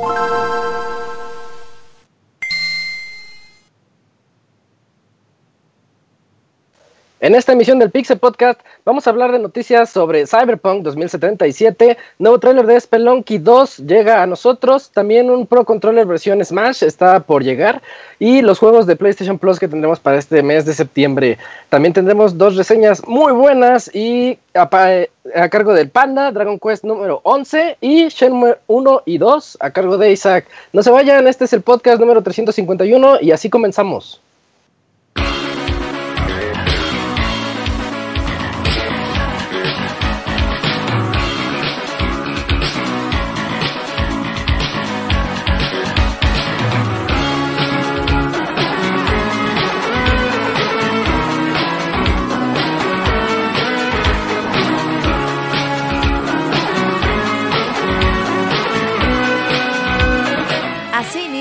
you En esta emisión del Pixel Podcast vamos a hablar de noticias sobre Cyberpunk 2077, nuevo tráiler de Spelunky 2 llega a nosotros, también un Pro Controller versión Smash está por llegar y los juegos de PlayStation Plus que tendremos para este mes de septiembre. También tendremos dos reseñas muy buenas y a, a cargo del Panda, Dragon Quest número 11 y Shenmue 1 y 2 a cargo de Isaac. No se vayan, este es el podcast número 351 y así comenzamos.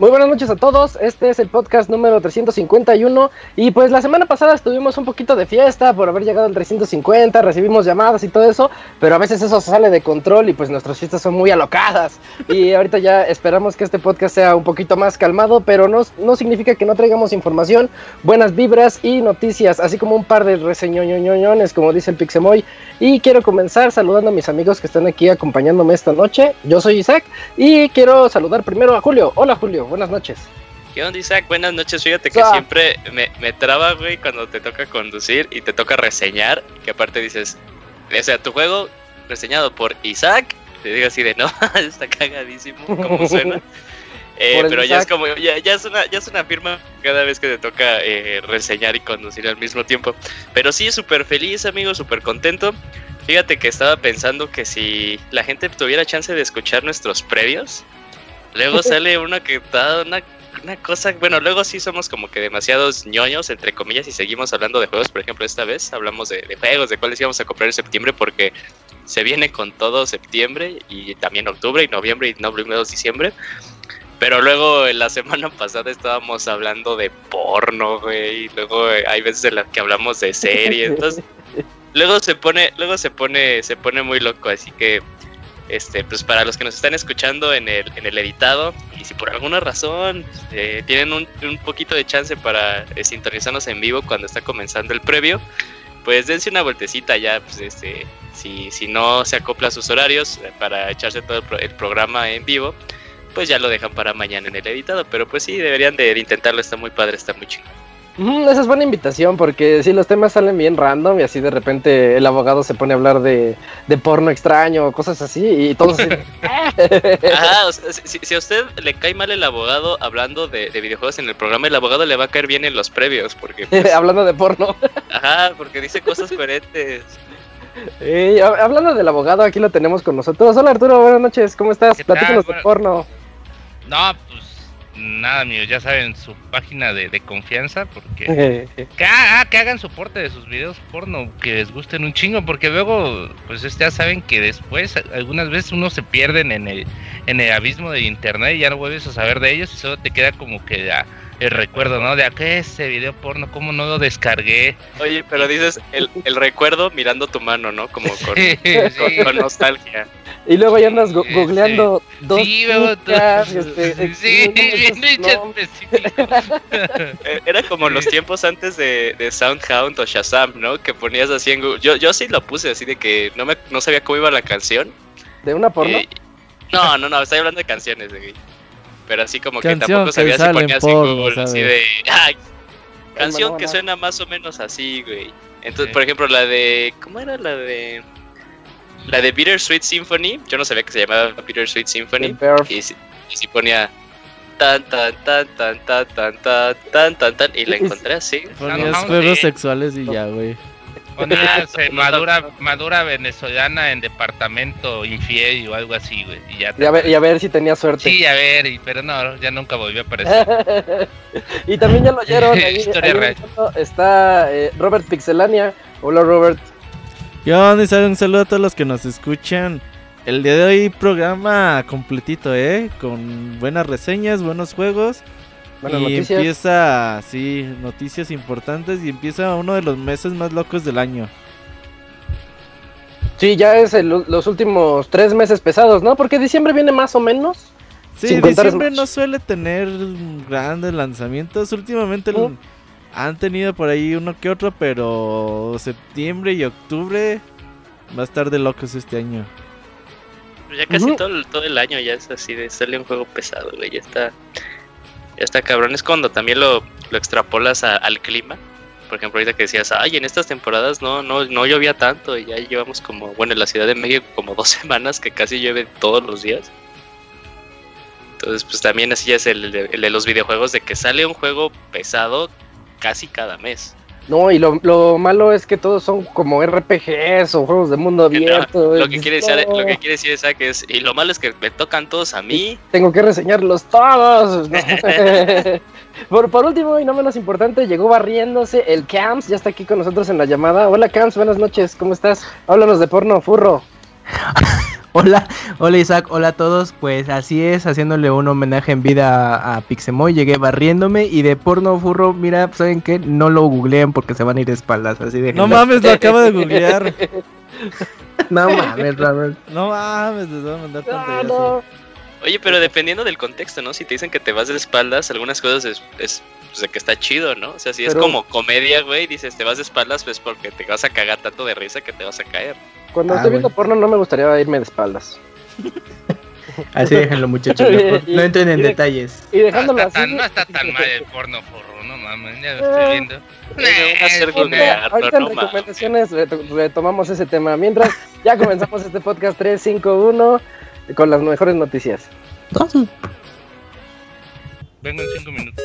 Muy buenas noches a todos, este es el podcast número 351 y pues la semana pasada estuvimos un poquito de fiesta por haber llegado al 350, recibimos llamadas y todo eso, pero a veces eso sale de control y pues nuestras fiestas son muy alocadas y ahorita ya esperamos que este podcast sea un poquito más calmado, pero no, no significa que no traigamos información, buenas vibras y noticias, así como un par de reseñoñoñones como dice el Pixemoy y quiero comenzar saludando a mis amigos que están aquí acompañándome esta noche, yo soy Isaac y quiero saludar primero a Julio, hola Julio buenas noches. ¿Qué onda, Isaac? Buenas noches. Fíjate que siempre me, me traba, güey, cuando te toca conducir y te toca reseñar. Que aparte dices, o sea, tu juego reseñado por Isaac. Te digo así de no, está cagadísimo, como suena. Eh, pero ya es como, ya, ya, es una, ya es una firma cada vez que te toca eh, reseñar y conducir al mismo tiempo. Pero sí, súper feliz, amigo, súper contento. Fíjate que estaba pensando que si la gente tuviera chance de escuchar nuestros previos, Luego sale uno que da una, una, cosa, bueno, luego sí somos como que demasiados ñoños, entre comillas, y seguimos hablando de juegos. Por ejemplo, esta vez hablamos de, juegos, de cuáles íbamos a comprar en septiembre, porque se viene con todo septiembre y también octubre y noviembre y noviembre, diciembre. Pero luego en la semana pasada estábamos hablando de porno, güey, y luego hay veces en las que hablamos de series, entonces luego se pone, luego se pone, se pone muy loco, así que este, pues para los que nos están escuchando en el, en el editado, y si por alguna razón eh, tienen un, un, poquito de chance para eh, sintonizarnos en vivo cuando está comenzando el previo, pues dense una vueltecita ya, pues este, si, si no se acopla a sus horarios eh, para echarse todo el, el, programa en vivo, pues ya lo dejan para mañana en el editado, pero pues sí, deberían de intentarlo, está muy padre, está muy chido esa es buena invitación porque si los temas salen bien random y así de repente el abogado se pone a hablar de, porno extraño o cosas así y todos así, Ajá, si, a usted le cae mal el abogado hablando de, videojuegos en el programa, el abogado le va a caer bien en los previos porque... Pues, hablando de porno. Ajá, porque dice cosas coherentes. hablando del abogado, aquí lo tenemos con nosotros. Hola Arturo, buenas noches, ¿cómo estás? Platícanos de porno. No, pues nada, amigos, ya saben, su página de, confianza, porque que, ah, que, hagan soporte de sus videos porno, que les gusten un chingo, porque luego, pues ya saben que después, algunas veces uno se pierden en el, en el abismo de internet y ya no vuelves a saber de ellos y solo te queda como que el recuerdo, ¿no? De a qué ese video porno, cómo no lo descargué. Oye, pero dices el, el recuerdo mirando tu mano, ¿no? Como con, con nostalgia. Y luego ya andas googleando dos sí, este, sí, bien específico. Era como los tiempos antes de, de, SoundHound o Shazam, ¿no? Que ponías así en Google. Yo, yo sí lo puse así de que no me no sabía cómo iba la canción. ¿De una porno? Eh, no, no, no, estoy hablando de canciones, de Pero así como que tampoco sabía si ponías en Google, así de... Ay, canción que suena más o menos así, güey. Entonces, por ejemplo, la de... ¿Cómo era la de...? La de Bittersweet Symphony, yo no sabía que se llamaba Bittersweet Symphony. Y, si ponía tan tan tan tan tan tan tan tan tan tan y la encontré así. Ponías juegos sexuales y ya, güey. Ponías madura, madura venezolana en departamento infiel o algo así, güey. Y, ya y, a ver, y a ver si tenía suerte. Sí, a ver, pero no, ya nunca volvió a aparecer. y también ya lo oyeron. Ahí, Historia real. Está eh, Robert Pixelania. Hola, Robert. Yo, un saludo a todos los que nos escuchan. El día de hoy programa completito, ¿eh? Con buenas reseñas, buenos juegos. Y noticias. empieza, sí, noticias importantes y empieza uno de los meses más locos del año. Sí, ya es los últimos tres meses pesados, ¿no? Porque diciembre viene más o menos. Sí, diciembre no suele tener grandes lanzamientos. Últimamente han tenido por ahí uno que otro, pero septiembre y octubre va a estar de locos este año. Ya casi todo, todo el año ya es así de sale un juego pesado, güey. Ya está, ya está cabrón. Es cuando también lo, lo extrapolas al clima. Por ejemplo, ahorita que decías, ay, en estas temporadas no, no, no llovía tanto. Y ya llevamos como, bueno, en la Ciudad de México como dos semanas que casi llueve todos los días. Entonces, pues también así es el el de los videojuegos, de que sale un juego pesado casi cada mes. No, y lo, malo es que todos son como RPGs o juegos de mundo abierto. lo, que quiere decir, lo que quiere decir Isaac es, y lo malo es que me tocan todos a mí. Tengo que reseñarlos todos. por, por último, y no menos importante, llegó barriéndose el Camps, ya está aquí con nosotros en la llamada. Hola Camps, buenas noches, ¿cómo estás? Háblanos de porno, furro. Hola, hola Isaac, hola a todos. Pues así es, haciéndole un homenaje en vida a, Pixemoy, llegué barriéndome y de porno furro, mira, ¿saben qué? No lo googleen porque se van a ir de espaldas, así de... No mames, lo acabo de googlear. no mames, Robert. No mames, les voy a mandar Oye, pero dependiendo del contexto, ¿no? Si te dicen que te vas de espaldas, algunas cosas es, es pues, de que está chido, ¿no? O sea, si es como comedia, güey, dices te vas de espaldas, pues porque te vas a cagar tanto de risa que te vas a caer. Cuando ah, estoy viendo porno no me gustaría irme de espaldas. Así déjenlo muchachos, no, entren en detalles. Y dejándolo no está así. Tan, no está tan mal el porno forro, no mames, ya lo estoy eh, viendo. Eh, ahorita en recomendaciones retomamos ese tema. Mientras ya comenzamos este podcast 351 con las mejores noticias. Vengo en 5 minutos.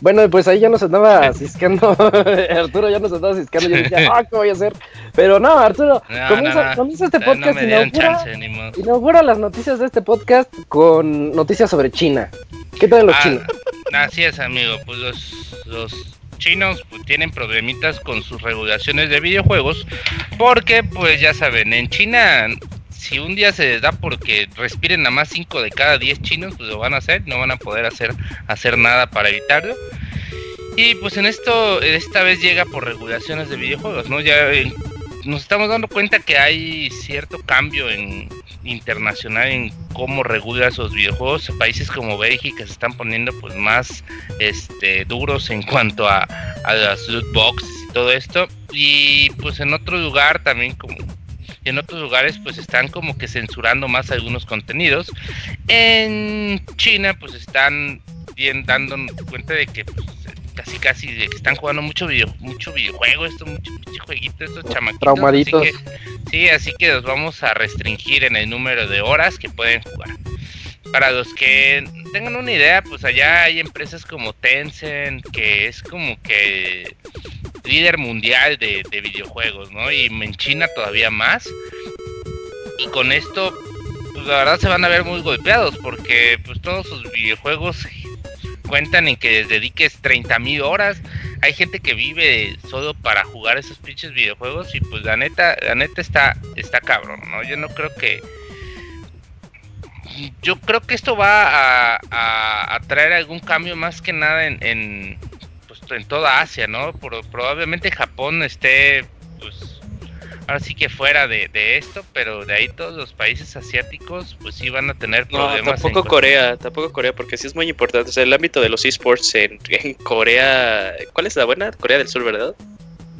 Bueno, pues ahí ya nos andaba ciscando. Arturo ya nos andaba ciscando. Yo decía, ah, ¿qué voy a hacer? Pero no, Arturo, comienza, este podcast y inaugura, inaugura, las noticias de este podcast con noticias sobre China. ¿Qué tal los ah, chinos? Así es, amigo. Pues los, chinos pues, tienen problemitas con sus regulaciones de videojuegos. Porque, pues ya saben, en China, si un día se les da porque respiren nada más 5 de cada 10 chinos, pues lo van a hacer. No van a poder hacer, hacer nada para evitarlo. Y pues en esto, esta vez llega por regulaciones de videojuegos, ¿no? Ya eh, nos estamos dando cuenta que hay cierto cambio en internacional en cómo regula esos videojuegos. Países como Bélgica se están poniendo pues más este duros en cuanto a, a las loot boxes y todo esto. Y pues en otro lugar también como en otros lugares pues están como que censurando más algunos contenidos. En China pues están bien dando cuenta de que pues, casi casi de que están jugando mucho video, mucho videojuego, esto, mucho, mucho jueguito, estos chamaquitos. Traumaditos. Así que, sí, así que los vamos a restringir en el número de horas que pueden jugar. Para los que tengan una idea, pues allá hay empresas como Tencent, que es como que líder mundial de, de videojuegos, ¿no? Y en China todavía más. Y con esto, pues la verdad se van a ver muy golpeados, porque pues todos sus videojuegos cuentan en que les dediques 30 mil horas. Hay gente que vive solo para jugar esos pinches videojuegos y pues la neta, la neta está, está cabrón, ¿no? Yo no creo que... Yo creo que esto va a, traer algún cambio más que nada en, en toda Asia, ¿no? probablemente Japón esté pues ahora sí que fuera de, esto, pero de ahí todos los países asiáticos pues sí van a tener problemas. No, tampoco Corea, tampoco Corea, porque sí es muy importante. O sea, el ámbito de los esports en, en Corea, ¿cuál es la buena? Corea del Sur, ¿verdad?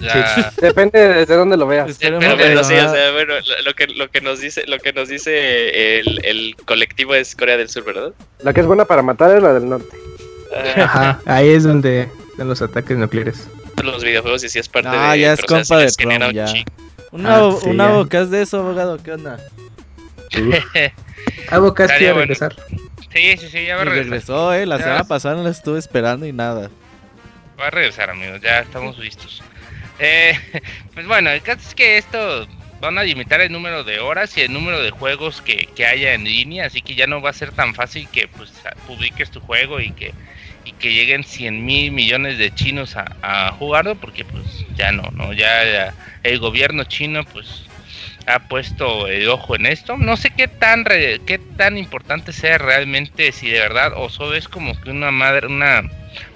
Depende desde dónde lo veas. Pero, o sea, bueno, lo que, lo que nos dice, lo que nos dice el, el colectivo es Corea del Sur, ¿verdad? La que es buena para matar es la del norte. Ajá, ahí es donde están los ataques nucleares. Los videojuegos y si es parte de. Ah, ya es compa de Trump, ya. Una, ah, una abocas de eso, abogado, ¿qué onda? abocas quiere regresar. Sí, sí, sí, ya va a regresar. regresó, eh, la semana pasada no la estuve esperando y nada. Va a regresar, amigos, ya estamos listos. Eh, pues bueno, el caso es que esto van a limitar el número de horas y el número de juegos que, que haya en línea, así que ya no va a ser tan fácil que pues publiques tu juego y que y que lleguen 100 mil millones de chinos a, a, jugarlo porque pues ya no, no, ya, el gobierno chino pues ha puesto el ojo en esto. No sé qué tan qué tan importante sea realmente si de verdad o solo es como que una madre una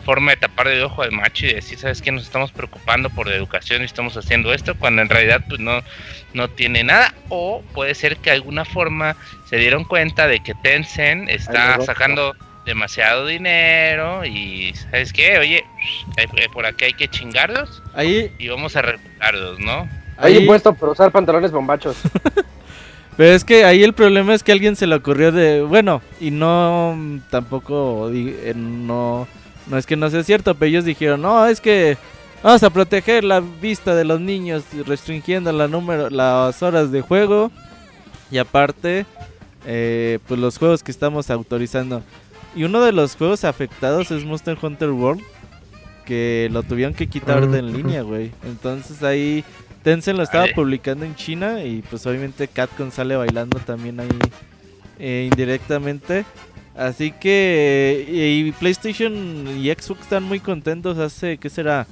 forma de tapar el ojo al macho y decir, ¿sabes qué? Nos estamos preocupando por la educación y estamos haciendo esto, cuando en realidad pues no, no tiene nada. O puede ser que de alguna forma se dieron cuenta de que Tencent está sacando demasiado dinero y ¿sabes qué? Oye, por aquí hay que chingarlos ahí... y vamos a recuperarlos, ¿no? Hay impuesto por usar pantalones bombachos. Pero es que ahí el problema es que alguien se le ocurrió de, bueno, y no tampoco no no es que no sea cierto, pero ellos dijeron, "No, es que vamos a proteger la vista de los niños restringiendo la número las horas de juego y aparte eh, pues los juegos que estamos autorizando." Y uno de los juegos afectados es Monster Hunter World. Que lo tuvieron que quitar de en línea, güey. Entonces ahí Tencent lo estaba publicando en China. Y pues obviamente Capcom sale bailando también ahí eh, indirectamente. Así que y PlayStation y Xbox están muy contentos. Hace, ¿qué será?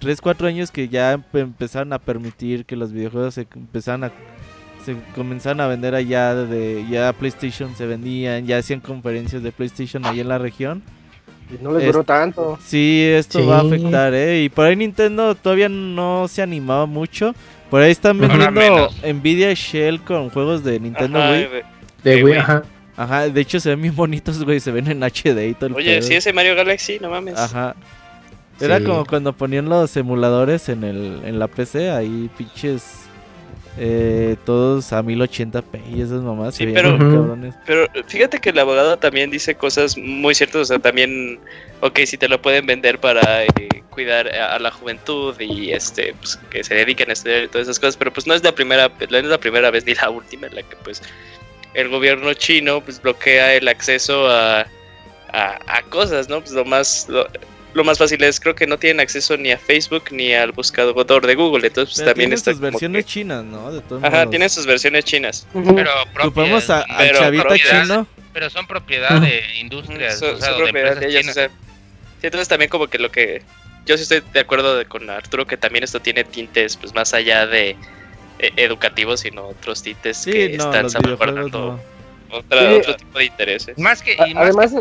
3, 4 años que ya empezaron a permitir que los videojuegos se empezaran a se comenzaron a vender allá de ya PlayStation se vendían, ya hacían conferencias de PlayStation ahí en la región. Y no les duró tanto. Sí, esto va a afectar, eh. Y por ahí Nintendo todavía no se animaba mucho. Por ahí están vendiendo Nvidia Shell con juegos de Nintendo Wii. De, Wii, ajá. Ajá, de hecho se ven bien bonitos, güey, se ven en HD y todo el Oye, sí, ese Mario Galaxy, no mames. Ajá. Era como cuando ponían los emuladores en el en la PC, ahí pinches eh, todos a 1080p y esas mamás. Sí, pero, pero fíjate que el abogado también dice cosas muy ciertas. O sea, también, ok, si te lo pueden vender para eh, cuidar a, la juventud y este pues, que se dediquen a estudiar y todas esas cosas, pero pues no es la primera, no es la primera vez ni la última en la que pues el gobierno chino pues bloquea el acceso a, a, cosas, ¿no? Pues lo más lo más fácil es creo que no tienen acceso ni a Facebook ni al buscador de Google, entonces pues, también está sus versiones chinas, ¿no? De Ajá, tienen sus versiones chinas. Pero Ocupamos a, pero chavita chino. Pero son propiedad de industrias, son, propiedad de, ellas, sí, entonces también como que lo que yo sí estoy de acuerdo con Arturo que también esto tiene tintes pues más allá de e, educativos, sino otros tintes que están salvaguardando otro tipo de intereses. Más que y más además,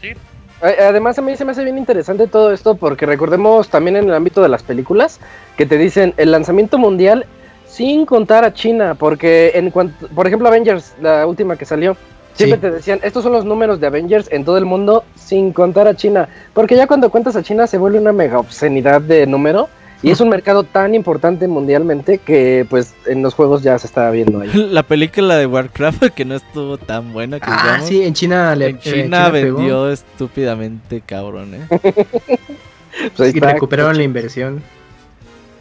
¿sí? Además, a mí se me hace bien interesante todo esto porque recordemos también en el ámbito de las películas que te dicen el lanzamiento mundial sin contar a China, porque en cuanto, por ejemplo, Avengers, la última que salió, siempre te decían, estos son los números de Avengers en todo el mundo sin contar a China, porque ya cuando cuentas a China se vuelve una mega obscenidad de número y es un mercado tan importante mundialmente que pues en los juegos ya se está viendo ahí. La película de Warcraft que no estuvo tan buena que Ah, sí, en China le En China, vendió estúpidamente cabrón, ¿eh? pues y recuperaron la inversión.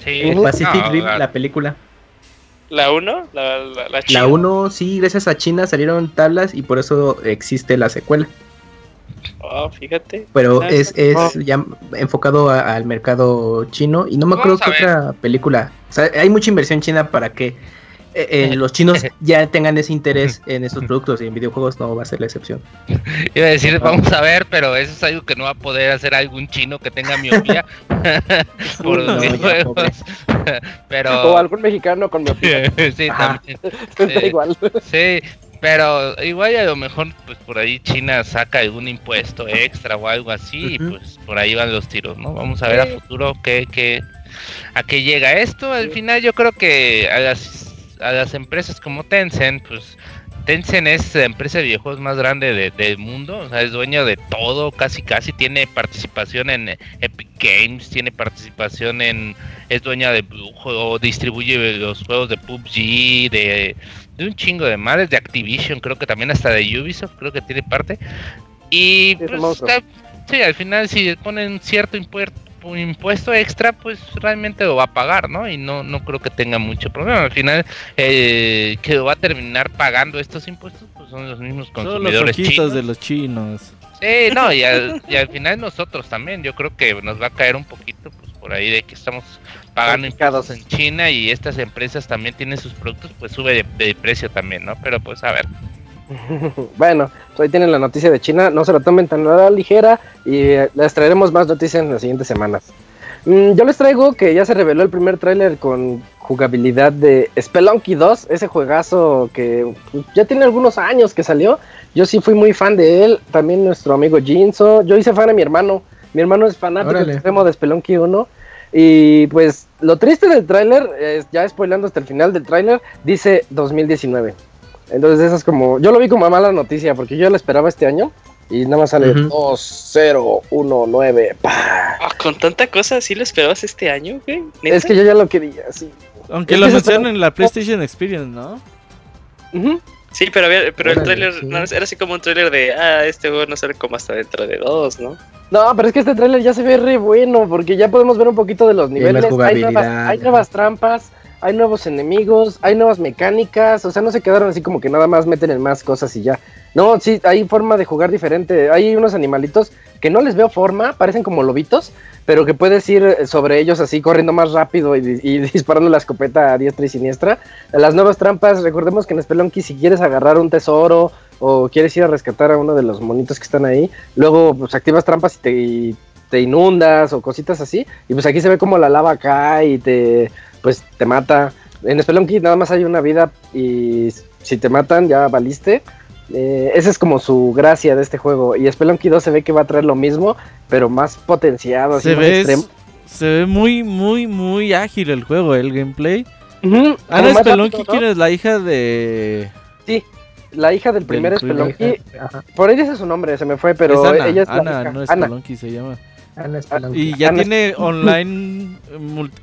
Sí, Pacific Rim, la película. ¿La 1? La, la, la 1, sí, gracias a China salieron tablas y por eso existe la secuela. Oh, fíjate. Pero es, es ya enfocado al mercado chino y no me acuerdo qué otra película. O sea, hay mucha inversión china para que eh, eh, los chinos ya tengan ese interés en estos productos y en videojuegos no va a ser la excepción. Iba a decir, vamos a ver, pero eso es algo que no va a poder hacer algún chino que tenga miopía por los videojuegos. pero... O algún mexicano con miopía. sí, también. Sí, igual. Sí, pero igual a lo mejor pues por ahí China saca algún impuesto extra o algo así y pues por ahí van los tiros, ¿no? Vamos a ver a futuro qué, qué, a qué llega esto. Al final yo creo que a las, a las empresas como Tencent, pues Tencent es la empresa de videojuegos más grande del mundo, o sea, es dueño de todo, casi casi, tiene participación en Epic Games, tiene participación en, es dueña de o distribuye los juegos de PUBG, de, un chingo de madres, de Activision, creo que también hasta de Ubisoft, creo que tiene parte. Y pues, sí, al final si ponen cierto impuesto un impuesto extra, pues realmente lo va a pagar, ¿no? Y no, no creo que tenga mucho problema. Al final, eh, que va a terminar pagando estos impuestos, pues son los mismos consumidores son los chinos. de los chinos. Sí, no, y al, y al, final nosotros también. Yo creo que nos va a caer un poquito, pues por ahí de que estamos pagando impuestos en China y estas empresas también tienen sus productos, pues sube de, precio también, ¿no? Pero pues a ver. bueno, pues ahí tienen la noticia de China, no se lo tomen tan nada ligera y eh, les traeremos más noticias en las siguientes semanas. Mm, yo les traigo que ya se reveló el primer tráiler con jugabilidad de Spelunky 2, ese juegazo que pues, ya tiene algunos años que salió. Yo sí fui muy fan de él, también nuestro amigo Jinzo. Yo hice fan a mi hermano. Mi hermano es fanático extremo de Spelunky 1. Y pues lo triste del tráiler, ya spoilando hasta el final del tráiler, dice 2019. Entonces eso es como, yo lo vi como mala noticia porque yo lo esperaba este año y nada más sale 2019. Ah, con tanta cosa, ¿sí lo esperabas este año, güey? Es que yo ya lo quería, sí. Aunque lo mencionan en la PlayStation Experience, ¿no? Sí, pero, había, pero el trailer era así como un trailer de, ah, este juego no sale como hasta dentro de dos, ¿no? No, pero es que este trailer ya se ve re bueno, porque ya podemos ver un poquito de los niveles. Hay nuevas, hay nuevas trampas, hay nuevos enemigos, hay nuevas mecánicas, o sea, no se quedaron así como que nada más meten en más cosas y ya. No, sí, hay forma de jugar diferente. Hay unos animalitos que no les veo forma, parecen como lobitos, pero que puedes ir sobre ellos así corriendo más rápido y, disparando la escopeta a diestra y siniestra. Las nuevas trampas, recordemos que en Spelunky si quieres agarrar un tesoro o quieres ir a rescatar a uno de los monitos que están ahí, luego pues activas trampas y te, te inundas o cositas así, y pues aquí se ve como la lava cae y te pues te mata. En Spelunky nada más hay una vida y si te matan ya valiste. Eh, esa es como su gracia de este juego. Y Spelunky 2 se ve que va a traer lo mismo, pero más potenciado, se ve, Se ve muy, muy, muy ágil el juego, el gameplay. Ana Spelunky, ¿quién es? La hija de... Sí, la hija del primer Spelunky. Por ella es su nombre, se me fue, pero ella es Ana, no Spelunky se llama. Y ya tiene online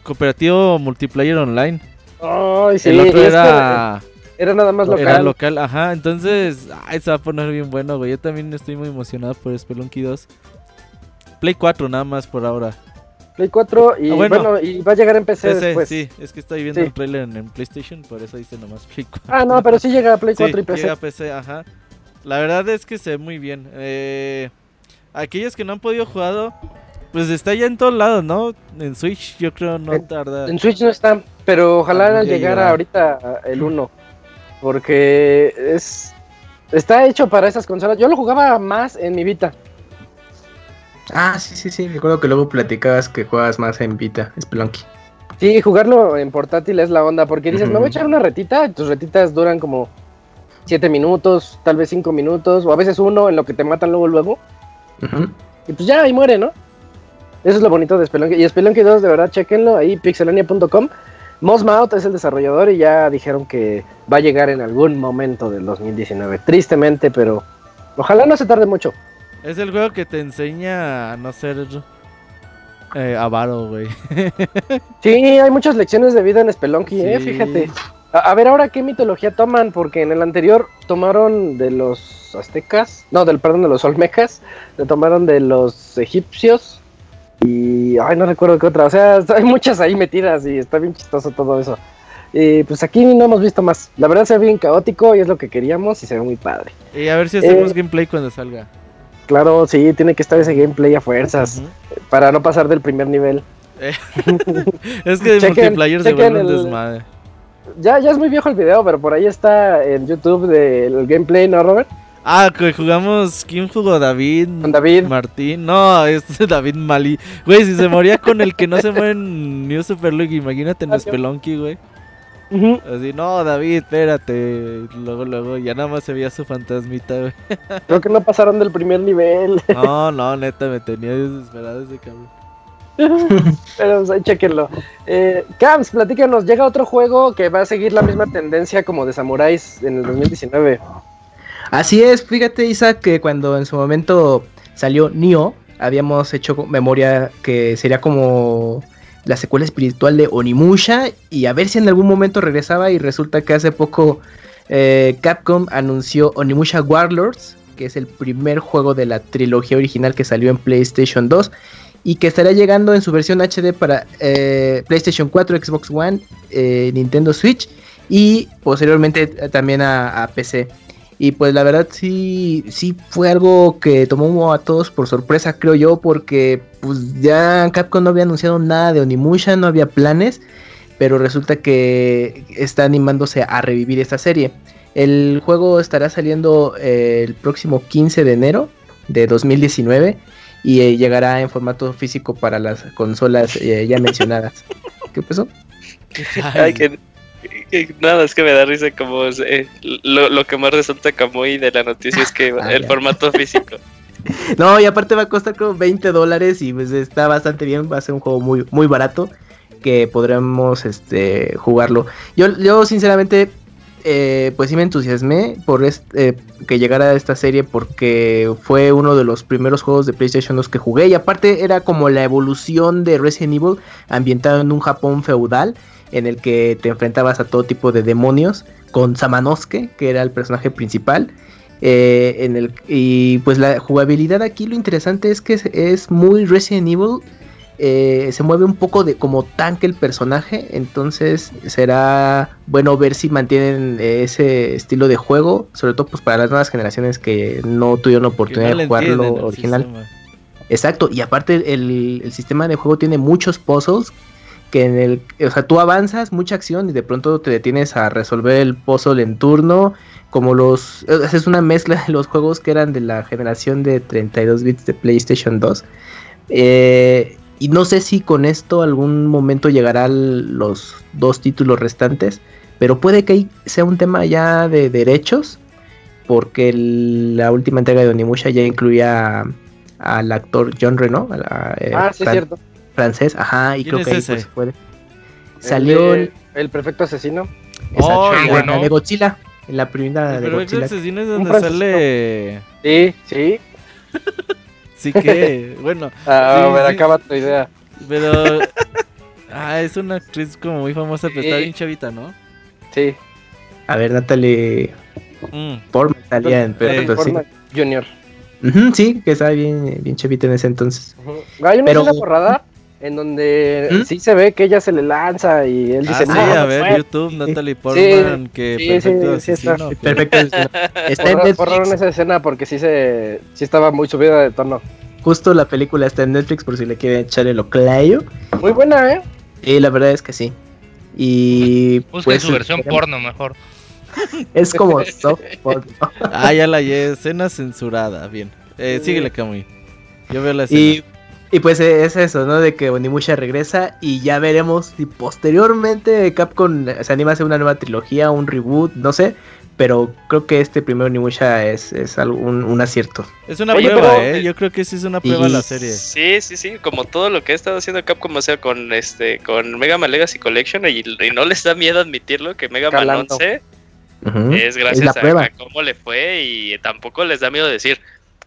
cooperativo multiplayer online. Ay, sí, el otro era era nada más local. Era local, ajá. Entonces, ay, se va a poner bien bueno, güey. Yo también estoy muy emocionado por Spelunky 2. Play 4 nada más por ahora. Play 4 y ah, bueno, y va a llegar en PC, después. Sí, es que estoy viendo el trailer en, PlayStation, por eso dice nomás Play 4. Ah, no, pero sí llega a Play 4 y PC. Llega a PC, ajá. La verdad es que se ve muy bien. Eh, aquellos que no han podido jugar, pues está ya en todos lados, ¿no? En Switch yo creo no tarda. En Switch no está, pero ojalá llegara ahorita el 1. Porque es está hecho para esas consolas. Yo lo jugaba más en mi Vita. Ah, sí, sí, sí. Recuerdo que luego platicabas que juegas más en Vita, Splunky. Sí, jugarlo en portátil es la onda, porque dices, me voy a echar una retita, tus retitas duran como 7 minutos, tal vez 5 minutos, o a veces uno en lo que te matan luego, luego. Y pues ya, ahí muere, ¿no? Eso es lo bonito de Spelunky. Y Spelunky 2, de verdad, chequenlo ahí, pixelania.com. Mosmouth es el desarrollador y ya dijeron que va a llegar en algún momento del 2019. Tristemente, pero ojalá no se tarde mucho. Es el juego que te enseña a no ser eh, avaro, güey. sí, hay muchas lecciones de vida en Spelunky, eh, fíjate. A, ver ahora qué mitología toman, porque en el anterior tomaron de los aztecas, no, del perdón, de los olmecas, le tomaron de los egipcios, y, ay, no recuerdo qué otra. O sea, hay muchas ahí metidas y está bien chistoso todo eso. Y pues aquí no hemos visto más. La verdad se ve bien caótico y es lo que queríamos y se ve muy padre. Y a ver si hacemos eh, gameplay cuando salga. Claro, sí, tiene que estar ese gameplay a fuerzas. Para no pasar del primer nivel. Eh, es que de multiplayer se vuelve un desmadre. Ya, ya es muy viejo el video, pero por ahí está en YouTube del gameplay, ¿no, Robert? Ah, que jugamos. ¿Quién jugó? David. David. Martín. No, es David Mali. Güey, si se moría con el que no se muere en New Super League, imagínate en Spelunky, güey. Así, no, David, espérate. Luego, luego, ya nada más se veía su fantasmita, güey. Creo que no pasaron del primer nivel. no, no, neta, me tenía desesperado ese cabrón. Pero pues, chequenlo. Eh, Camps, platícanos, llega otro juego que va a seguir la misma tendencia como de Samuráis en el 2019. Así es, fíjate Isaac que cuando en su momento salió Nioh, habíamos hecho memoria que sería como la secuela espiritual de Onimusha y a ver si en algún momento regresaba y resulta que hace poco eh, Capcom anunció Onimusha Warlords, que es el primer juego de la trilogía original que salió en PlayStation 2 y que estará llegando en su versión HD para eh, PlayStation 4, Xbox One, eh, Nintendo Switch y posteriormente también a, PC. Y pues la verdad sí, sí fue algo que tomó a todos por sorpresa, creo yo, porque pues ya Capcom no había anunciado nada de Onimusha, no había planes, pero resulta que está animándose a revivir esta serie. El juego estará saliendo eh, el próximo 15 de enero de 2019 y eh, llegará en formato físico para las consolas eh, ya mencionadas. ¿Qué pasó? Ay, que Nada, es que me da risa como eh, lo, que más resulta Kamui de la noticia es que ah, el formato físico. No, y aparte va a costar como 20 dólares y pues está bastante bien, va a ser un juego muy, muy barato que podremos este, jugarlo. Yo, yo sinceramente, eh, pues sí me entusiasmé por este, que llegara esta serie porque fue uno de los primeros juegos de PlayStation 2 que jugué y aparte era como la evolución de Resident Evil ambientado en un Japón feudal en el que te enfrentabas a todo tipo de demonios con Samanosuke, que era el personaje principal. Eh, en el, y pues la jugabilidad aquí lo interesante es que es, muy Resident Evil. Eh, se mueve un poco de como tanque el personaje. Entonces será bueno ver si mantienen ese estilo de juego. Sobre todo pues para las nuevas generaciones que no tuvieron oportunidad de jugarlo original. Exacto, y aparte el, el, sistema de juego tiene muchos puzzles que en el, o sea, tú avanzas mucha acción y de pronto te detienes a resolver el puzzle en turno, como los, es una mezcla de los juegos que eran de la generación de 32 bits de PlayStation 2. Eh, y no sé si con esto algún momento llegarán los dos títulos restantes, pero puede que sea un tema ya de derechos, porque la última entrega de Onimusha ya incluía al actor John Reno. Eh, ah, sí, cierto francés, ajá, y creo que ahí pues puede. Salió el, el, perfecto asesino. Oh, bueno. de Godzilla, en la primera de Godzilla. El asesino es donde sale. Sí, sí. sí que, bueno. Ah, a ver, acaba tu idea. Pero. ah, es una actriz como muy famosa, pero está bien chavita, ¿no? Sí. A ver, Natalie. Mm. Portman salía en Perfecto, sí. Junior. sí, que estaba bien, bien chavita en ese entonces. Hay una pero... borrada en donde ¿Mm? sí se ve que ella se le lanza y él dice, ah, sí, a ver, YouTube, Natalie Portman, que perfecto sí, está, perfecto está en Netflix. esa escena porque sí se sí estaba muy subida de tono. Justo la película está en Netflix por si le quieren echar el oclayo. Muy buena, ¿eh? Sí, la verdad es que sí. Y Busquen pues, su versión porno mejor. Es como soft porno. ah, ya la escena censurada, bien. Eh, síguele, Camuy. Yo veo la escena. Y y pues es eso, ¿no? De que Onimusha regresa y ya veremos si posteriormente Capcom se anima a hacer una nueva trilogía, un reboot, no sé. Pero creo que este primer Onimusha es, es un, un, acierto. Es una prueba, ¿eh? Yo creo que sí es una prueba la serie. Sí, sí, sí. Como todo lo que ha estado haciendo Capcom, o sea, con este con Mega Man Legacy Collection y, no les da miedo admitirlo que Mega Man 11 es gracias a, a, cómo le fue y tampoco les da miedo decir.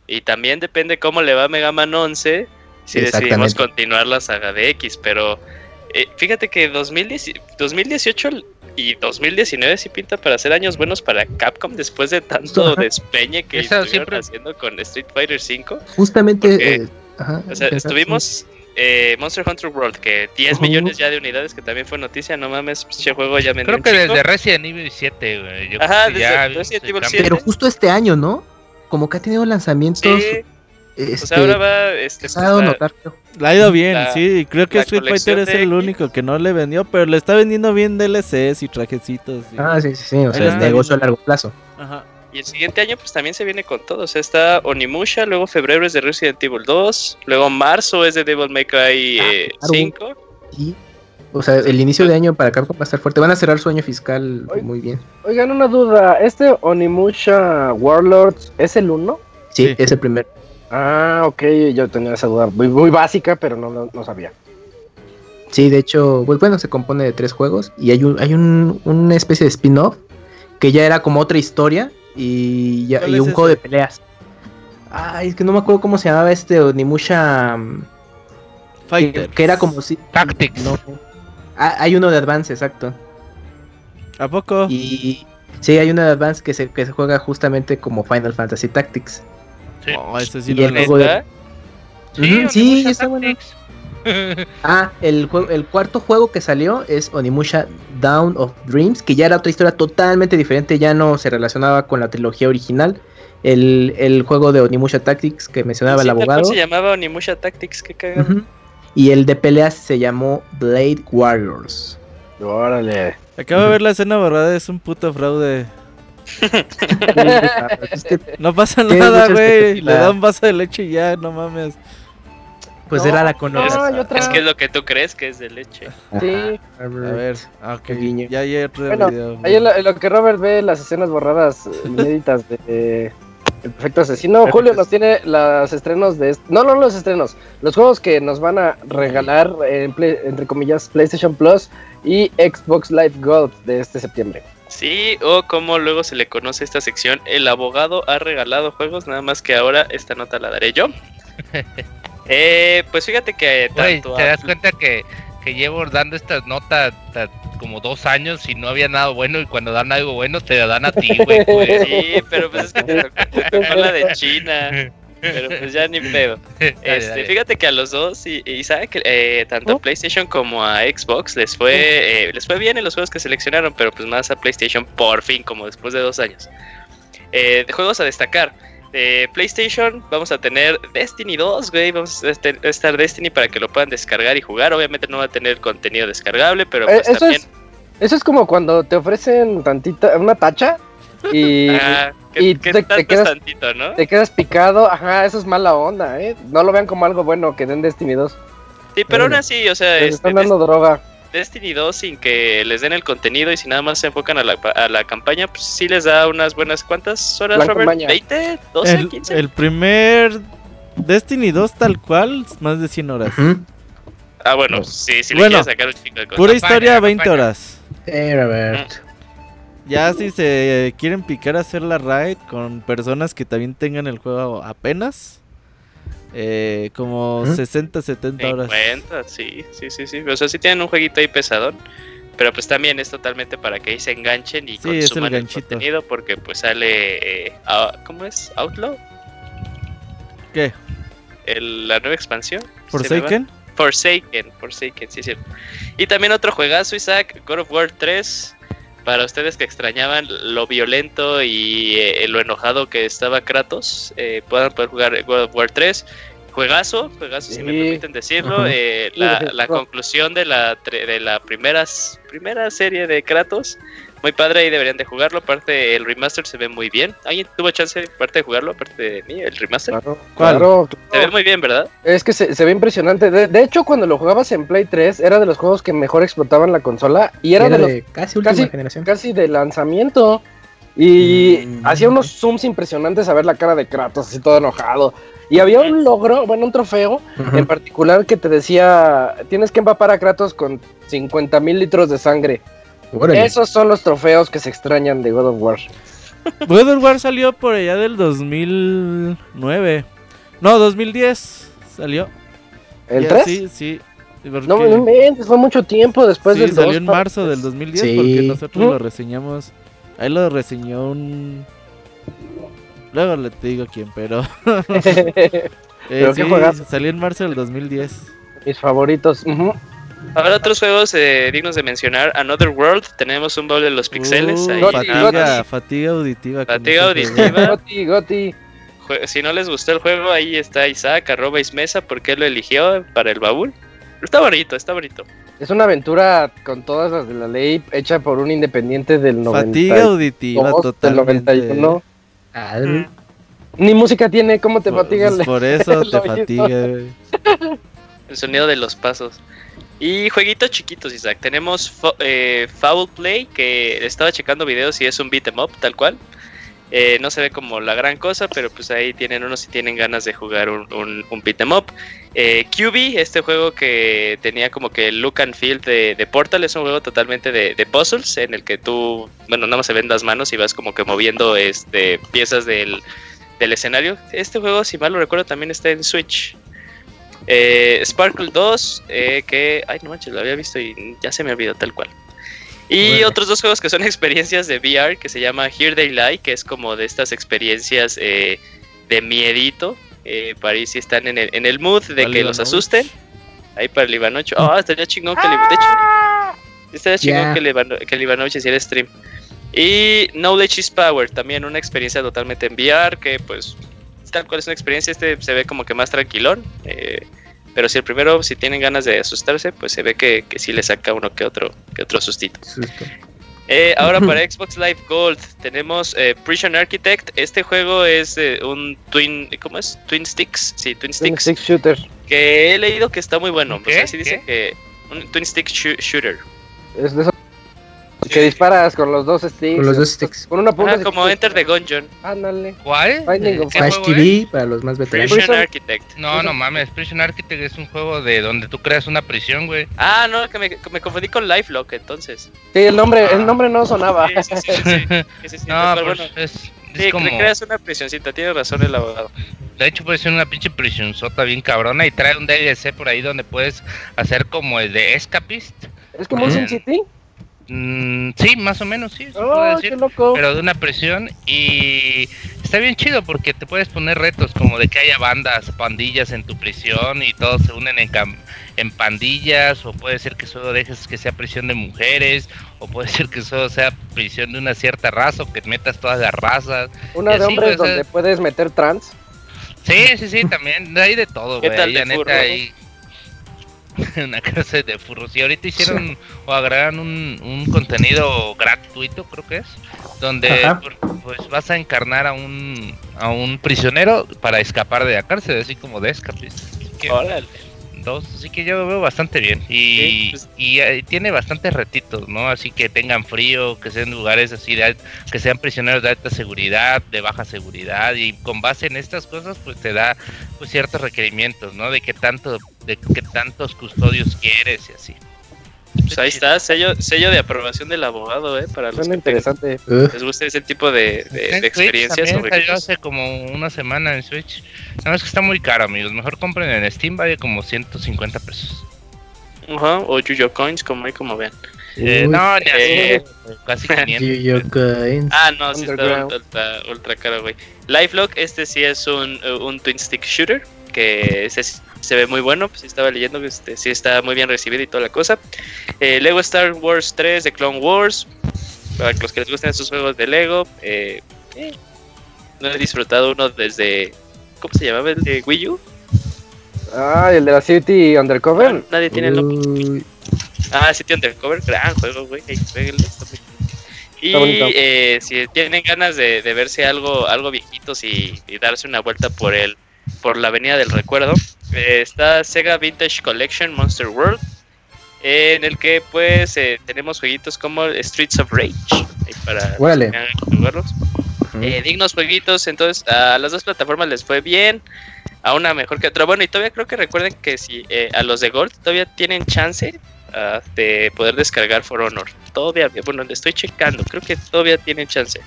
Y también depende cómo le va a Mega Man 11 si decidimos continuar la saga de X, pero eh, fíjate que 2018 y 2019 sí pinta para hacer años buenos para Capcom después de tanto despeñe que estuvieron siempre... haciendo con Street Fighter V. Justamente, eh, o sea, estuvimos eh, Monster Hunter World, que 10 millones ya de unidades, que también fue noticia, no mames, ese juego ya vendió Creo que desde Resident Evil 7, güey. Ajá, desde Resident Evil 7. Pero justo este año, ¿no? Como que ha tenido lanzamientos este, ahora va. Este, pues, la, Le ha ido bien, sí. Creo que Street Fighter es el único que no le vendió, pero le está vendiendo bien DLCs y trajecitos. Ah, sí, sí, sí. O sea, es negocio a largo plazo. Ajá. Y el siguiente año, pues también se viene con todo. O sea, está Onimusha, luego febrero es de Resident Evil 2, luego marzo es de Devil May Cry 5. Ah, eh, o sea, el inicio de año para Capcom va a estar fuerte. Van a cerrar su año fiscal muy bien. Oigan, una duda. ¿Este Onimusha Warlords es el 1? Sí, sí, es el primero. Ah, ok, yo tenía esa duda muy, muy básica, pero no, no, sabía. Sí, de hecho, pues bueno, se compone de tres juegos y hay un, hay un, una especie de spin-off que ya era como otra historia y, ya, y un juego de peleas. Ay, es que no me acuerdo cómo se llamaba este Onimusha. Mm, Fighter. Que, era como si. Tactics. No. Ah, hay uno de Advance, exacto. ¿A poco? Y. Sí, hay uno de Advance que se, que se juega justamente como Final Fantasy Tactics. Sí. Oh, ese sí y el juego de... Sí, sí está bueno. ah, el, el cuarto juego que salió es Onimusha Down of Dreams, que ya era otra historia totalmente diferente, ya no se relacionaba con la trilogía original. El, el juego de Onimusha Tactics que mencionaba el abogado. se llamaba Onimusha Tactics, qué cagado. Y el de peleas se llamó Blade Warriors. Órale. Acabo de ver la escena borrada, es un puto fraude. no pasa nada, güey. Le da un vaso de leche y ya, no mames. Pues era la conocida. Es que es lo que tú crees que es de leche. Sí. A ver, ah, ok. Ya hay otro bueno, video. Ahí en lo, que Robert ve las escenas borradas inéditas de, el perfecto asesino. Julio nos tiene los estrenos de. No, no los estrenos. Los juegos que nos van a regalar, entre comillas, PlayStation Plus y Xbox Live Gold de este septiembre. Sí, o como luego se le conoce esta sección, el abogado ha regalado juegos, nada más que ahora esta nota la daré yo. eh, pues fíjate que tanto ¿Te das cuenta que, que llevo dando estas notas como dos años y no había nada bueno y cuando dan algo bueno te la dan a ti, güey. Pues. Sí, pero pues es que te tocó, la de China. Pero pues ya ni pedo. Este, fíjate que a los dos, y, y sabe que eh, tanto a PlayStation como a Xbox les fue, eh, les fue bien en los juegos que seleccionaron, pero pues más a PlayStation por fin, como después de dos años. Eh, de juegos a destacar de PlayStation vamos a tener Destiny 2, güey. Vamos a estar Destiny para que lo puedan descargar y jugar. Obviamente no va a tener contenido descargable, pero eh, pues eso también. Es, eso es como cuando te ofrecen tantita, una tacha y, y te, quedas, tantito, ¿no? te quedas picado. Ajá, eso es mala onda, ¿eh? No lo vean como algo bueno que den Destiny 2. Sí, pero aún así, o sea. están este, dando droga. Destiny 2 sin que les den el contenido y si nada más se enfocan a la, a la campaña, pues sí les da unas buenas. ¿Cuántas horas, Robert? ¿20? ¿12? El, 15? El primer Destiny 2 tal cual, más de 100 horas. Ah, bueno, sí, sí le bueno, sacar un chico de cosas. Pura historia, 20 horas. Eh, Robert. Ya si se quieren picar a hacer la raid con personas que también tengan el juego apenas, eh, como 60, 70 horas. 50, sí, sí, sí, sí. O sea, sí tienen un jueguito ahí pesadón. Pero pues también es totalmente para que ahí se enganchen y consuman el, contenido porque pues sale... Eh, ¿Cómo es? ¿Outlaw? ¿Qué? El, la nueva expansión. ¿Forsaken? Forsaken, Forsaken, sí, sí. Y también otro juegazo, Isaac, God of War 3. Para ustedes que extrañaban lo violento y eh, lo enojado que estaba Kratos, eh, puedan poder jugar God of War 3. Juegazo, juegazo si me permiten decirlo. Eh, la, conclusión de la, de la primera serie de Kratos muy padre y deberían de jugarlo. Aparte, el remaster se ve muy bien. ¿Alguien tuvo chance aparte de jugarlo? Aparte de mí, el remaster. Claro, Se ve muy bien, ¿verdad? Es que se, ve impresionante. De, hecho, cuando lo jugabas en Play 3, era de los juegos que mejor explotaban la consola. Y era, de, los, casi última generación. Casi de lanzamiento. Y mm. hacía unos zooms impresionantes a ver la cara de Kratos, así todo enojado. Y había un logro, bueno, un trofeo en particular que te decía: tienes que empapar a Kratos con 50 mil litros de sangre. Esos son los trofeos que se extrañan de God of War. God of War salió por allá del 2009. No, 2010 salió. ¿El 3? Sí, sí. No, no fue mucho tiempo después sí, salió en marzo del 2010 porque nosotros lo reseñamos. Ahí lo reseñó un... Luego le te digo quién, pero... ¿Pero qué eh, Salió en marzo del 2010. Mis favoritos. Habrá otros juegos eh, dignos de mencionar. Another World, tenemos un doble de los pixeles. Uh, fatiga, fatiga auditiva. Fatiga auditiva. goti, goti. Si no les gustó el juego, ahí está Isaac, arroba Ismesa, porque él lo eligió para el baúl. Está bonito, está bonito. Es una aventura con todas las de la ley, hecha por un independiente del 90. Fatiga auditiva, totalmente. Del 91. Mm. Ni música tiene, ¿cómo te fatiga? Pues por eso te fatiga. El sonido de los pasos. Y jueguitos chiquitos, Isaac. Tenemos eh, Foul Play, que estaba checando videos y es un beat em up, tal cual. Eh, no se ve como la gran cosa, pero pues ahí tienen unos si tienen ganas de jugar un, un, beat em up. Eh, QB, este juego que tenía como que el look and feel de, Portal, es un juego totalmente de, puzzles en el que tú, bueno, nada más se ven las manos y vas como que moviendo este, piezas del, del escenario. Este juego, si mal lo recuerdo, también está en Switch. Eh, Sparkle 2, eh, que, ay no manches, lo había visto y ya se me olvidó tal cual. Y otros dos juegos que son experiencias de VR, que se llama Here They Lie, que es como de estas experiencias eh, de miedito, eh, para ir si están en el, en el mood de que los asusten. Ahí para el Ivanocho. Ah, estaría chingón que el De hecho, estaría chingón que, el que el Ivanocho hiciera stream. Y Knowledge is Power, también una experiencia totalmente en VR, que pues tal cual es una experiencia, este se ve como que más tranquilón. Eh, pero si el primero, si tienen ganas de asustarse, pues se ve que, que sí le saca uno que otro, que otro sustito. Eh, ahora para Xbox Live Gold tenemos eh, Prison Architect. Este juego es eh, un Twin, ¿cómo es? Twin Sticks, sí, Twin Sticks. Twin Stick Shooter. Que he leído que está muy bueno. O sea, sí dice que un Twin Stick Shooter. Es de que disparas con los dos sticks. Con los dos sticks. Con una punta. Ah, como Enter the Gungeon. Ándale. ¿Cuál? Flash TV para los más veteranos. Prison Architect. No, no mames. Prison Architect es un juego de donde tú creas una prisión, güey. Ah, no, que me, me confundí con Lifelock entonces. Sí, el nombre, el nombre no sonaba. Sí, sí, sí. sí. no, pero pues bueno. es, es sí, como... que creas una prisioncita. Tiene razón el abogado. De hecho, puede ser una pinche prisionzota bien cabrona y trae un DLC por ahí donde puedes hacer como el de Escapist. ¿Es como un Sin City? Mm, sí, más o menos, sí. Oh, decir, Pero de una presión. Y está bien chido porque te puedes poner retos como de que haya bandas, pandillas en tu prisión y todos se unen en, en pandillas. O puede ser que solo dejes que sea prisión de mujeres. O puede ser que solo sea prisión de una cierta raza o que metas todas las razas. Una de hombres donde puedes meter trans. Sí, sí, sí, también. Hay de todo, güey. neta, una clase de furros. Y ahorita hicieron o agregaron un, un, contenido gratuito, creo que es, donde pues vas a encarnar a un, a un prisionero para escapar de la cárcel, así como de escapista así que yo lo veo bastante bien. Y, pues- y, eh, tiene bastantes retitos, ¿no? Así que tengan frío, que sean lugares así, de, que sean prisioneros de alta seguridad, de baja seguridad, y con base en estas cosas, pues te da pues, ciertos requerimientos, ¿no? De qué tanto, de qué tantos custodios quieres y así. Pues ahí está, sello, sello de aprobación del abogado, ¿eh? Para los que interesante. les guste ese tipo de, de, experiencias. Salió hace como una semana en Switch. Nada más que está muy caro, amigos. Mejor compren en Steam, vale como 150 pesos. Ajá, o Yuyo Coins, como ahí como vean. Eh, no, ya eh, casi 500. Coins. Ah, no, sí está ultra, ultra caro, güey. Lifelock, este sí es un, un twin stick shooter, que es se ve muy bueno, pues estaba leyendo que este, sí está muy bien recibido y toda la cosa. Eh, Lego Star Wars 3 de Clone Wars, para los que les gusten esos juegos de Lego. Eh, eh, no he disfrutado uno desde, ¿cómo se llamaba? El de Wii U. Ah, el de la City Undercover. nadie tiene el nombre. Ah, City Undercover, gran juego, güey. Y eh, si tienen ganas de, verse algo, algo viejitos y, y, darse una vuelta por el, por la avenida del recuerdo, está Sega Vintage Collection Monster World, en el que pues eh, tenemos jueguitos como Streets of Rage, para jugarlos. Eh, dignos jueguitos, entonces a las dos plataformas les fue bien, a una mejor que otra. Bueno, y todavía creo que recuerden que si a los de Gold todavía tienen chance ah, de poder descargar For Honor. Todavía, bueno, le estoy checando, creo que todavía tienen chance.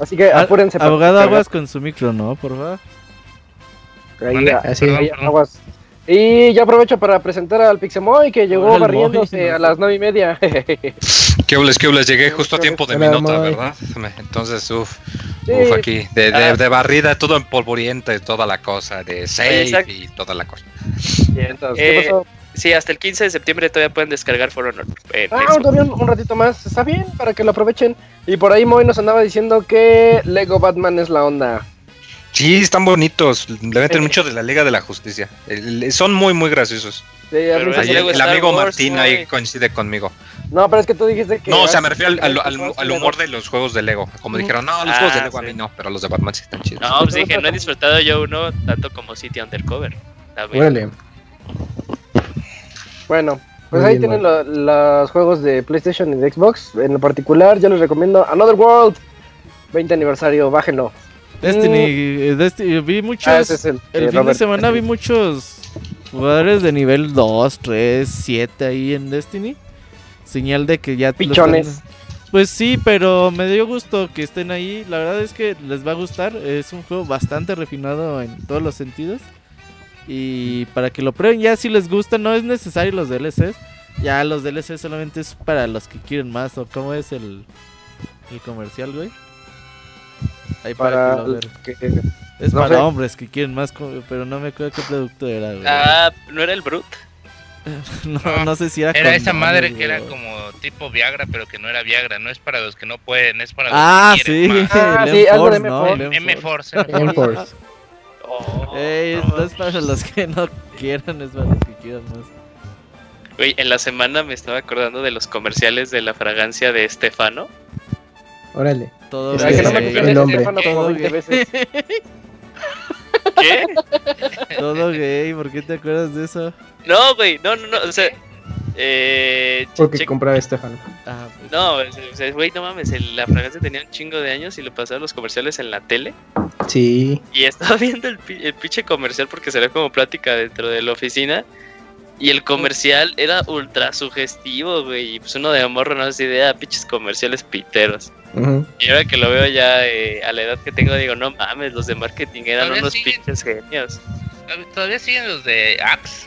Así que apúrense. Abogado Aguas con su micro, ¿no? Por favor. Y ya aprovecho para presentar al Pixemoy que llegó barriéndose a las nueve y media. ¿Qué hubles, qué Llegué justo a tiempo de mi nota, ¿verdad? Entonces, uff, aquí, de, de, de, barrida, todo en polvorienta y toda la cosa, de safe y toda la cosa. Eh, sí, hasta el 15 de septiembre todavía pueden descargar For Honor. Eh, ah, todavía un, ratito más, está bien, para que lo aprovechen. Y por ahí Moy nos andaba diciendo que Lego Batman es la onda. Sí, están bonitos. Le meten mucho de la Liga de la Justicia. son muy, muy graciosos. el, amigo Martín ahí coincide conmigo. No, pero es que tú dijiste que. No, o sea, me refiero al, humor de los juegos de Lego. Como dijeron, no, los juegos de ah, Lego a mí no, pero los de Batman sí están chidos. No, pues dije, no he disfrutado yo uno tanto como City Undercover. Bueno, pues ahí tienen los juegos de PlayStation y de Xbox. En lo particular, yo les recomiendo Another World 20 aniversario, bájenlo. Destiny, mm. Destiny vi muchos. Ah, el, fin de semana vi muchos jugadores de nivel 2, 3, 7 ahí en Destiny. Señal de que ya. Pichones. Pues sí, pero me dio gusto que estén ahí. La verdad es que les va a gustar. Es un juego bastante refinado en todos los sentidos. Y para que lo prueben, ya si les gusta, no es necesario los DLCs. Ya los DLCs solamente es para los que quieren más. ¿O cómo es el, el comercial, güey? Ahí para, que Es para hombres que quieren más, pero no me acuerdo qué producto era, güey. Ah, ¿no era el Brut? no, no, sé si era. Era esa madre que era como tipo Viagra, pero que no era Viagra. No es para los que no pueden, es para los ah, que quieren sí. Ah, sí, algo de M-Force. M-Force. Oh, no, es para los que no quieran, es para los que quieran más. Güey, en la semana me estaba acordando de los comerciales de la fragancia de Estefano. Órale. Todo. Que no me el nombre. Todo gay. Veces. ¿Qué? Todo gay, ¿por qué te acuerdas de eso? No, güey, no, no, no, o sea... Eh, Porque compraba Estefano. Ah, pues. No, güey, no mames, la fragancia tenía un chingo de años y lo pasaba los comerciales en la tele. Sí. Y estaba viendo el, el pinche comercial porque sería como plática dentro de la oficina. Y el comercial era ultra sugestivo, güey. Y pues uno de amor no hace idea, pinches comerciales piteros. Y ahora que lo veo ya eh, a la edad que tengo, digo, no mames, los de marketing eran unos pinches genios. Todavía siguen los de Axe.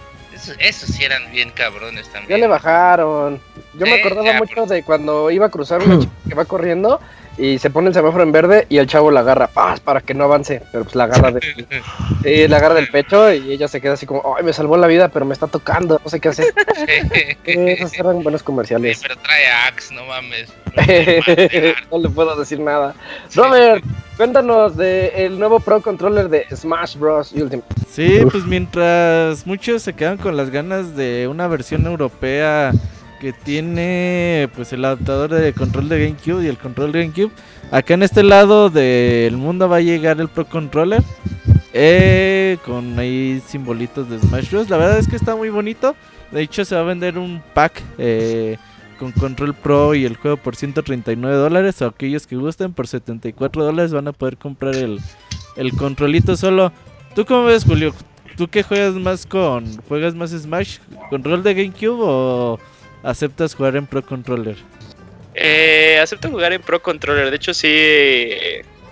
Esos, sí eran bien cabrones también. Ya le bajaron. Yo me acordaba mucho de cuando iba a cruzar una chica que va corriendo y se pone el semáforo en verde y el chavo la agarra ¡paz! para que no avance, pero pues la agarra de, la agarra del pecho y ella se queda así como, ay, me salvó la vida, pero me está tocando, no sé qué hacer. Esos eran buenos comerciales. pero trae Axe, no mames. no le puedo decir nada. Robert, cuéntanos del el nuevo Pro Controller de Smash Bros. Ultimate. Sí, pues mientras muchos se quedan con las ganas de una versión europea que tiene pues el adaptador de control de GameCube y el control de GameCube. Acá en este lado del mundo va a llegar el Pro Controller eh, con ahí simbolitos de Smash Bros. La verdad es que está muy bonito. De hecho se va a vender un pack eh, con Control Pro y el juego por 139 dólares. Aquellos que gusten por 74 dólares van a poder comprar el, el controlito solo. ¿Tú cómo ves Julio? ¿Tú qué juegas más con? ¿Juegas más Smash? ¿Control de GameCube o aceptas jugar en Pro Controller? Eh, acepto jugar en Pro Controller. De hecho, sí,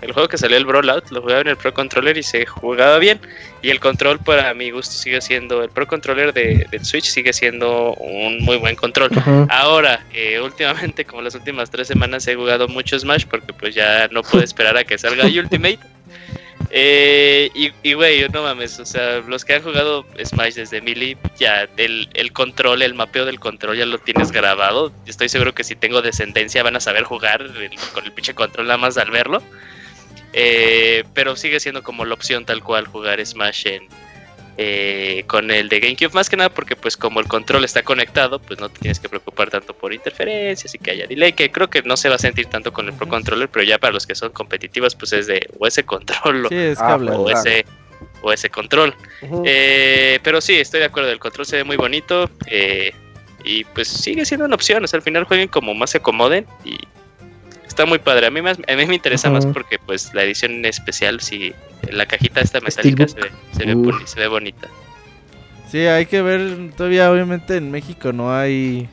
el juego que salió el Brawlout lo jugaba en el Pro Controller y se jugaba bien. Y el control, para mi gusto, sigue siendo el Pro Controller de, del Switch, sigue siendo un muy buen control. Ahora, eh, últimamente, como las últimas tres semanas, he jugado mucho Smash porque pues ya no puedo esperar a que salga Ultimate. Eh, y, güey, no mames, o sea, los que han jugado Smash desde Mili, ya el, el, control, el mapeo del control ya lo tienes grabado. Estoy seguro que si tengo descendencia van a saber jugar con el pinche control nada más al verlo. Eh, pero sigue siendo como la opción tal cual jugar Smash en, eh, con el de GameCube más que nada porque pues como el control está conectado pues no te tienes que preocupar tanto por interferencias y que haya delay que creo que no se va a sentir tanto con el Pro Controller pero ya para los que son competitivos pues es de o ese control o, ese o ese control. Eh, pero sí estoy de acuerdo el control se ve muy bonito eh, y pues sigue siendo una opción o sea al final jueguen como más se acomoden y está muy padre. A mí, más, a mí me interesa más porque pues la edición especial, si la cajita esta metálica se ve, se, ve, se ve bonita. Sí, hay que ver, todavía obviamente en México no hay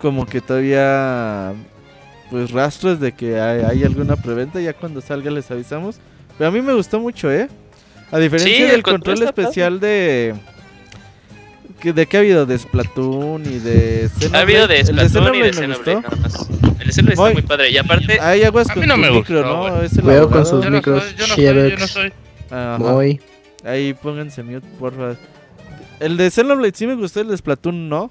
como que todavía pues rastros de que hay, alguna preventa, ya cuando salga les avisamos. Pero a mí me gustó mucho, ¿eh? A diferencia del control, especial de ¿De qué ha habido? ¿De Splatoon y de Xenoblade? Ha habido de Splatoon y de Xenoblade, El Xenoblade está muy padre. Y aparte... Hay aguas con no me micro, ¿no? Es Veo con sus micros. Yo no soy, yo no soy. Voy. Ahí pónganse mute, porfa. El de Xenoblade sí me gustó, el de Splatoon no.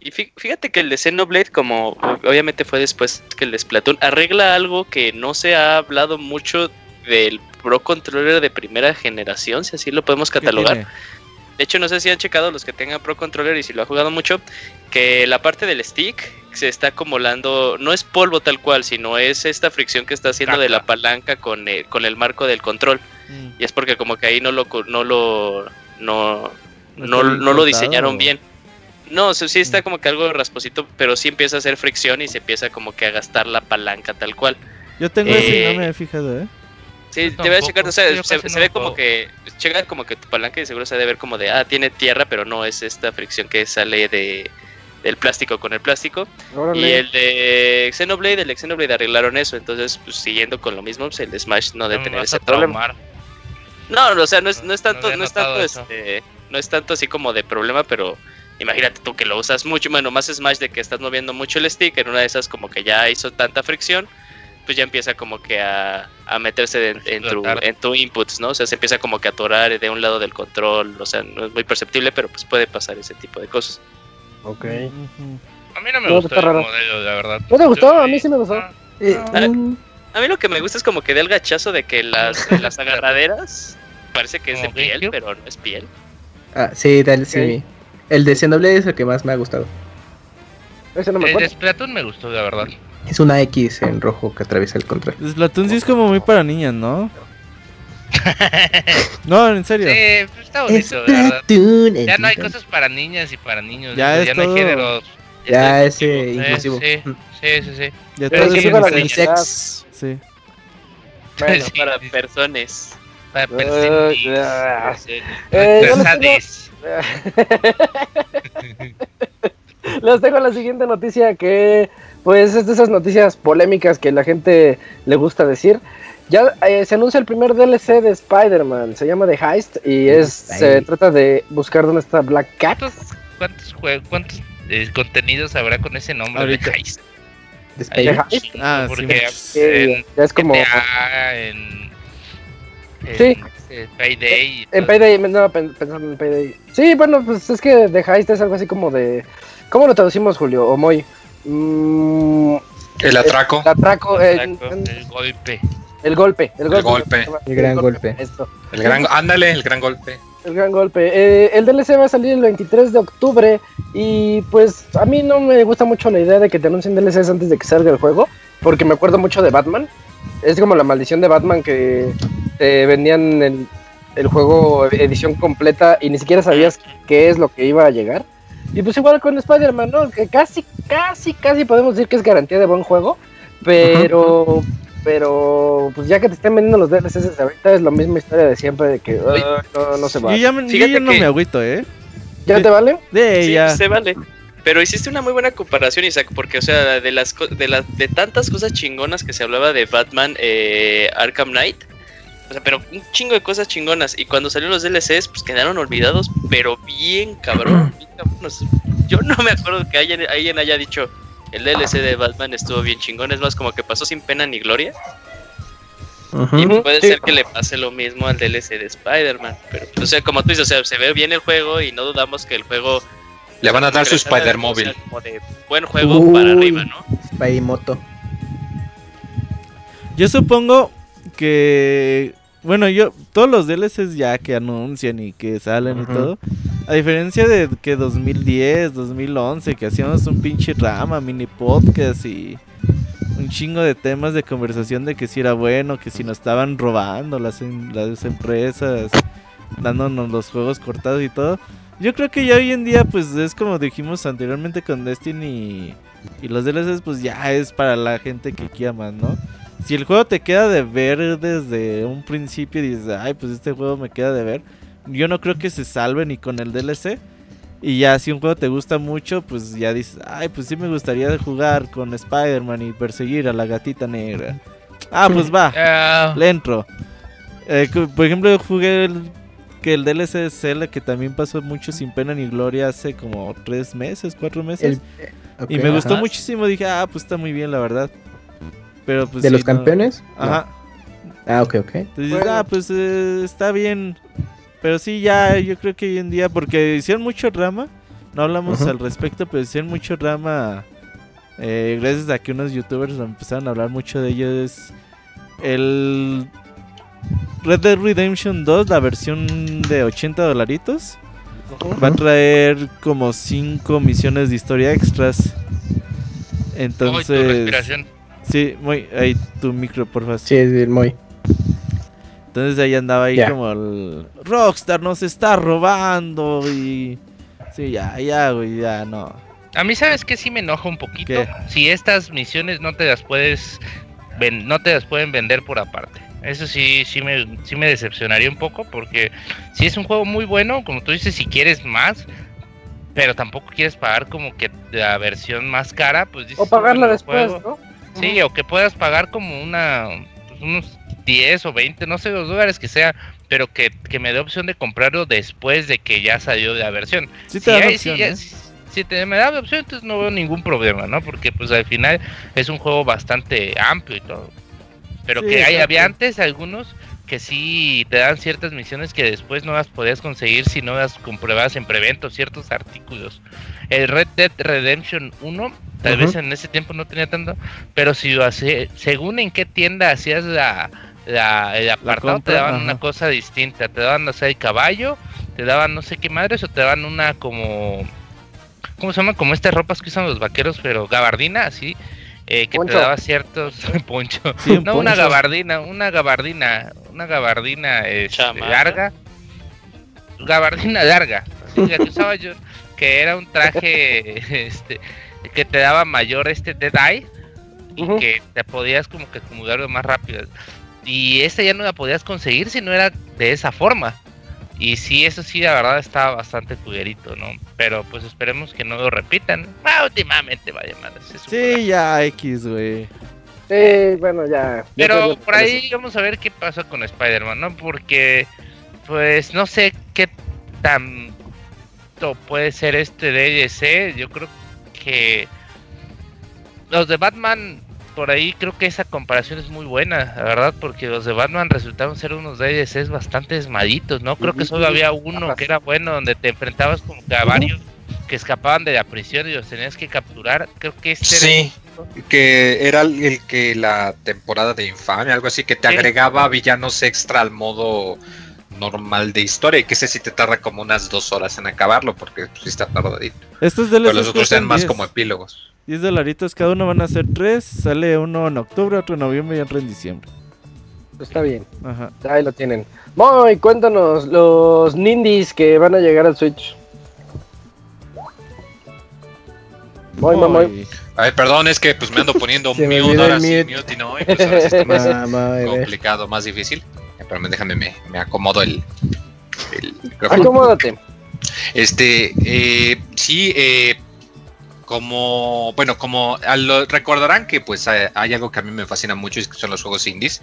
Y fíjate que el de Xenoblade, como obviamente fue después que el de Splatoon, arregla algo que no se ha hablado mucho del Pro Controller de primera generación, si así lo podemos catalogar. De hecho, no sé si han checado los que tengan Pro Controller y si lo ha jugado mucho, que la parte del stick se está acumulando, no es polvo tal cual, sino es esta fricción que está haciendo de la palanca con el, con el marco del control. Mm. Y es porque como que ahí no lo no lo no, no, lo diseñaron bien. No, sí está mm. como que algo rasposito, pero sí empieza a hacer fricción y se empieza como que a gastar la palanca tal cual. Yo tengo ese y no me he fijado, ¿eh? Sí, te voy a checar, o sea, se, ve como que, checa como que tu palanca y seguro se debe ver como de, ah, tiene tierra, pero no es esta fricción que sale de, del plástico con el plástico. Y el de Xenoblade, el de Xenoblade arreglaron eso, entonces, pues, siguiendo con lo mismo, pues, el de Smash no debe tener ese problema. No, o sea, no es, no es tanto, no, es tanto, este, no es tanto así como de problema, pero imagínate tú que lo usas mucho, bueno, más Smash de que estás moviendo mucho el stick, en una de esas como que ya hizo tanta fricción, pues ya empieza como que a, a meterse en, tu, en tu inputs, ¿no? O sea, se empieza como que a atorar de un lado del control, o sea, no es muy perceptible, pero pues puede pasar ese tipo de cosas. Ok. A mí no me gustó el modelo, la verdad. ¿No te gustó? A mí sí me gustó. Eh, mm. a, mí lo que me gusta es como que da el gachazo de que las, las agarraderas parece que es de piel, pero no es piel. Ah, sí, dale, sí. El de Xenoblade es el que más me ha gustado. Ese no me el de Splatoon me gustó, la verdad. Es una X en rojo que atraviesa el control. Splatoon sí es como muy para niñas, ¿no? no, en serio. Sí, pues está bonito, verdad. Ya no hay cosas para niñas y para niños. Ya, ya no hay géneros. Ya, es inclusivo. Sí, sí, sí. sí. Ya todo es unisex. Sí. Bueno, para personas. Para personas. Eh, Les dejo la siguiente noticia que, pues, es de esas noticias polémicas que la gente le gusta decir. Ya eh, se anuncia el primer DLC de Spider-Man, se llama The Heist y es se trata de buscar dónde está Black Cat. ¿Cuántos, cuántos, eh, contenidos habrá con ese nombre de Heist? ¿De Heist? Ah, Porque sí, ya es como... en, en, sí. Este, Payday. Y en Payday, me andaba pensando en Payday. Sí, bueno, pues es que The Heist es algo así como de... ¿Cómo lo traducimos, Julio? O Moy. Mm, el atraco. El atraco. El, el, golpe. El golpe. El golpe. El, golpe. el gran golpe. Esto. El gran, ándale, el gran golpe. El gran golpe. Eh, el DLC va a salir el 23 de octubre y pues a mí no me gusta mucho la idea de que te anuncien DLCs antes de que salga el juego, porque me acuerdo mucho de Batman. Es como la maldición de Batman que te vendían el, el juego edición completa y ni siquiera sabías qué es lo que iba a llegar. Y pues igual con Spider-Man, ¿no? Que casi, casi, casi podemos decir que es garantía de buen juego, pero... Pero, pues ya que te estén vendiendo los DLCs ahorita, es la misma historia de siempre, de que no, no se va. Yo ya, me- yo ya no me agüito, ¿eh? ¿Ya te vale? De Sí, ya. se vale. Pero hiciste una muy buena comparación, Isaac, porque, o sea, de las co- de, las de tantas cosas chingonas que se hablaba de Batman eh, Arkham Knight, o sea, pero un chingo de cosas chingonas. Y cuando salieron los DLCs, pues quedaron olvidados, pero bien cabrón. bien sea, Yo no me acuerdo que alguien, alguien haya dicho el DLC de Batman estuvo bien chingón. Es más, como que pasó sin pena ni gloria. Y puede sí. ser que le pase lo mismo al DLC de Spider-Man. Pero, o sea, como tú dices, o sea, se ve bien el juego y no dudamos que el juego. Le van a dar su o sea, Spider Móvil. como de buen juego para arriba, ¿no? Spymoto. Yo supongo que. Bueno, yo. Todos los DLCs ya que anuncian y que salen y todo. A diferencia de que 2010, 2011, que hacíamos un pinche rama, mini podcast y. Un chingo de temas de conversación de que si era bueno, que si nos estaban robando las, em- las empresas, dándonos los juegos cortados y todo. Yo creo que ya hoy en día, pues es como dijimos anteriormente con Destiny y los DLCs, pues ya es para la gente que quiera más, ¿no? Si el juego te queda de ver desde un principio y dices, ay, pues este juego me queda de ver, yo no creo que se salve ni con el DLC. Y ya si un juego te gusta mucho, pues ya dices, ay, pues sí me gustaría jugar con Spider-Man y perseguir a la gatita negra. Ah, pues va, Ah, le entro. Eh, por ejemplo, yo jugué el, que el DLC de Zelda, que también pasó mucho sin pena ni gloria hace como tres meses, cuatro meses. El- y me gustó muchísimo, dije, ah, pues está muy bien, la verdad. Pero pues ¿De sí, los no. campeones? No. Ajá. Ah, ok, ok. Entonces Bueno. ah, pues eh, está bien. Pero sí, ya, yo creo que hoy en día, porque hicieron mucho drama, no hablamos al respecto, pero hicieron mucho drama. eh, gracias a que unos youtubers empezaron a hablar mucho de ellos. El Red Dead Redemption 2, la versión de 80 dolaritos, va a traer como 5 misiones de historia extras. Entonces. Sí, muy, ahí tu micro, por favor. Sí, es el Moy. Entonces ahí andaba ahí Ya. como el Rockstar nos está robando y sí, ya, ya, güey, ya no. A mí, ¿sabes qué? Sí me enoja un poquito. ¿Qué? Si estas misiones no te las puedes no te las pueden vender por aparte. Eso sí, sí me, sí me decepcionaría un poco porque si es un juego muy bueno, como tú dices, si quieres más, pero tampoco quieres pagar como que la versión más cara, pues dices, o pagarla después, ¿no? Sí, o que puedas pagar como una pues, unos 10 o 20, no sé los dólares que sea, pero que, me dé opción de comprarlo después de que ya salió de la versión. si, ¿eh? si, te, me da la opción, entonces no veo ningún problema, ¿no? Porque pues al final es un juego bastante amplio y todo. Pero que hay, había antes algunos que sí te dan ciertas misiones que después no las podías conseguir si no las comprobabas en prevento, ciertos artículos. El Red Dead Redemption 1, tal vez en ese tiempo no tenía tanto, pero si lo hace, según en qué tienda hacías la, la el apartado, te daban una cosa distinta. Te daban, no sé, el caballo, te daban no sé qué madres, o te daban una como. ¿Cómo se llama? Como estas ropas que usan los vaqueros, pero gabardina, así eh, que te daba ciertos poncho, no una gabardina, una gabardina, una gabardina este, larga, gabardina larga, que usaba yo, que era un traje este que te daba mayor este dead eye y que te podías como que acumularlo más rápido. Y esta ya no la podías conseguir si no era de esa forma. Y sí, eso sí, la verdad está bastante cuderito, ¿no? Pero pues esperemos que no lo repitan. Ah, últimamente, vaya madre. Sí, ya X, güey. Sí, bueno, ya. Pero por ahí vamos a ver qué pasa con Spider-Man, ¿no? Porque, pues, no sé qué tanto puede ser este DLC. Yo creo que los de Batman por ahí creo que esa comparación es muy buena, la verdad, porque los de Batman resultaron ser unos DLCs bastante esmaditos, ¿no? Creo que solo había uno que era bueno, donde te enfrentabas como que a varios que escapaban de la prisión y los tenías que capturar. Creo que este sí, que era el que la temporada de Infamia, algo así, que te agregaba villanos extra al modo normal de historia y que ese sí te tarda como unas dos horas en acabarlo porque pues, sí está tardadito. Estos Pero los otros sean más como epílogos. 10 dolaritos cada uno van a ser 3. Sale uno en octubre, otro en noviembre y otro en diciembre. Está bien. Ajá. Ahí lo tienen. Moy, cuéntanos los Nindies que van a llegar al Switch. Moy, Moy. Ay, perdón, es que pues me ando poniendo mute ahora sí, mute y no, pues, a está más complicado, más difícil. Pero déjame, me, me acomodo el, el Acomódate. Este, eh, sí, eh, como, bueno, como recordarán que pues hay, algo que a mí me fascina mucho y son los juegos indies.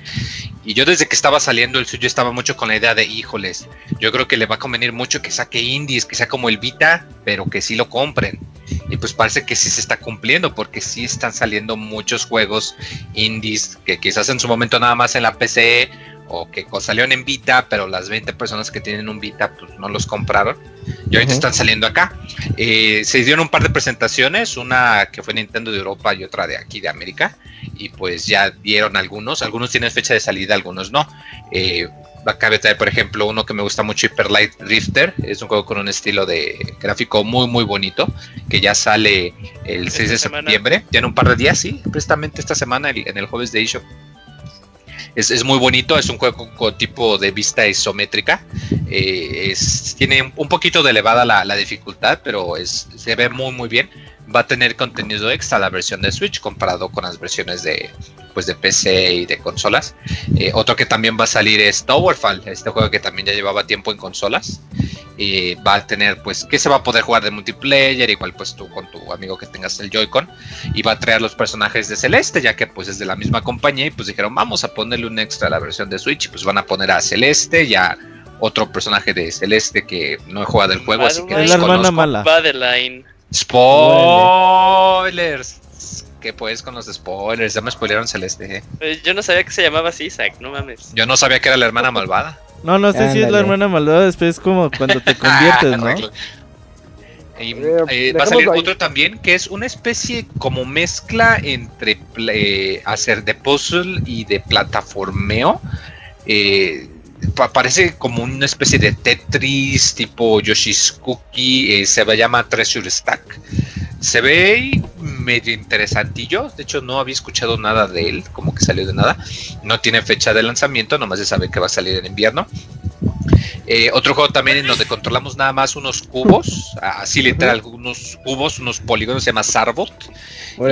Y yo desde que estaba saliendo el suyo estaba mucho con la idea de, híjoles, yo creo que le va a convenir mucho que saque indies, que sea como el Vita, pero que sí lo compren. Y pues parece que sí se está cumpliendo porque sí están saliendo muchos juegos indies que quizás en su momento nada más en la PC o que salieron en Vita, pero las 20 personas que tienen un Vita pues no los compraron. Y ahorita están saliendo acá. Eh, se dieron un par de presentaciones, una que fue Nintendo de Europa y otra de aquí de América. Y pues ya dieron algunos. Algunos tienen fecha de salida, algunos no. Eh, de traer, por ejemplo, uno que me gusta mucho, Hyper Light Drifter. Es un juego con un estilo de gráfico muy, muy bonito. Que ya sale el 6 de septiembre. Ya en un par de días, sí. Precisamente esta semana, en el jueves de eShop es, muy bonito, es un juego con tipo de vista isométrica. Eh, tiene un poquito de elevada la, dificultad, pero es, se ve muy muy bien. Va a tener contenido extra la versión de Switch comparado con las versiones de, pues de PC y de consolas. Eh, otro que también va a salir es Towerfall, este juego que también ya llevaba tiempo en consolas. Y va a tener, pues, que se va a poder jugar de multiplayer, igual pues tú con tu amigo que tengas el Joy-Con. Y va a traer los personajes de Celeste, ya que pues es de la misma compañía. Y pues dijeron, vamos a ponerle un extra a la versión de Switch. Pues van a poner a Celeste ya otro personaje de Celeste que no he jugado el juego, así que es la hermana mala. Spoilers que pues con los spoilers, ya me spoilearon Celeste. Eh, yo no sabía que se llamaba así, Isaac, no mames. Yo no sabía que era la hermana malvada. No, no sé si es la hermana malvada, después es como cuando te conviertes, ¿no? Y, eh, va a salir otro también que es una especie como mezcla entre eh, hacer de puzzle y de plataformeo. Parece como una especie de Tetris tipo Yoshi's Cookie. se llama Treasure Stack. Se ve medio interesantillo. De hecho, no había escuchado nada de él, como que salió de nada. No tiene fecha de lanzamiento, nomás se sabe que va a salir en invierno. Eh, otro juego también en donde controlamos nada más unos cubos, así literal, unos cubos, unos polígonos, se llama Sarbot.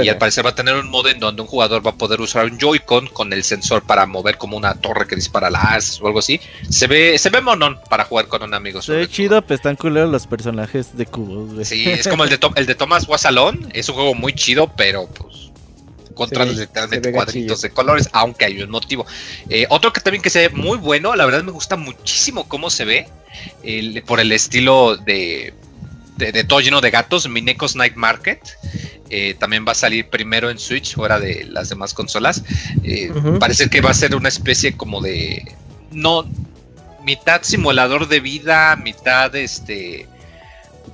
Y al parecer va a tener un modo en donde un jugador va a poder usar un Joy-Con con el sensor para mover como una torre que dispara las o algo así. Se ve, se ve monón para jugar con un amigo. Se ve chido, pero están culeros los personajes de cubos. Sí, es como el de, el de Thomas Wasalón. Es un juego muy chido, pero pues contra los literalmente cuadritos de colores, aunque hay un motivo. Eh, otro que también que se ve muy bueno, la verdad me gusta muchísimo cómo se ve, por el estilo de, de, todo lleno de gatos, Mineco's Night Market. Eh, también va a salir primero en Switch, fuera de las demás consolas. Eh, parece que va a ser una especie como de. No. Mitad simulador de vida, mitad este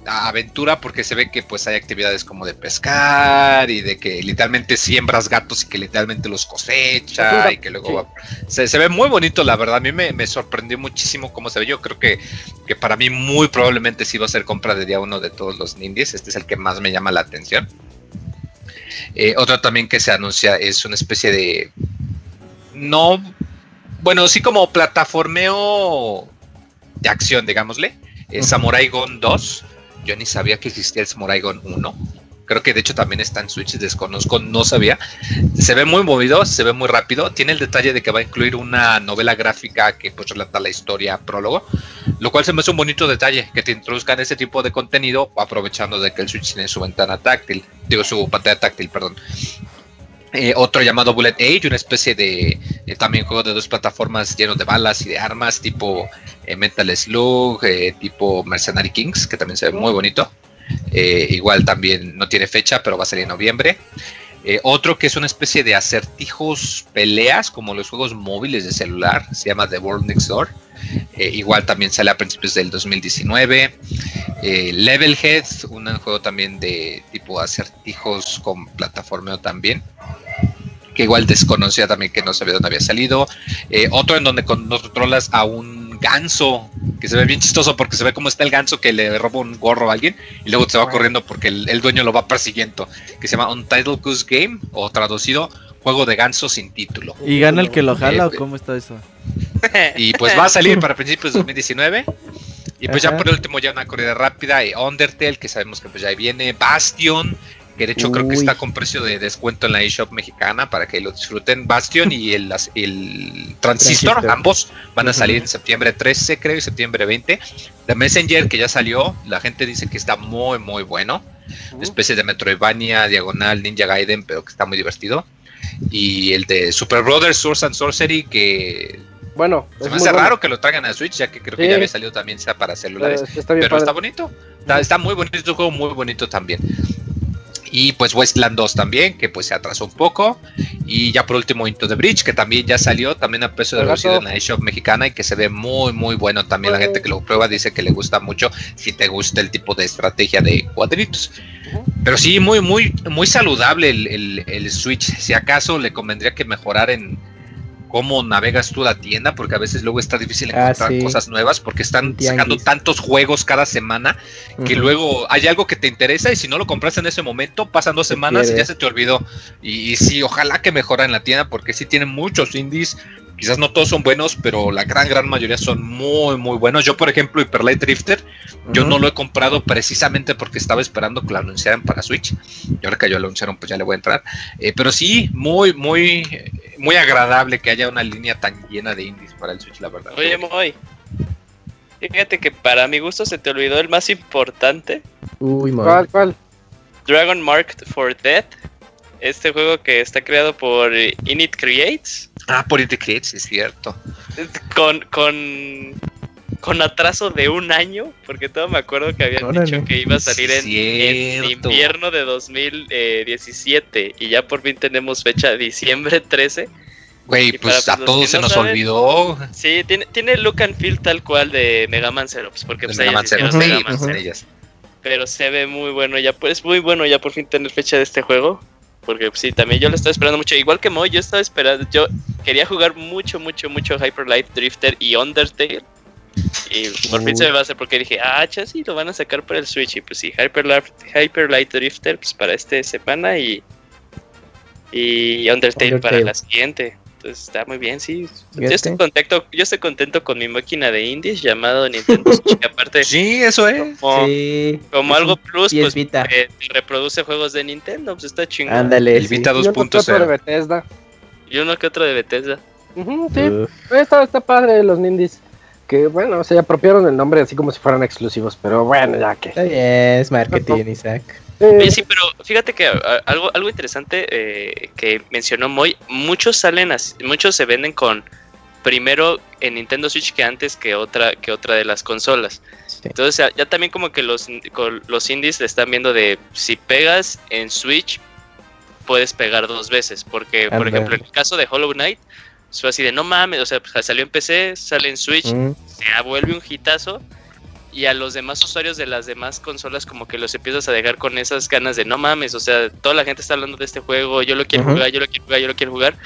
aventura porque se ve que pues hay actividades como de pescar y de que literalmente siembras gatos y que literalmente los cosecha y que luego se, ve muy bonito la verdad. A mí me, sorprendió muchísimo cómo se ve. Yo creo que, que, para mí muy probablemente sí va a ser compra de día uno de todos los nindies. Este es el que más me llama la atención. Eh, otro también que se anuncia es una especie de no bueno sí como plataformeo de acción digámosle eh, Samurai Gun 2 yo ni sabía que existía el Samurai 1. Creo que de hecho también está en Switch, desconozco, no sabía. Se ve muy movido, se ve muy rápido. Tiene el detalle de que va a incluir una novela gráfica que pues relata la historia prólogo, lo cual se me hace un bonito detalle, que te introduzcan ese tipo de contenido aprovechando de que el Switch tiene su ventana táctil, digo su pantalla táctil, perdón. Eh, otro llamado Bullet Age, una especie de eh, también juego de dos plataformas lleno de balas y de armas, tipo eh, Metal Slug, tipo Mercenary Kings, que también se ve muy bonito. igual también no tiene fecha, pero va a salir en noviembre. Otro que es una especie de acertijos peleas, como los juegos móviles de celular, se llama The World Next Door. igual también sale a principios del 2019. Levelhead, un juego también de tipo acertijos con plataformeo también que igual desconocía también que no sabía dónde había salido. Eh, otro en donde controlas a un ganso, que se ve bien chistoso porque se ve cómo está el ganso que le roba un gorro a alguien y luego se va corriendo porque el, dueño lo va persiguiendo, que se llama Untitled Goose Game o traducido Juego de Ganso sin título. ¿Y gana el que lo jala o eh, cómo está eso? Y pues va a salir para principios de 2019. Y pues ya por último ya una corrida rápida, y Undertale, que sabemos que pues ya viene, Bastion, que de hecho creo que está con precio de descuento en la eShop mexicana para que lo disfruten. Bastion y el, el Transistor, ambos van a salir en septiembre 13, creo, y septiembre 20. The Messenger, que ya salió, la gente dice que está muy, muy bueno. Especie de Metroidvania, diagonal, Ninja Gaiden, pero que está muy divertido. Y el de Super Brothers, Source and Sorcery, que bueno, se me hace raro que lo traigan a Switch, ya que creo que ya había salido también sea para celulares. pero está bonito. Está, está, muy bonito, es un juego muy bonito también. Y pues Westland 2 también, que pues se atrasó un poco. Y ya por último Into the Bridge, que también ya salió, también a precio de reducido en la eShop mexicana y que se ve muy, muy bueno. También la gente que lo prueba dice que le gusta mucho si te gusta el tipo de estrategia de cuadritos. Pero sí, muy, muy, muy saludable el, el, el Switch. Si acaso le convendría que mejorar en cómo navegas tú la tienda, porque a veces luego está difícil ah, encontrar cosas nuevas, porque están sacando tantos juegos cada semana que luego hay algo que te interesa y si no lo compras en ese momento, pasan dos semanas y ya se te olvidó. Y, y, sí, ojalá que mejora en la tienda, porque sí tienen muchos indies Quizás no todos son buenos, pero la gran, gran mayoría son muy, muy buenos. Yo, por ejemplo, Hyper Light Drifter, yo no lo he comprado precisamente porque estaba esperando que lo anunciaran para Switch. Y ahora que yo lo anunciaron, pues ya le voy a entrar. Eh, pero sí, muy, muy, muy agradable que haya una línea tan llena de indies para el Switch, la verdad. Oye, Moy. Fíjate que para mi gusto se te olvidó el más importante. Uy, ¿Cuál, cuál? Dragon Marked for Death. Este juego que está creado por Init Creates Ah, por It es cierto. Con, con, con atraso de un año, porque todo me acuerdo que habían dicho que iba a salir en, invierno de 2017 y ya por fin tenemos fecha diciembre 13. Güey, pues a todos se nos olvidó. Sí, tiene, tiene look and feel tal cual de Mega Man Zerox, porque pues, Mega Pero se ve muy bueno ya, pues muy bueno ya por fin tener fecha de este juego. Porque sí, también yo lo estaba esperando mucho. Igual que Moy, yo estaba esperando. Yo quería jugar mucho, mucho, mucho Hyper Light Drifter y Undertale. Y por fin se me va a hacer porque dije, ah, sí, lo van a sacar para el Switch. Y pues sí, Hyper Light, Hyper Light Drifter pues para esta semana y, y Undertale, para la siguiente. Entonces está muy bien, sí. Yo estoy contento, yo estoy contento con mi máquina de indies llamado Nintendo Switch. aparte, sí, eso es. Como, como algo plus, pues eh, reproduce juegos de Nintendo, pues está chingón. Ándale, el Vita 2.0. Y uno que otro de Bethesda. sí, está, está padre los Nindies. Que bueno, se apropiaron el nombre así como si fueran exclusivos, pero bueno, ya que. es marketing, Isaac. Eh, sí, pero fíjate que algo, algo interesante eh, que mencionó Moy, muchos salen así, muchos se venden con primero en Nintendo Switch que antes que otra que otra de las consolas. Entonces ya, también como que los, los indies le están viendo de si pegas en Switch puedes pegar dos veces, porque por ejemplo en el caso de Hollow Knight fue así de no mames, o sea, pues, salió en PC, sale en Switch, se vuelve un hitazo y a los demás usuarios de las demás consolas como que los empiezas a dejar con esas ganas de no mames, o sea, toda la gente está hablando de este juego, yo lo quiero jugar, yo lo quiero jugar, yo lo quiero jugar.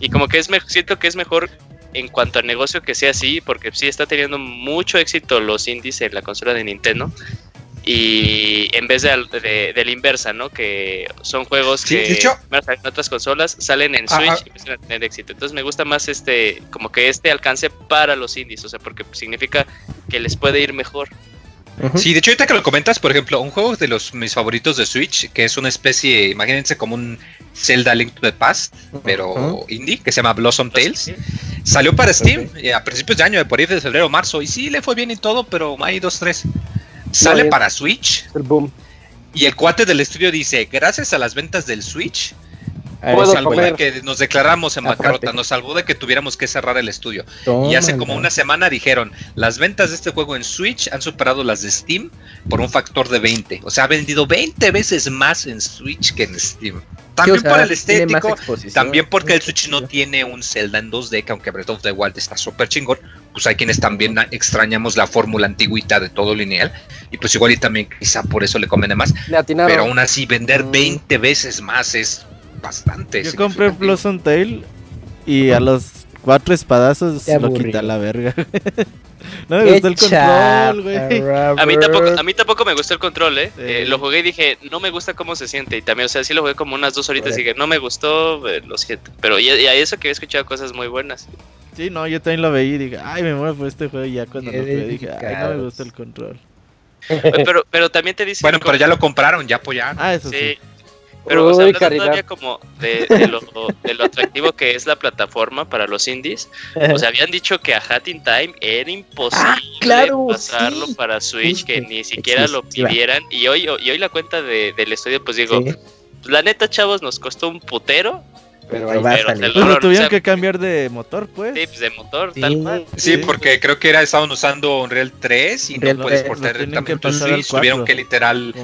Y como que es mejor, siento que es mejor en cuanto al negocio que sea así, porque sí está teniendo mucho éxito los indies en la consola de Nintendo y en vez de, de, la inversa, ¿no? Que son juegos que en otras consolas salen en Switch y empiezan a tener éxito. Entonces me gusta más este, como que este alcance para los indies, o sea, porque significa que les puede ir mejor. Sí, de hecho ahorita que lo comentas, por ejemplo, un juego de los mis favoritos de Switch, que es una especie, imagínense como un Zelda Link to the Past, pero indie, que se llama Blossom Tales. Salió para Steam eh, a principios de año, por ahí de febrero o marzo, y sí le fue bien y todo, pero hay dos, tres. Sale para Switch. El boom. Y el cuate del estudio dice, gracias a las ventas del Switch, nos salvó de que nos declaramos en bancarrota, nos salvó de que tuviéramos que cerrar el estudio. y hace como una semana dijeron, las ventas de este juego en Switch han superado las de Steam por un factor de 20. O sea, ha vendido 20 veces más en Switch que en Steam. También por el estético, también porque el Switch no tiene un Zelda en 2D, que aunque Breath of the Wild está súper chingón, pues hay quienes también extrañamos la fórmula antigüita de todo lineal, y pues igual y también quizá por eso le conviene más, pero aún así vender 20 mm. veces más es bastante. Yo compré Blossom Tail y a los cuatro espadazos lo quita la verga. No me gustó el control, güey. A mí tampoco, a mí tampoco me gustó el control, ¿eh? eh. Lo jugué y dije, no me gusta cómo se siente. Y también, o sea, sí lo jugué como unas dos horitas y dije, no me gustó, eh, lo siento. Pero y, a eso que he escuchado cosas muy buenas. Sí, no, yo también lo veí y dije, ay, me muero por este juego. Y ya cuando lo jugué dije, ay, no me gusta el control. Pero, pero también te dice. Bueno, pero ya lo compraron, ya apoyaron. Ah, eso sí. Pero o sea, hablando todavía como de, lo, de, lo, atractivo que es la plataforma para los indies, o sea, habían dicho que a Hat in Time era imposible ah, pasarlo para Switch, que ni siquiera lo pidieran. Y hoy, y hoy la cuenta de, del estudio, pues digo, pues, la neta, chavos, nos costó un putero, pero, ahí va a tuvieron que cambiar de motor, pues. Sí, pues de motor, tal cual. Sí, porque creo que era estaban usando Unreal 3 y no puedes portar directamente Switch. Tuvieron que literal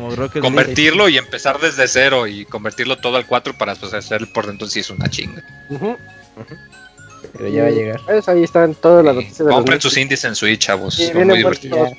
convertirlo y empezar desde cero y convertirlo todo al 4 para pues, hacer por dentro sí es una chinga. Pero ya va a llegar. Pues ahí están todas las noticias. Compren sus indies en Switch, chavos. Son muy divertidos.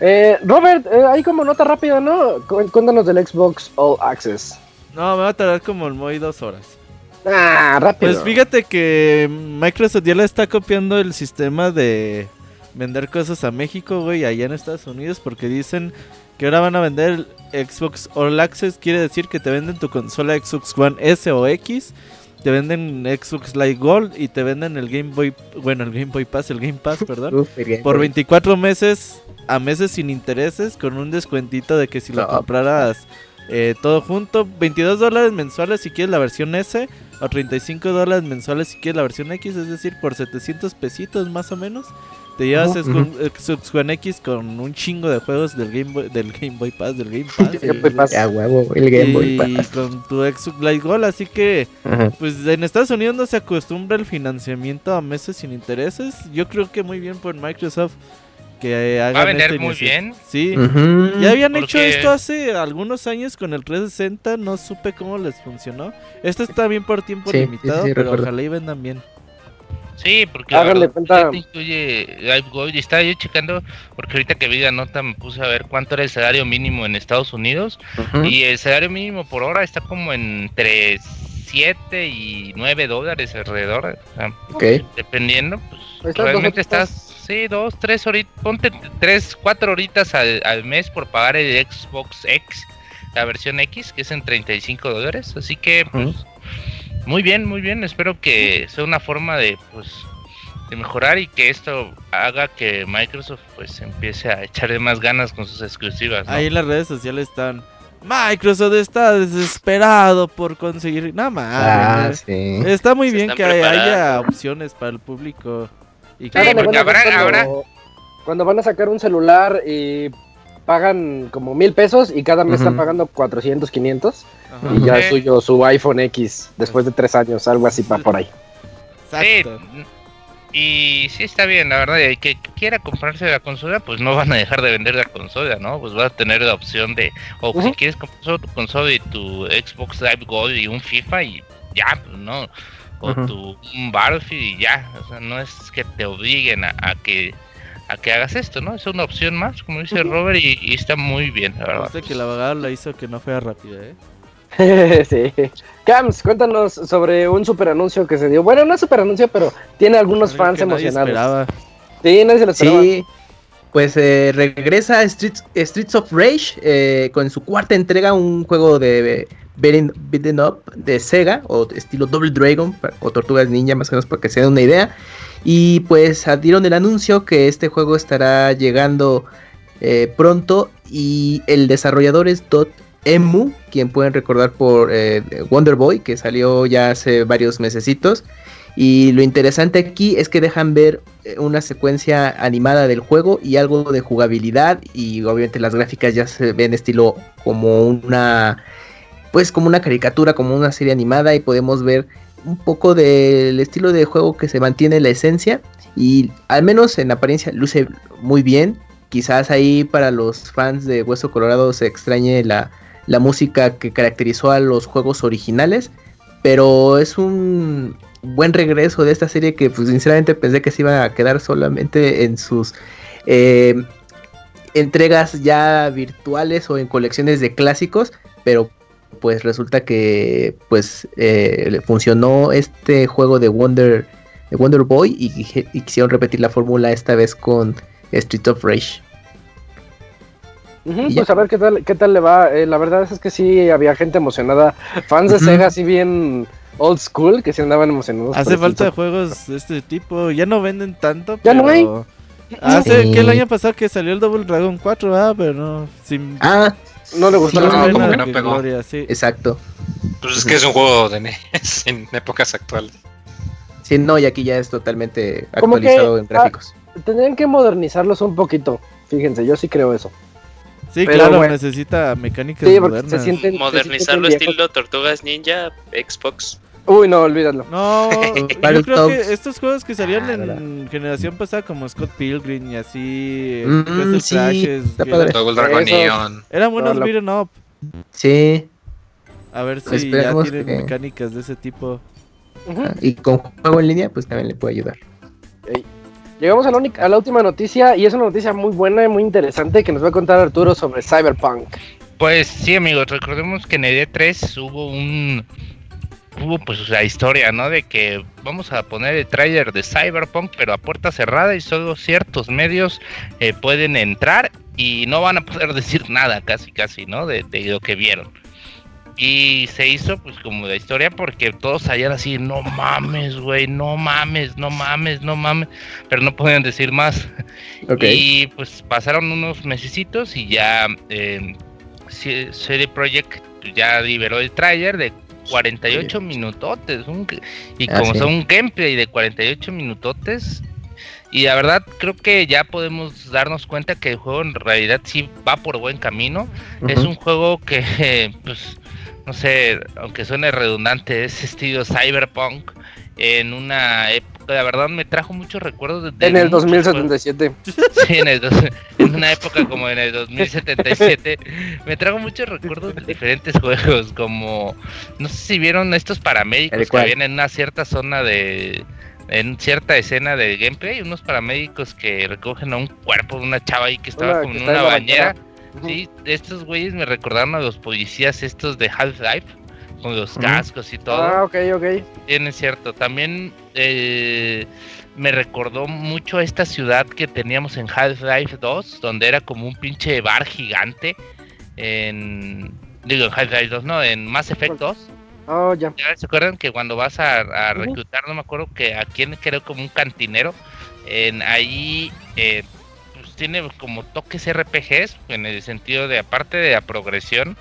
Eh, Robert, eh, ahí como nota rápida, ¿no? Cuéntanos del Xbox All Access. No, me va a tardar como muy dos horas. Ah, rápido. Pues fíjate que Microsoft ya le está copiando el sistema de vender cosas a México, güey, allá en Estados Unidos, porque dicen que ahora van a vender Xbox All Access, quiere decir que te venden tu consola Xbox One S o X, te venden Xbox Live Gold y te venden el Game Boy, bueno, el Game Boy Pass, el Game Pass, perdón, por 24 meses a meses sin intereses con un descuentito de que si lo compraras eh, todo junto, 22 dólares mensuales si quieres la versión S o 35 dólares mensuales si quieres la versión X, es decir, por 700 pesitos más o menos. Te llevas Xbox One X con un chingo de juegos del Game Boy, del Game Boy Pass, del Game Pass. el Game Boy Pass. Y con tu Xbox Live Gold, así que pues en Estados Unidos no se acostumbra el financiamiento a meses sin intereses. Yo creo que muy bien por Microsoft que hagan Va a vender muy bien. Sí. Ya habían hecho esto hace algunos años con el 360, no supe cómo les funcionó. Esto está bien por tiempo limitado, pero ojalá y vendan bien. Sí, porque Háganle cuenta. incluye y estaba yo checando porque ahorita que vi la nota me puse a ver cuánto era el salario mínimo en Estados Unidos y el salario mínimo por hora está como entre 7 y 9 dólares alrededor, dependiendo, pues realmente estás Sí, dos, tres horitas, ponte tres, cuatro horitas al, mes por pagar el Xbox X, la versión X, que es en 35 dólares. Así que, pues, muy bien, muy bien. Espero que sea una forma de, pues, de mejorar y que esto haga que Microsoft, pues, empiece a echarle más ganas con sus exclusivas. Ahí en las redes sociales están. Microsoft está desesperado por conseguir. Nada más. Ah, está muy bien que haya opciones para el público. Y que cuando van a sacar un celular y pagan como mil pesos y cada mes están pagando 400, 500 y ya es suyo su iPhone X después de tres años, algo así para por ahí. Exacto. y sí está bien, la verdad, el que quiera comprarse la consola, pues no van a dejar de vender la consola, ¿no? Pues vas a tener la opción de, o si quieres comprar tu consola y tu Xbox Live Gold y un FIFA y ya, pues no, o tu un Battlefield y ya, o sea, no es que te obliguen a que a que hagas esto, ¿no? Es una opción más, como dice Robert, y, está muy bien, la verdad. que la abogado la hizo que no fuera rápida, ¿eh? sí. Cams, cuéntanos sobre un super anuncio que se dio. Bueno, no es super anuncio, pero tiene algunos fans emocionados. Sí, nadie se lo esperaba. Sí, pues eh, regresa Streets, Streets of Rage eh, con su cuarta entrega, un juego de beaten up de Sega o estilo Double Dragon o Tortugas Ninja, más o menos para que se den una idea. Y pues dieron el anuncio que este juego estará llegando eh, pronto y el desarrollador es Emu, quien pueden recordar por eh, Wonder Boy, que salió ya hace varios mesecitos. Y lo interesante aquí es que dejan ver eh, una secuencia animada del juego y algo de jugabilidad y obviamente las gráficas ya se ven estilo como una pues como una caricatura, como una serie animada y podemos ver un poco del estilo de juego que se mantiene la esencia y al menos en apariencia luce muy bien. Quizás ahí para los fans de Hueso Colorado se extrañe la, la música que caracterizó a los juegos originales, pero es un buen regreso de esta serie que pues sinceramente pensé que se iba a quedar solamente en sus eh, entregas ya virtuales o en colecciones de clásicos, pero pues resulta que pues eh, funcionó este juego de Wonder, de Wonder Boy y, quisieron repetir la fórmula esta vez con Street of Rage. pues a ver qué tal, qué tal le va. Eh, la verdad es que sí había gente emocionada, fans de Sega así bien old school que se andaban emocionados. Hace falta juegos de este tipo, ya no venden tanto. Ya no hay. Hace que el año pasado que salió el Double Dragon 4, ah, pero no. Sin... Ah, no le gustó no, como que no pegó. Exacto. Pues es que es un juego de NES en épocas actuales. Sí, no, y aquí ya es totalmente actualizado en ah, gráficos. tendrían que modernizarlos un poquito. Fíjense, yo sí creo eso. Sí, claro, necesita mecánicas sí, modernas. Se Modernizarlo estilo Tortugas Ninja, Xbox. Uy, no, olvídalo. No, yo creo que estos juegos que salieron ah, en generación pasada, como Scott Pilgrim y así, mm, sí, Dragon Neon. Eran buenos no, beat'em up. Sí. A ver si ya tienen mecánicas de ese tipo. Ah, y con juego en línea, pues también le puede ayudar. Llegamos a la, única, a la última noticia y es una noticia muy buena y muy interesante que nos va a contar Arturo sobre Cyberpunk. Pues sí, amigos, recordemos que en el E3 hubo un hubo pues la historia, ¿no? De que vamos a poner el trailer de Cyberpunk, pero a puerta cerrada y solo ciertos medios eh, pueden entrar y no van a poder decir nada, casi, casi, ¿no? De, lo que vieron. Y se hizo pues como la historia porque todos salían así, no mames, güey, no mames, no mames, no mames, pero no podían decir más. Y pues pasaron unos mesecitos y ya eh, CD Projekt ya liberó el trailer de 48 minutotes. y ah, como son un gameplay de 48 minutotes. Y la verdad creo que ya podemos darnos cuenta que el juego en realidad sí va por buen camino. Es un juego que, pues, no sé, aunque suene redundante, es estilo cyberpunk en una época la verdad me trajo muchos recuerdos de... En el 2077. Sí, en, en una época como en el 2077. me trajo muchos recuerdos de diferentes juegos, como... No sé si vieron estos paramédicos que habían en una cierta zona de... En cierta escena de gameplay, unos paramédicos que recogen a un cuerpo de una chava ahí que estaba como en una bañera. Sí, estos güeyes me recordaron a los policías estos de Half-Life con los cascos y todo. Ah, ok, ok. Tiene cierto. También eh, me recordó mucho a esta ciudad que teníamos en Half-Life 2, donde era como un pinche bar gigante. En. Digo, en Half-Life 2, no, en Mass Effect 2. Oh, ya. ¿Se acuerdan que cuando vas a, reclutar, no me acuerdo que a quién creo como un cantinero, en ahí eh, pues tiene como toques RPGs, en el sentido de aparte de la progresión.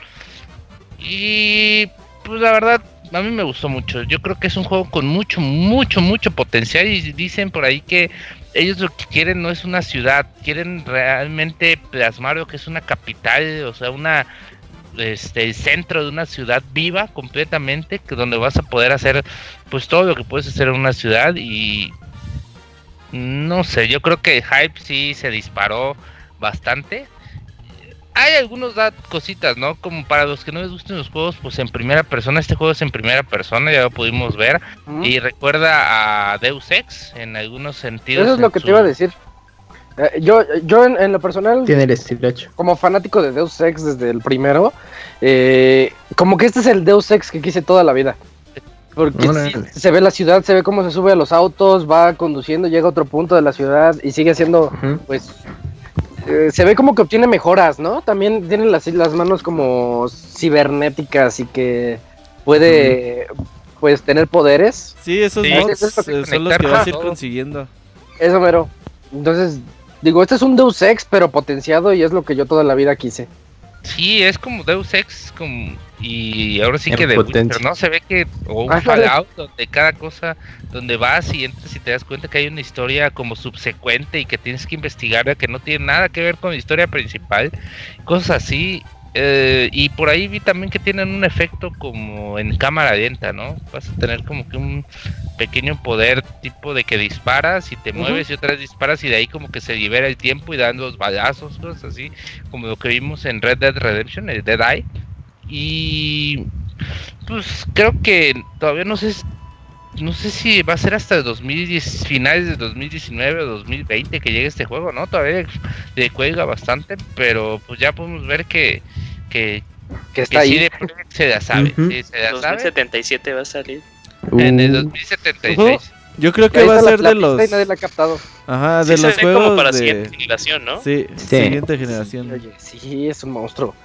Y pues la verdad, a mí me gustó mucho. Yo creo que es un juego con mucho, mucho, mucho potencial. Y dicen por ahí que ellos lo que quieren no es una ciudad, quieren realmente plasmar lo que es una capital, o sea, una este, el centro de una ciudad viva completamente, que donde vas a poder hacer pues todo lo que puedes hacer en una ciudad y no sé, yo creo que el hype sí se disparó bastante. Hay algunos da cositas, ¿no? Como para los que no les gusten los juegos, pues en primera persona, este juego es en primera persona, ya lo pudimos ver. Y recuerda a Deus Ex en algunos sentidos. Eso es lo que te iba a decir. Eh, yo, yo en, lo personal, Tiene el estilo hecho. como fanático de Deus Ex desde el primero, eh, como que este es el Deus Ex que quise toda la vida. Porque se ve la ciudad, se ve cómo se sube a los autos, va conduciendo, llega a otro punto de la ciudad y sigue haciendo, pues, eh, se ve como que obtiene mejoras, ¿no? También tiene las, las manos como cibernéticas y que puede, pues, tener poderes. Sí, esos mods son los que vas a ir consiguiendo. Eso, mero. Entonces, Digo, este es un Deus Ex, pero potenciado y es lo que yo toda la vida quise. Sí, es como Deus Ex, como y ahora sí que de Witcher, ¿no? Se ve que, o un Fallout, donde cada cosa, donde vas y entras y te das cuenta que hay una historia como subsecuente y que tienes que investigar, que no tiene nada que ver con la historia principal, cosas así, eh, y por ahí vi también que tienen un efecto como en cámara lenta, ¿no? Vas a tener como que un pequeño poder tipo de que disparas y te mueves y otra vez disparas y de ahí como que se libera el tiempo y dan los balazos, cosas así, como lo que vimos en Red Dead Redemption, el Dead Eye. Y pues creo que todavía no sé no sé si va a ser hasta el 2010, finales de 2019 o 2020 que llegue este juego, ¿no? Todavía le cuelga bastante, pero pues ya podemos ver que que, que está ahí. se la sabe. se 2077 va a salir. En el 2076. Yo creo que va a ser de los. Nadie la ha captado. Ajá, de los juegos. como para de... siguiente generación, ¿no? Sí, siguiente generación. Oye, sí, es un monstruo.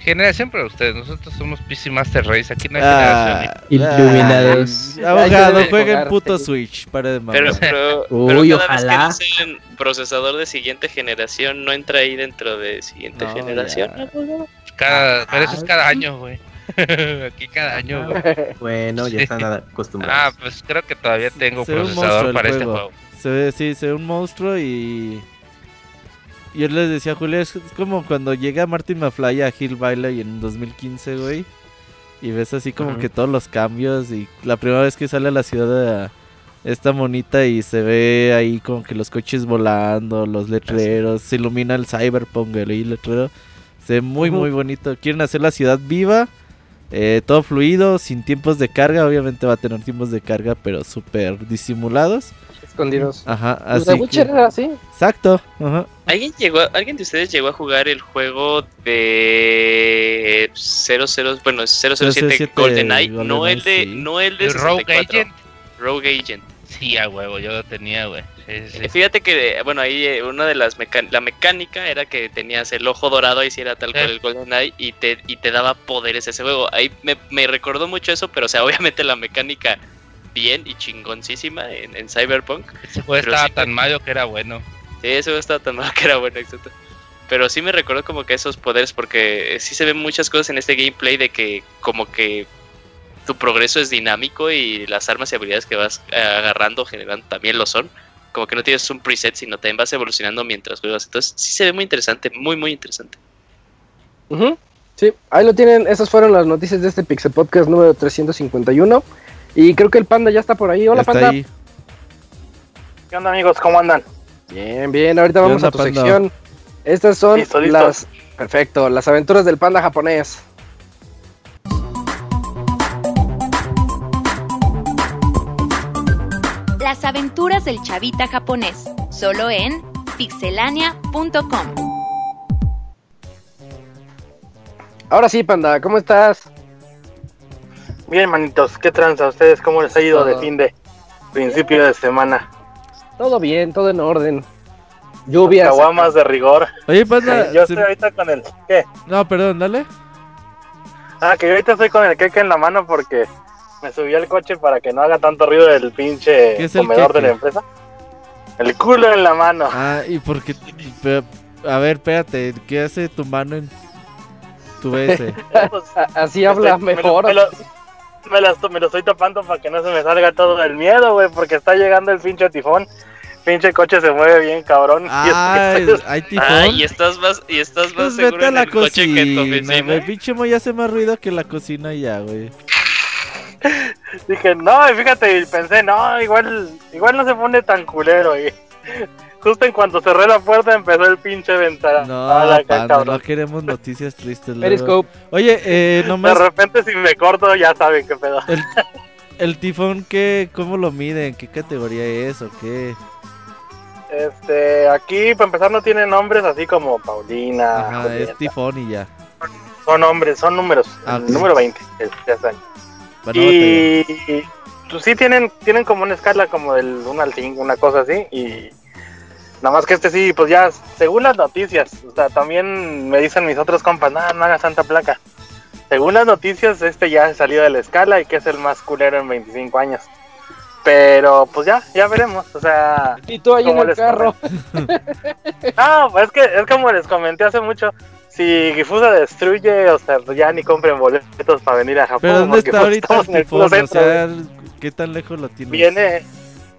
Generación para ustedes, nosotros somos PC Master Race, aquí no hay ah, generación. Iluminados. Abogado, jueguen puto Switch, para de Pero, pero, Uy, ojalá. Vez que dicen procesador de siguiente generación, no entra ahí dentro de siguiente generación. Cada, pero eso es cada año, güey. Aquí cada año, güey. Bueno, ya están acostumbrados. Ah, pues creo que todavía tengo procesador para este juego. Se ve, sí, se ve un monstruo y yo les decía a Julia, es como cuando llega Martin McFly a Hill Valley en 2015, güey. Y ves así como que todos los cambios. Y la primera vez que sale a la ciudad esta monita y se ve ahí como que los coches volando, los letreros, se ilumina el cyberpunk, el letrero. Se ve muy, muy bonito. Quieren hacer la ciudad viva, eh, todo fluido, sin tiempos de carga. Obviamente va a tener tiempos de carga, pero súper disimulados escondidos. Ajá, pues así. Witcher era así. Exacto. Ajá. ¿Alguien, llegó, ¿Alguien de ustedes llegó a jugar el juego de 00, bueno, 007, GoldenEye? no, el de, no el de Rogue Agent. Rogue Agent. Sí, a huevo, yo lo tenía, güey. Eh, fíjate que, bueno, ahí eh, una de las la mecánica era que tenías el ojo dorado, ahí si era tal cual el GoldenEye, y te, y te daba poderes ese juego. Ahí me, me recordó mucho eso, pero o sea, obviamente la mecánica bien y chingoncísima en, Cyberpunk. Ese juego estaba tan malo que era bueno. Sí, ese juego estaba tan malo que era bueno, exacto. Pero sí me recuerdo como que esos poderes, porque sí se ven muchas cosas en este gameplay de que como que tu progreso es dinámico y las armas y habilidades que vas agarrando generando también lo son. Como que no tienes un preset, sino también vas evolucionando mientras juegas. Entonces sí se ve muy interesante, muy, muy interesante. Sí, ahí lo tienen. Esas fueron las noticias de este Pixel Podcast número 351. Y creo que el panda ya está por ahí. Hola, panda. ¿Qué onda, amigos? ¿Cómo andan? Bien, bien. Ahorita vamos a tu sección. Estas son las. Perfecto, las aventuras del panda japonés. Las aventuras del chavita japonés. Solo en pixelania.com. Ahora sí, panda, ¿cómo estás? Bien, manitos, ¿qué tranza? ¿Ustedes cómo les ha ido de fin de principio de semana? Todo bien, todo en orden. Lluvias. Caguamas de rigor. Oye, pasa. Yo estoy ahorita con el. ¿Qué? No, perdón, dale. Ah, que yo ahorita estoy con el queque en la mano porque me subí al coche para que no haga tanto ruido el pinche comedor de la empresa. El culo en la mano. Ah, y porque. A ver, espérate, ¿qué hace tu mano en tu BS? Pues, así habla mejor. Me lo, me, lo, estoy tapando para que no se me salga todo el miedo, güey, porque está llegando el pinche tifón. Pinche coche se mueve bien, cabrón. Ah, hay tifón. Ah, y estás más, y estás más pues seguro en el coche que en tu oficina. El pinche moy hace más ruido que la cocina ya, güey. Dije, no, fíjate, y pensé, no, igual, igual no se pone tan culero, y justo en cuanto cerré la puerta empezó el pinche ventana. No, no queremos noticias tristes. Oye, eh, nomás... De repente si me corto ya saben qué pedo. El, el tifón, ¿qué, ¿cómo lo miden? ¿Qué categoría es o qué? Este, aquí para empezar no tiene nombres así como Paulina. Ajá, es tifón y ya. Son nombres, son números. Ah, número 20, ya están y pues, sí tienen, tienen como una escala como del 1 al 5, una cosa así. Y nada más que este sí, pues ya, según las noticias, o sea, también me dicen mis otros compas, no, no hagas tanta placa. Según las noticias, este ya ha salido de la escala y que es el más culero en 25 años. Pero pues ya, ya veremos, o sea... Y tú ahí en el carro. ah, pues es que es como les comenté hace mucho, si Gifusa destruye, o sea, pues ya ni compren boletos para venir a Japón. ¿Pero dónde está pues, ahorita el tifón? O sea, ¿qué tan lejos lo tiene? Viene,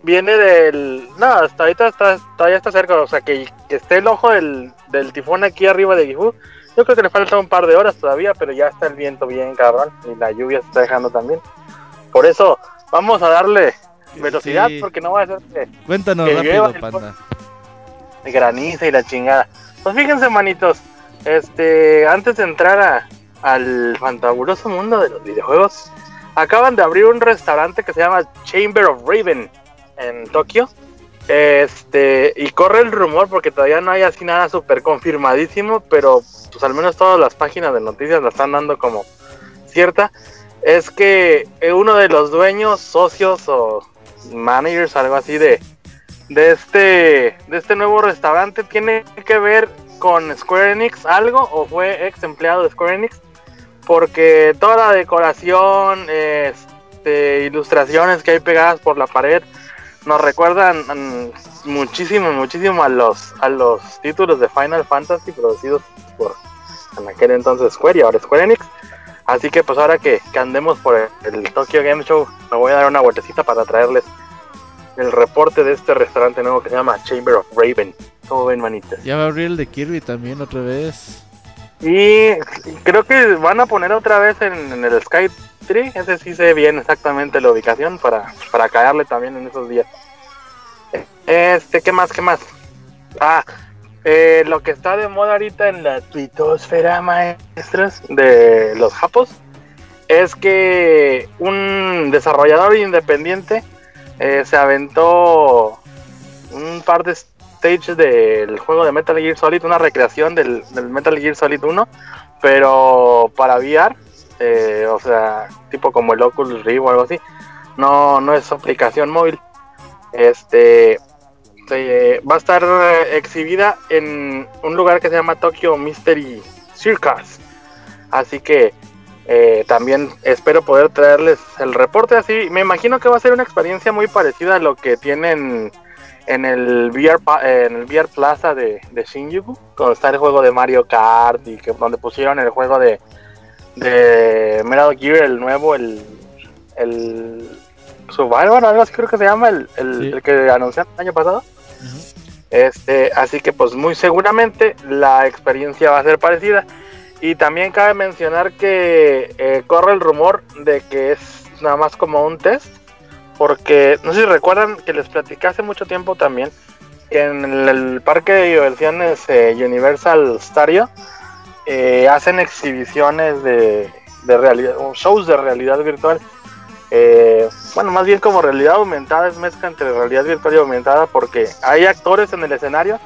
viene del... No, hasta ahorita está, todavía está cerca, o sea, que, esté el ojo del, del, tifón aquí arriba de Gifu. Yo creo que le falta un par de horas todavía, pero ya está el viento bien cabrón y la lluvia se está dejando también. Por eso, vamos a darle velocidad porque no va a ser que... Cuéntanos rápido, panda. Graniza y la chingada. Pues fíjense, manitos este, antes de entrar al fantabuloso mundo de los videojuegos, acaban de abrir un restaurante que se llama Chamber of Raven en Tokio. Este, y corre el rumor porque todavía no hay así nada súper confirmadísimo, pero pues al menos todas las páginas de noticias la están dando como cierta. Es que uno de los dueños, socios o managers, algo así de, de este, de este nuevo restaurante tiene que ver con Square Enix algo o fue ex empleado de Square Enix porque toda la decoración, este, ilustraciones que hay pegadas por la pared nos recuerdan mm, muchísimo, muchísimo a los a los títulos de Final Fantasy producidos por en aquel entonces Square y ahora Square Enix. Así que pues ahora que, andemos por el, el, Tokyo Game Show, me voy a dar una vueltecita para traerles el reporte de este restaurante nuevo que se llama Chamber of Raven. ¿Cómo ven, manitas? Ya va a abrir el de Kirby también otra vez. Y creo que van a poner otra vez en, el Sky Tree. Ese sí sé bien exactamente la ubicación para, para caerle también en esos días. Este, ¿qué más? ¿Qué más? Ah, eh, lo que está de moda ahorita en la tuitosfera maestras de los japos es que un desarrollador independiente eh, se aventó un par de stages del juego de Metal Gear Solid, una recreación del, Metal Gear Solid 1, pero para VR, eh, o sea, tipo como el Oculus Rift o algo así, no, no es aplicación móvil. Este va a estar exhibida en un lugar que se llama Tokyo Mystery Circus. Así que eh, también espero poder traerles el reporte así. Me imagino que va a ser una experiencia muy parecida a lo que tienen en el VR, en el VR Plaza de, de Shinjuku, cuando está el juego de Mario Kart y que donde pusieron el juego de, de Metal Gear, el nuevo, el, el Survivor, algo así creo que se llama, el, el, que anunciaron el año pasado. Este, así que pues muy seguramente la experiencia va a ser parecida. Y también cabe mencionar que eh, corre el rumor de que es nada más como un test, porque no sé si recuerdan que les platicé hace mucho tiempo también que en el, parque de diversiones eh, Universal Stadio eh, hacen exhibiciones de, de realidad, shows de realidad virtual. bueno, más bien como realidad aumentada, es mezcla entre realidad virtual y aumentada porque hay actores en el escenario,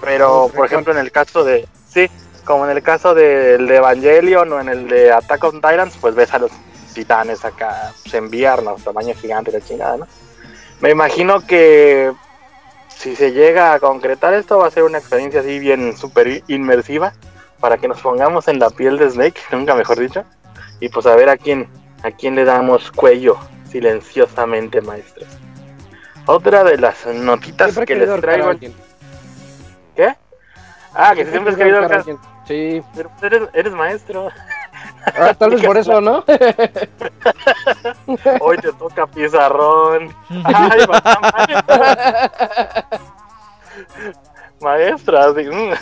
pero por ejemplo en el caso de, sí, como en el caso del de Evangelion o en el de Attack on Titans, pues ves a los titanes acá pues, en tamaño gigante la chingada, ¿no? Me imagino que si se llega a concretar esto va a ser una experiencia así bien súper inmersiva para que nos pongamos en la piel de Snake, nunca mejor dicho, y pues a ver a quién, ¿A quién le damos cuello silenciosamente, maestros? Otra de las notitas que les traigo. ¿Qué? Ah, que siempre has querido Sí. Pero eres, eres maestro. Ah, tal vez por eso, ¿no? Hoy te toca pizarrón. Ay, maestra. Mm.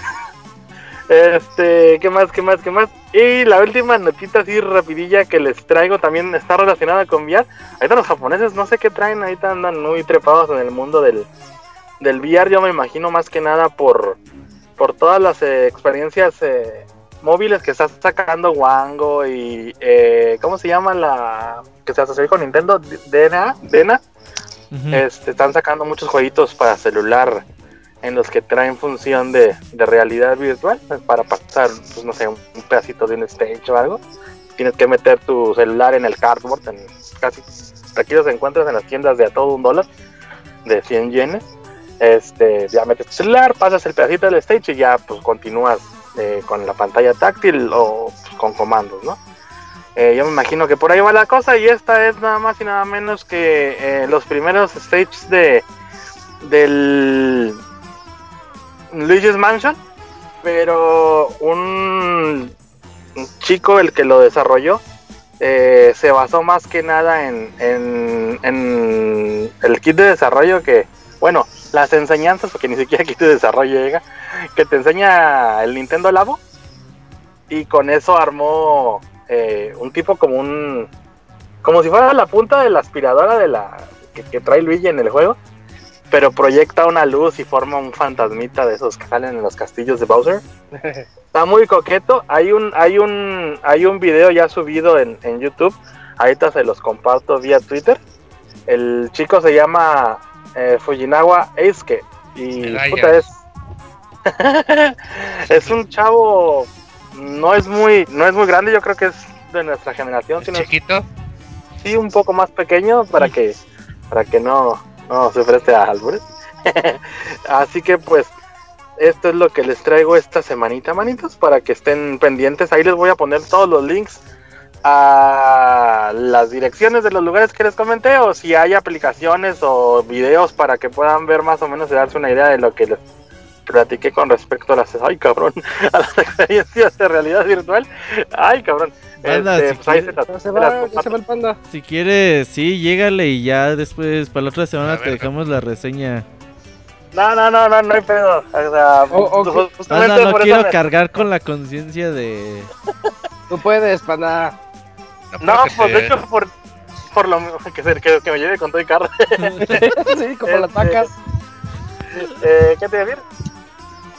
Este, ¿qué más, qué más, qué más? Y la última notita así rapidilla que les traigo también está relacionada con VR. Ahorita los japoneses no sé qué traen, ahorita andan muy trepados en el mundo del, del VR. Yo me imagino más que nada por, por todas las eh, experiencias eh, móviles que está sacando Wango y eh, ¿cómo se llama la que se asoció con Nintendo? Dena, Dena. este, están sacando muchos jueguitos para celular en los que traen función de, realidad virtual pues, para pasar, pues no sé, un, pedacito de un stage o algo. Tienes que meter tu celular en el cardboard, en casi aquí los encuentras en las tiendas de a todo un dólar, de 100 yenes. Este, ya metes tu celular, pasas el pedacito del stage y ya pues continúas eh, con la pantalla táctil o con comandos, ¿no? Eh, yo me imagino que por ahí va la cosa y esta es nada más y nada menos que eh, los primeros stages de del Luigi's Mansion, pero un chico, el que lo desarrolló, eh, se basó más que nada en, el kit de desarrollo que, bueno, las enseñanzas, porque ni siquiera kit de desarrollo llega, que te enseña el Nintendo Labo, y con eso armó eh, un tipo como un, como si fuera la punta de la aspiradora de la que trae Luigi en el juego, pero proyecta una luz y forma un fantasmita de esos que salen en los castillos de Bowser. Está muy coqueto. Hay un, hay un, hay un video ya subido en, en YouTube. Ahorita se los comparto vía Twitter. El chico se llama eh, Fujinawa Eisuke. Y puta, es. es un chavo. No es muy, no es muy grande, yo creo que es de nuestra generación. ¿Es chiquito? sí, un poco más pequeño para que, para que no, no se ofrece a albures. Así que pues esto es lo que les traigo esta semanita, manitos, para que estén pendientes. Ahí les voy a poner todos los links a las direcciones de los lugares que les comenté o si hay aplicaciones o videos para que puedan ver más o menos y darse una idea de lo que les platiqué con respecto a las ay cabrón a las experiencias de realidad virtual ay cabrón este, pues se, va, el panda. Si quieres, sí, llégale y ya después para la otra semana te dejamos la reseña. No, no, no, no, no hay pedo. O sea, no quiero cargar con la conciencia de. Tú puedes, panda. No, pues de hecho, por, por lo que, que, que me lleve con todo el carro. sí, como las vacas. Eh, ¿Qué te voy a decir?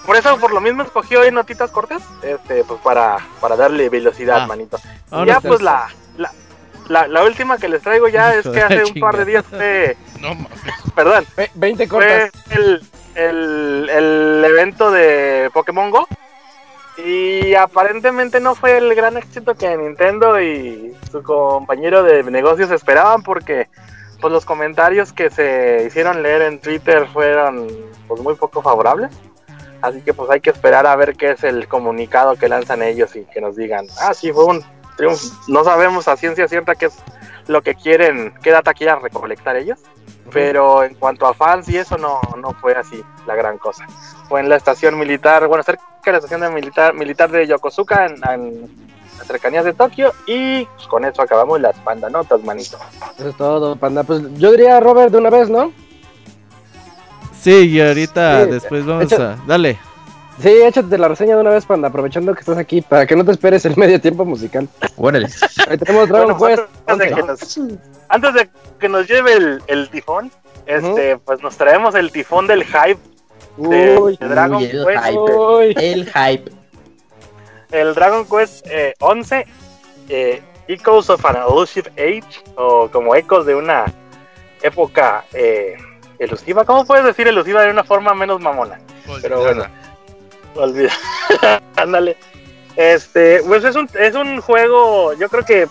por eso, por lo mismo, escogí hoy notitas cortas, este, pues para, para darle velocidad, ah. manito. Y ya, pues la, la, la, última que les traigo ya es que hace un par de días fue. No mames. Perdón. 20 cortas. Fue el, el, el evento de Pokémon Go. Y aparentemente no fue el gran éxito que Nintendo y su compañero de negocios esperaban porque pues los comentarios que se hicieron leer en Twitter fueron pues muy poco favorables. Así que pues hay que esperar a ver qué es el comunicado que lanzan ellos y que nos digan, ah, sí, fue un triunfo. No sabemos a ciencia cierta qué es lo que quieren, qué data quieran recolectar ellos. Pero en cuanto a fans y eso no, no fue así la gran cosa. Fue en la estación militar, bueno, cerca de la estación de militar, militar de Yokosuka, en, las cercanías de Tokio. Y pues, con eso acabamos las pandanotas, manito. Eso es todo, panda. Pues yo diría Robert de una vez, ¿no? Sí, y ahorita después vamos a. Dale. Sí, échate la reseña de una vez, Panda, aprovechando que estás aquí, para que no te esperes el medio tiempo musical. Órale. Ahí tenemos Dragon Quest. Antes, de que nos, lleve el, el tifón, este, pues nos traemos el tifón del hype de, Dragon el Quest. Hype, el hype. El Dragon Quest eh, 11, eh, Echoes of an Elusive Age, o como ecos de una época. Eh, elusiva. ¿Cómo puedes decir elusiva de una forma menos mamona? Pero bueno, olvida. Ándale. este, pues es un, es un juego, yo creo que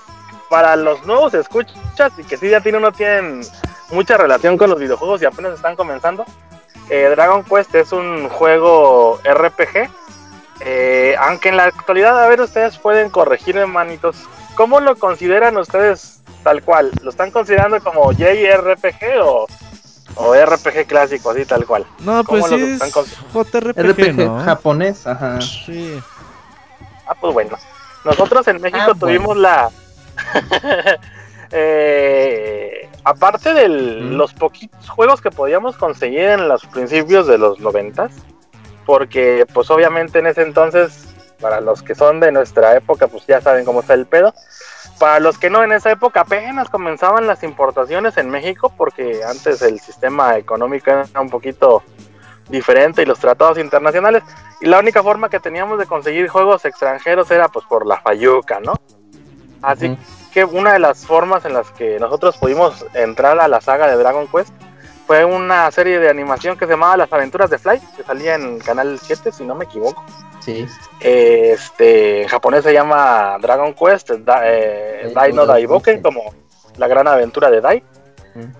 para los nuevos escuchas y que sí ya tiene, no tienen mucha relación con los videojuegos y apenas están comenzando. Eh, Dragon Quest es un juego RPG Eh, aunque en la actualidad, a ver, ustedes pueden corregirme, manitos. ¿Cómo lo consideran ustedes tal cual? ¿Lo están considerando como JRPG o, o RPG clásico, así tal cual? No, pues sí, es JRPG, japonés, ajá. Sí. Ah, pues bueno. Nosotros en México ah, tuvimos la... eh, aparte de los poquitos juegos que podíamos conseguir en los principios de los noventas, porque pues obviamente en ese entonces, para los que son de nuestra época, pues ya saben cómo está el pedo. Para los que no, en esa época apenas comenzaban las importaciones en México, porque antes el sistema económico era un poquito diferente y los tratados internacionales. Y la única forma que teníamos de conseguir juegos extranjeros era pues por la fayuca, ¿no? Así que una de las formas en las que nosotros pudimos entrar a la saga de Dragon Quest fue una serie de animación que se llamaba Las Aventuras de Fly, que salía en Canal 7, si no me equivoco. Sí. Este, en japonés se llama Dragon Quest, eh, Dai no Daiboken, como la gran aventura de Dai.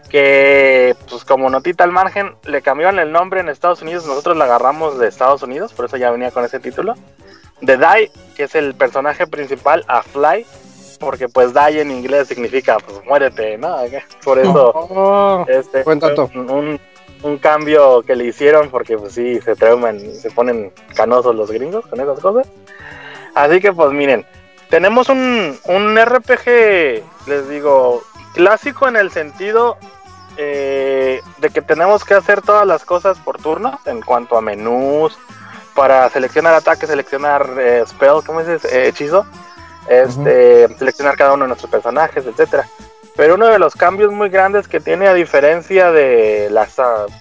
Que, pues como notita al margen, le cambiaron el nombre en Estados Unidos, nosotros la agarramos de Estados Unidos, por eso ya venía con ese título. De Dai, que es el personaje principal, a Fly, porque pues die en inglés significa pues muérete, ¿no? Por eso oh, este un, un, cambio que le hicieron porque pues sí se trauman y se ponen canosos los gringos con esas cosas. Así que pues miren, tenemos un, un RPG, les digo, clásico en el sentido eh, de que tenemos que hacer todas las cosas por turnos en cuanto a menús, para seleccionar ataque, seleccionar eh, spell, ¿cómo dices? Eh, hechizo este, seleccionar cada uno de nuestros personajes, etcétera. Pero uno de los cambios muy grandes que tiene a diferencia de las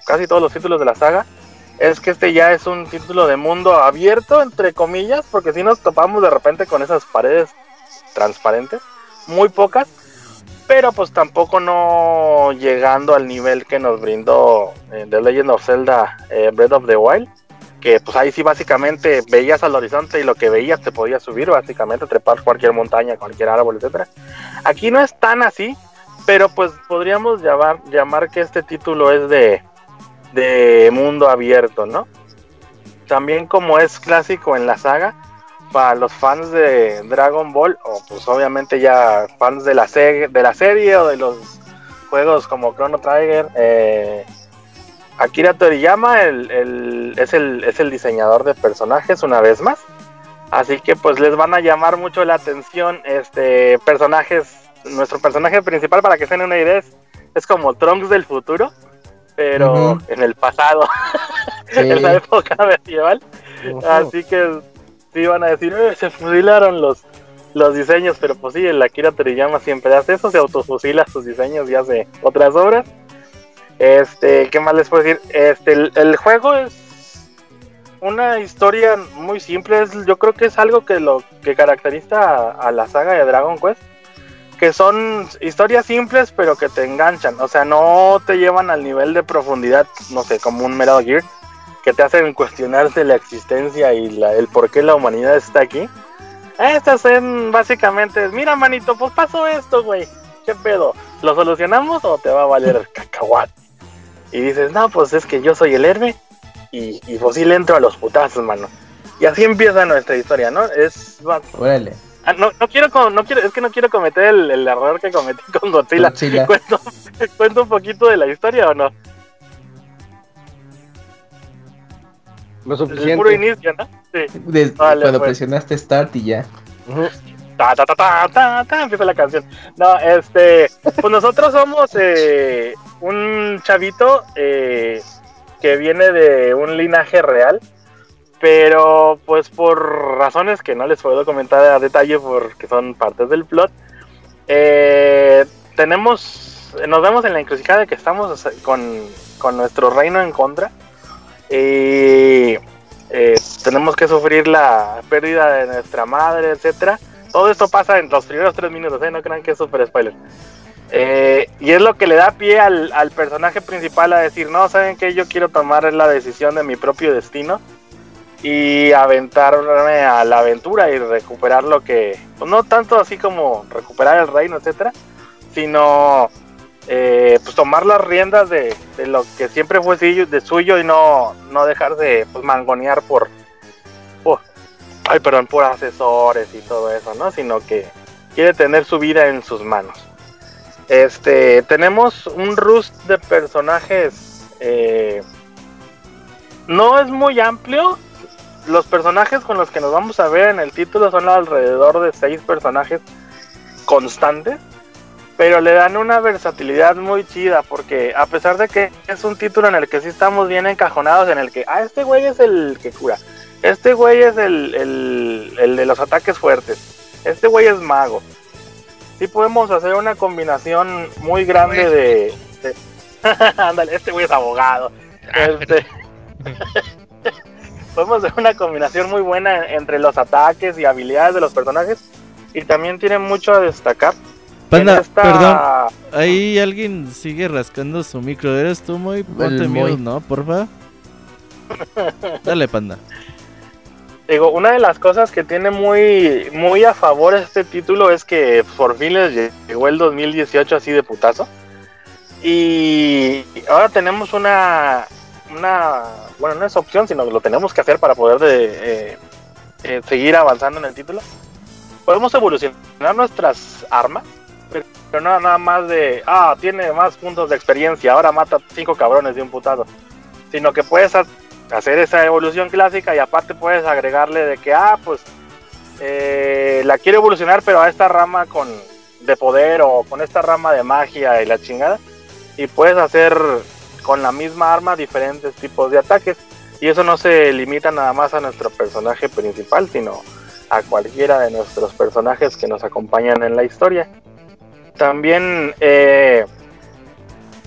casi todos los títulos de la saga es que este ya es un título de mundo abierto entre comillas, porque si nos topamos de repente con esas paredes transparentes, muy pocas, pero pues tampoco no llegando al nivel que nos brindó eh, The Legend of Zelda eh, Breath of the Wild que pues ahí sí básicamente veías al horizonte y lo que veías te podías subir básicamente, trepar cualquier montaña, cualquier árbol, etcétera. Aquí no es tan así, pero pues podríamos llamar, llamar que este título es de, de mundo abierto, ¿no? También como es clásico en la saga, para los fans de Dragon Ball, o pues obviamente ya fans de la, de la serie o de los juegos como Chrono Trigger, eh, Akira Toriyama el, es, el, es el diseñador de personajes una vez más. Así que pues les van a llamar mucho la atención este personajes. Nuestro personaje principal, para que se den una idea, es, como Trunks del futuro, pero en el pasado, en la época medieval. Así que sí van a decir, eh, se fusilaron los, los diseños, pero pues sí, el Akira Toriyama siempre hace eso, se autofusila sus diseños y hace otras obras. Este, ¿qué más les puedo decir? Este, el, juego es una historia muy simple. yo creo que es algo que lo que caracteriza a, la saga de Dragon Quest. Que son historias simples, pero que te enganchan. O sea, no te llevan al nivel de profundidad, no sé, como un Metal Gear, que te hacen cuestionarse la existencia y el por qué la humanidad está aquí. Estas son básicamente, mira manito, pues pasó esto, güey. ¿Qué pedo? ¿Lo solucionamos o te va a valer cacahuate? Y dices, no, pues es que yo soy el héroe y, y pues sí le entro a los putazos, mano. Y así empieza nuestra historia, ¿no? Es... Órale. Ah, no, no quiero, no quiero, es que no quiero cometer el, error que cometí con Godzilla. ¿Cuento, un poquito de la historia o no? Lo suficiente. El puro inicio, ¿no? Sí. cuando pues. presionaste Start y ya. Ta, ta, ta, ta, ta, ta, empieza la canción. No, este, pues nosotros somos eh, un chavito eh, que viene de un linaje real, pero pues por razones que no les puedo comentar a detalle porque son partes del plot, eh, tenemos, nos vemos en la encrucijada que estamos con, con nuestro reino en contra y eh, tenemos que sufrir la pérdida de nuestra madre, etcétera. Todo esto pasa en los primeros tres minutos, no crean que es super spoiler. Eh, y es lo que le da pie al, personaje principal a decir, no, ¿saben qué? Yo quiero tomar la decisión de mi propio destino y aventarme a la aventura y recuperar lo que, pues no tanto así como recuperar el reino, etcétera, sino eh, pues tomar las riendas de, lo que siempre fue de suyo y no, no dejarse pues mangonear por, ay, perdón, por asesores y todo eso, ¿no? Sino que quiere tener su vida en sus manos. Este, tenemos un rust de personajes. Eh, no es muy amplio. Los personajes con los que nos vamos a ver en el título son alrededor de seis personajes constantes. Pero le dan una versatilidad muy chida. Porque a pesar de que es un título en el que sí estamos bien encajonados. En el que, ah, este güey es el que cura. Este güey es el, el, el de los ataques fuertes. Este güey es mago sí podemos hacer una combinación muy grande de... Ándale, este güey es abogado. Ah, este... podemos hacer una combinación muy buena entre los ataques y habilidades de los personajes. Y también tiene mucho a destacar. Panda, perdón. Ahí alguien sigue rascando su micro. ¿Eres tú muy? Ponte miedo, ¿no? Porfa. Dale, panda. Digo, una de las cosas que tiene muy, muy a favor este título es que por fin les llegó el 2018 así de putazo. Y ahora tenemos una, una, bueno, no es opción, sino que lo tenemos que hacer para poder de, eh, eh, seguir avanzando en el título. Podemos evolucionar nuestras armas, pero no nada más de, ah, tiene más puntos de experiencia, ahora mata cinco cabrones de un putado. Sino que puedes hacer esa evolución clásica y aparte puedes agregarle de que, ah, pues eh, la quiero evolucionar, pero a esta rama con de poder o con esta rama de magia y la chingada. Y puedes hacer con la misma arma diferentes tipos de ataques. Y eso no se limita nada más a nuestro personaje principal, sino a cualquiera de nuestros personajes que nos acompañan en la historia. También, eh...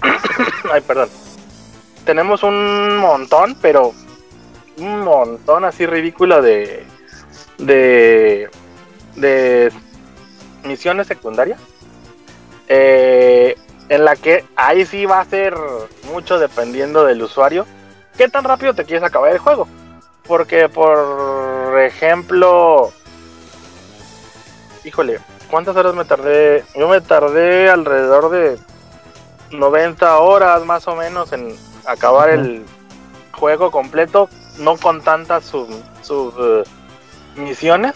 ay, perdón tenemos un montón, pero un montón así ridículo de, de, de misiones secundarias. Eh, en la que ahí sí va a ser mucho dependiendo del usuario. ¿Qué tan rápido te quieres acabar el juego? Porque, por ejemplo, híjole, ¿cuántas horas me tardé? Yo me tardé alrededor de 90 horas más o menos en, acabar el juego completo, no con tantas sus, uh, misiones,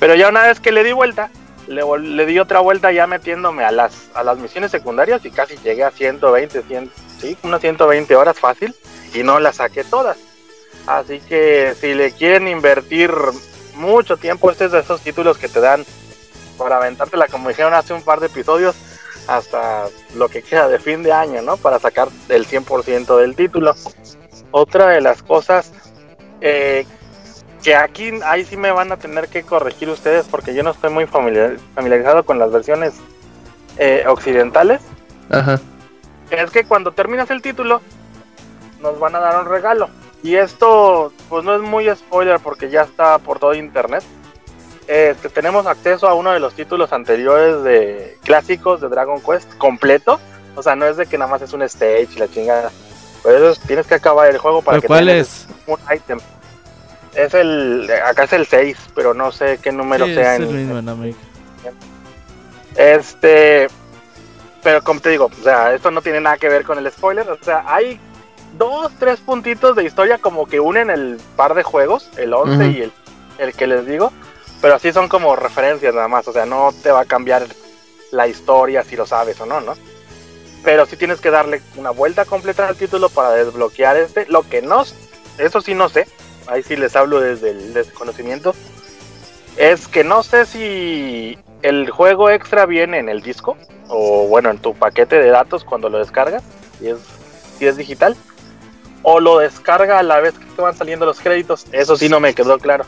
pero ya una vez que le di vuelta, le, le, di otra vuelta ya metiéndome a las, a las misiones secundarias y casi llegué a 120, 100, sí, unas 120 horas fácil y no las saqué todas. Así que si le quieren invertir mucho tiempo, este es de esos títulos que te dan para aventártela, como dijeron hace un par de episodios, hasta lo que queda de fin de año, ¿no? Para sacar el 100% del título. Otra de las cosas eh, que aquí, ahí sí me van a tener que corregir ustedes porque yo no estoy muy familiarizado con las versiones eh, occidentales. Ajá. Es que cuando terminas el título, nos van a dar un regalo. Y esto, pues no es muy spoiler porque ya está por todo internet este, tenemos acceso a uno de los títulos anteriores de clásicos de Dragon Quest completo. O sea, no es de que nada más es un stage y la chingada. Por eso tienes que acabar el juego para que ¿Cuál es? un item. Es el. Acá es el 6, pero no sé qué número sea en. mismo Este. Pero como te digo, o sea, esto no tiene nada que ver con el spoiler. O sea, hay dos, tres puntitos de historia como que unen el par de juegos, el 11 y el, el que les digo. Pero así son como referencias nada más, o sea, no te va a cambiar la historia si lo sabes o no, ¿no? Pero sí tienes que darle una vuelta completa al título para desbloquear este. Lo que no, eso sí no sé, ahí sí les hablo desde el desconocimiento. Es que no sé si el juego extra viene en el disco o bueno, en tu paquete de datos cuando lo descargas, si es, si es digital, o lo descarga a la vez que te van saliendo los créditos. Eso sí no me quedó claro.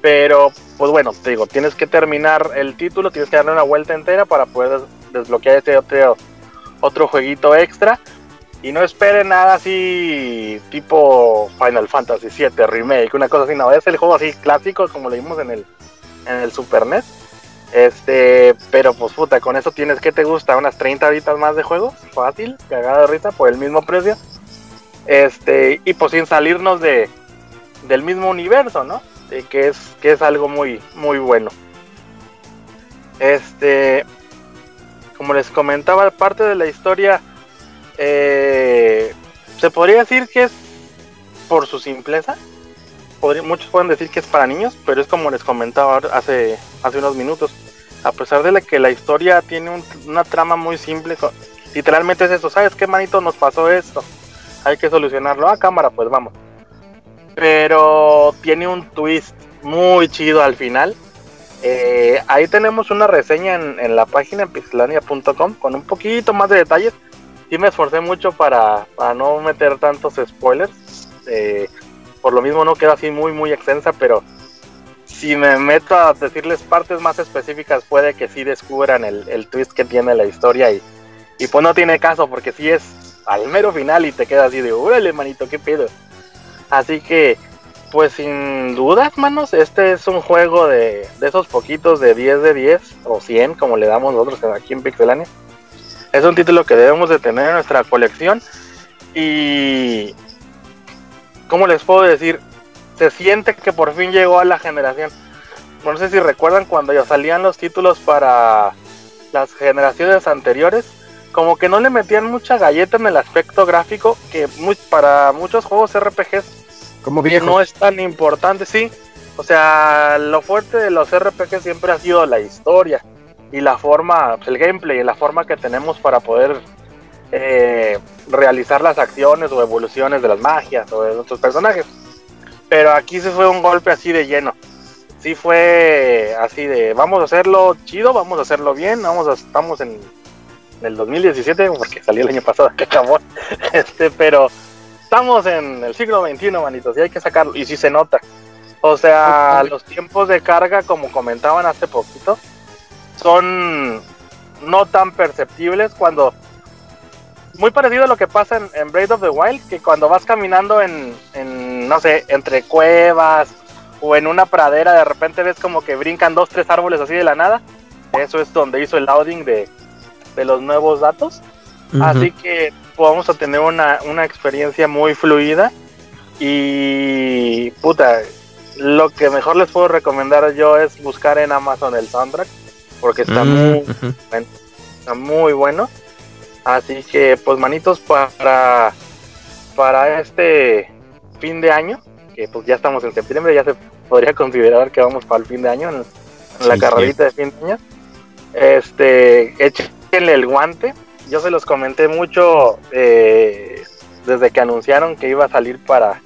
Pero, pues bueno, te digo, tienes que terminar el título, tienes que darle una vuelta entera para poder desbloquear este otro, otro jueguito extra. Y no esperen nada así tipo Final Fantasy VII Remake, una cosa así, no, es el juego así clásico como lo vimos en el, en el Super NES. Este, pero pues puta, con eso tienes que te gusta unas 30 horitas más de juego, fácil, cagada de risa por el mismo precio. Este, y pues sin salirnos de del mismo universo, ¿no? Que es que es algo muy muy bueno este como les comentaba parte de la historia eh, se podría decir que es por su simpleza muchos pueden decir que es para niños, pero es como les comentaba hace, hace unos minutos. A pesar de que la historia tiene una trama muy simple, literalmente es eso, ¿sabes qué manito nos pasó esto? Hay que solucionarlo. ah, cámara, pues vamos. Pero tiene un twist muy chido al final. Eh, ahí tenemos una reseña en, la página pixelania.com con un poquito más de detalles. Sí me esforcé mucho para, no meter tantos spoilers. Eh, por lo mismo no queda así muy muy extensa, pero si me meto a decirles partes más específicas puede que sí descubran el, twist que tiene la historia y, y pues no tiene caso porque si es al mero final y te queda así de, órale manito, qué pedo. Así que pues sin dudas, manos, este es un juego de, de esos poquitos de 10 de 10 o 100 como le damos nosotros aquí en Pixelania. Es un título que debemos de tener en nuestra colección y ¿cómo les puedo decir? Se siente que por fin llegó a la generación. No sé si recuerdan cuando ya salían los títulos para las generaciones anteriores, como que no le metían mucha galleta en el aspecto gráfico, que para muchos juegos RPGs como no es tan importante, sí. O sea, lo fuerte de los RPGs siempre ha sido la historia y la forma, el gameplay y la forma que tenemos para poder eh, realizar las acciones o evoluciones de las magias o de nuestros personajes. Pero aquí se fue un golpe así de lleno. Sí fue así de, vamos a hacerlo chido, vamos a hacerlo bien, vamos a, estamos en, el 2017, porque salió el año pasado, que acabó. Este, pero estamos en el siglo XXI, manitos, y hay que sacarlo, y sí se nota. O sea, los tiempos de carga, como comentaban hace poquito, son no tan perceptibles cuando muy parecido a lo que pasa en, en Braid of the Wild, que cuando vas caminando en, no sé, entre cuevas o en una pradera, de repente ves como que brincan dos, tres árboles así de la nada. Eso es donde hizo el loading de, los nuevos datos. Así que vamos a tener una, una experiencia muy fluida. Y puta, lo que mejor les puedo recomendar yo es buscar en Amazon el soundtrack, porque está, muy, está muy bueno. Así que, pues, manitos, para, para este fin de año, que pues ya estamos en septiembre, ya se podría considerar que vamos para el fin de año, en, la carrerita de fin de año. Este, échenle el guante. Yo se los comenté mucho eh, desde que anunciaron que iba a salir para,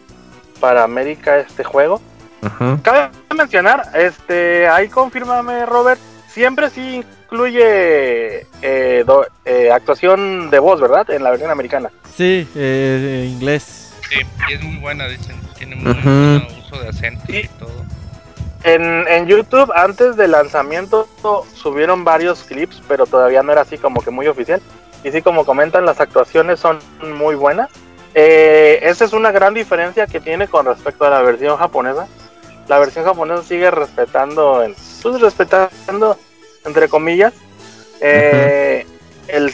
para América este juego. Cabe mencionar, este, ahí confírmame, Robert, siempre sí incluye eh, eh, actuación de voz, ¿verdad? En la versión americana. Sí, eh, inglés. Sí, y es muy buena, dicen. Tiene muy buen uso de acento y, todo. En, en, YouTube, antes del lanzamiento, subieron varios clips, pero todavía no era así como que muy oficial. Y sí, como comentan, las actuaciones son muy buenas. Eh, esa es una gran diferencia que tiene con respecto a la versión japonesa. La versión japonesa sigue respetando, pues respetando entre comillas, eh, el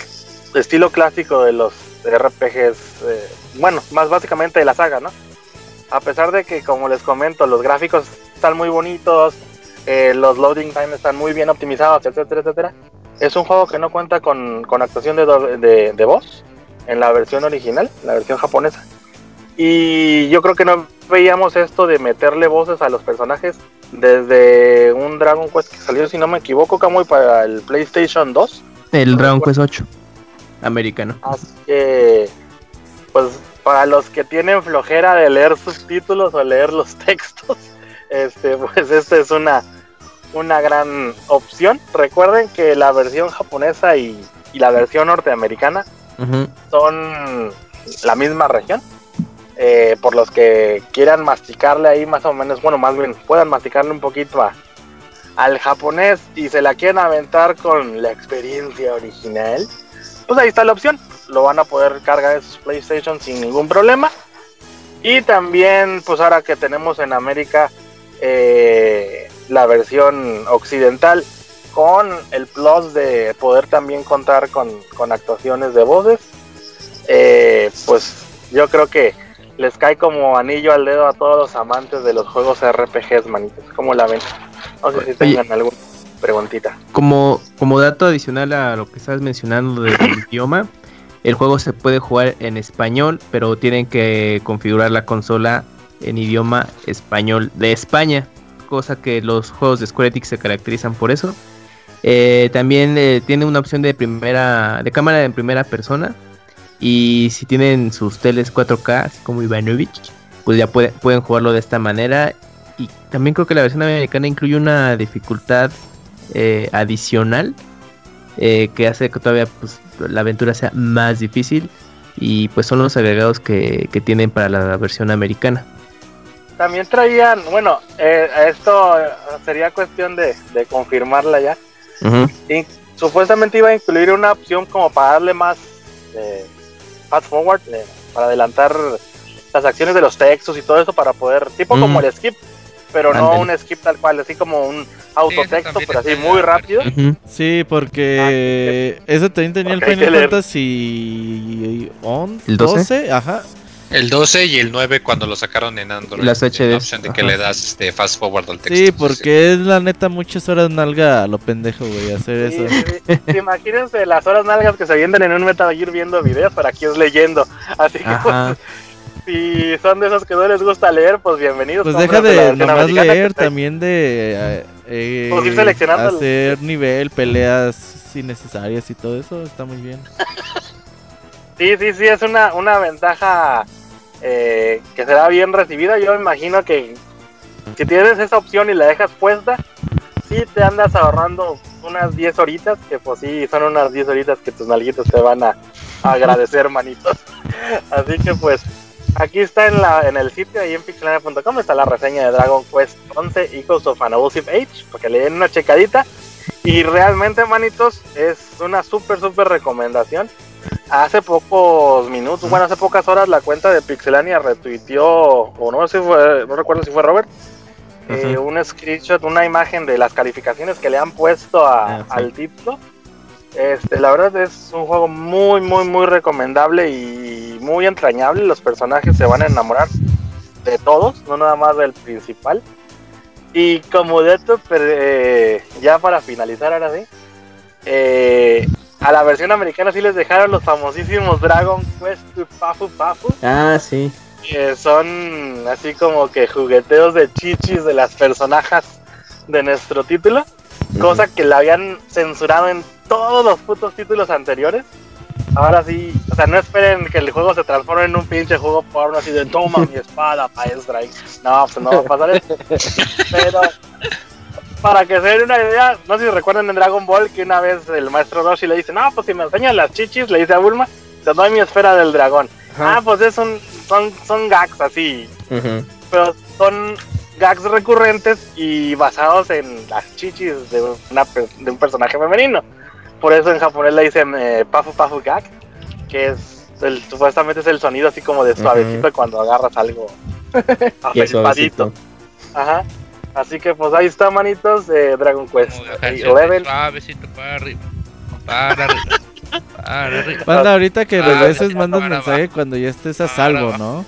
estilo clásico de los RPGs, eh, bueno, más básicamente de la saga, ¿no? A pesar de que, como les comento, los gráficos están muy bonitos, eh, los loading times están muy bien optimizados, etcétera, etcétera. Es un juego que no cuenta con, actuación de, de voz en la versión original, la versión japonesa. Y yo creo que no veíamos esto de meterle voces a los personajes desde un Dragon Quest que salió, si no me equivoco, Kamui, para el PlayStation 2. El Dragon Quest 8 americano. Así que, pues, para los que tienen flojera de leer sus títulos o leer los textos, este, pues, esta es una, una gran opción. Recuerden que la versión japonesa y, la versión norteamericana son la misma región eh, por los que quieran masticarle ahí más o menos, bueno, más bien puedan masticarle un poquito a, al japonés y se la quieren aventar con la experiencia original, pues ahí está la opción. Lo van a poder cargar en sus PlayStation sin ningún problema. Y también, pues ahora que tenemos en América eh, la versión occidental con el plus de poder también contar con, con actuaciones de voces, eh, pues yo creo que les cae como anillo al dedo a todos los amantes de los juegos RPGs, manitos. ¿Cómo la ven? No sé si tengan alguna preguntita. Como, como dato adicional a lo que estás mencionando del idioma, el juego se puede jugar en español, pero tienen que configurar la consola en idioma español de España, cosa que los juegos de Square Enix se caracterizan por eso. Eh, también eh, tiene una opción de primera, de cámara en primera persona. Y si tienen sus teles 4K, así como Ivanovich, pues ya pueden jugarlo de esta manera. Y también creo que la versión americana incluye una dificultad eh, adicional que hace que todavía pues, la aventura sea más difícil. Y pues son los agregados que, tienen para la versión americana. También traían, bueno, esto sería cuestión de, de confirmarla ya. Y supuestamente iba a incluir una opción como para darle más eh, fast forward, eh, para adelantar las acciones de los textos y todo eso para poder, tipo como el skip, pero no un skip tal cual, así como un autotexto, pero así muy rápido. Sí, porque ah, eso también tenía el Final Fantasy 11, 12, ajá. El 12 y el 9 cuando lo sacaron en Android. Las HD. La opción de que le das este fast forward al texto. Sí, porque es la neta muchas horas nalga a lo pendejo, güey, hacer eso. imagínense las horas nalgas que se vienen en un Metal Gear viendo videos, para aquí es leyendo. Así que pues, si son de esos que no les gusta leer, pues bienvenidos. Pues deja de nomás leer, también de eh, pues seleccionando hacer nivel, peleas innecesarias y todo eso, está muy bien. sí, sí, sí, es una, una ventaja eh, que será bien recibida. Yo me imagino que si tienes esa opción y la dejas puesta, sí te andas ahorrando unas 10 horitas, que pues sí, son unas 10 horitas que tus nalguitos te van a, agradecer, manitos. Así que pues aquí está en, la, en el sitio, ahí en pixelania.com, está la reseña de Dragon Quest 11 Echoes of an Abusive Age, para que le den una checadita. Y realmente, manitos, es una súper, súper recomendación hace pocos minutos, bueno, hace pocas horas la cuenta de Pixelania retuiteó, o no sé si fue, no recuerdo si fue Robert, eh, un screenshot, una imagen de las calificaciones que le han puesto ah, al título. Este, la verdad es un juego muy, muy, muy recomendable y muy entrañable. Los personajes se van a enamorar de todos, no nada más del principal. Y como dato, eh, ya para finalizar ahora sí, eh, a la versión americana sí les dejaron los famosísimos Dragon Quest Pafu Pafu. Ah, sí. Que son así como que jugueteos de chichis de las personajes de nuestro título. Cosa que la habían censurado en todos los putos títulos anteriores. Ahora sí, o sea, no esperen que el juego se transforme en un pinche juego porno así de toma mi espada, maestra. No, pues no va a pasar eso. Pero para que se den una idea, no sé si recuerdan en Dragon Ball que una vez el maestro Roshi le dice, no, pues si me enseñan las chichis, le dice a Bulma, te doy mi esfera del dragón. Ah, pues es un, son, son gags así, pero son gags recurrentes y basados en las chichis de, una, de un personaje femenino. Por eso en japonés le dicen eh, pafu pafu gag, que es el, supuestamente es el sonido así como de suavecito cuando agarras algo afectadito. Ajá. Así que pues ahí está, manitos, de Dragon Quest. Suavecito para arriba. Para arriba. Para arriba. Manda ahorita que regreses, manda un mensaje cuando ya estés a salvo, ¿no?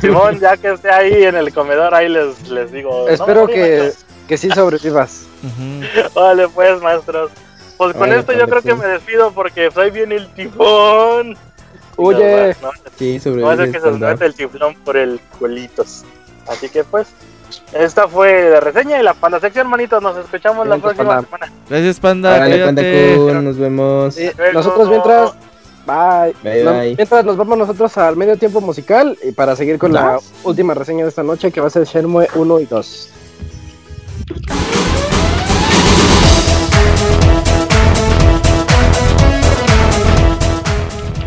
Simón, ya que esté ahí en el comedor, ahí les, les digo. Espero que, que sí sobrevivas. Vale, pues, maestros. Pues con esto yo creo que me despido porque soy bien el tifón. Oye, no, sí, no, no, que se mete el tifón por el cuelitos. Así que pues, esta fue la reseña y la panda sección, manitos. Nos escuchamos la próxima semana. Gracias, panda. nos vemos. nosotros mientras. Bye. Mientras nos vamos nosotros al medio tiempo musical y para seguir con la última reseña de esta noche que va a ser Shenmue 1 y 2.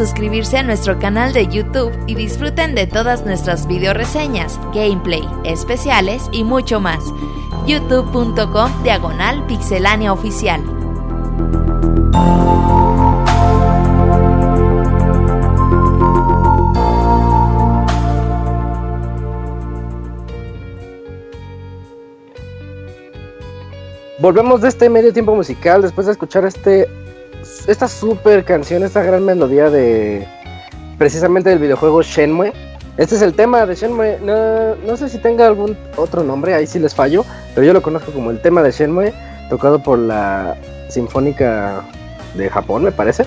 suscribirse a nuestro canal de YouTube y disfruten de todas nuestras video reseñas, gameplay, especiales y mucho más. youtube.com diagonal pixelánea oficial. Volvemos de este medio tiempo musical después de escuchar este esta super canción, esta gran melodía de precisamente del videojuego Shenmue. Este es el tema de Shenmue. No, sé si tenga algún otro nombre, ahí sí les fallo, pero yo lo conozco como el tema de Shenmue, tocado por la Sinfónica de Japón, me parece.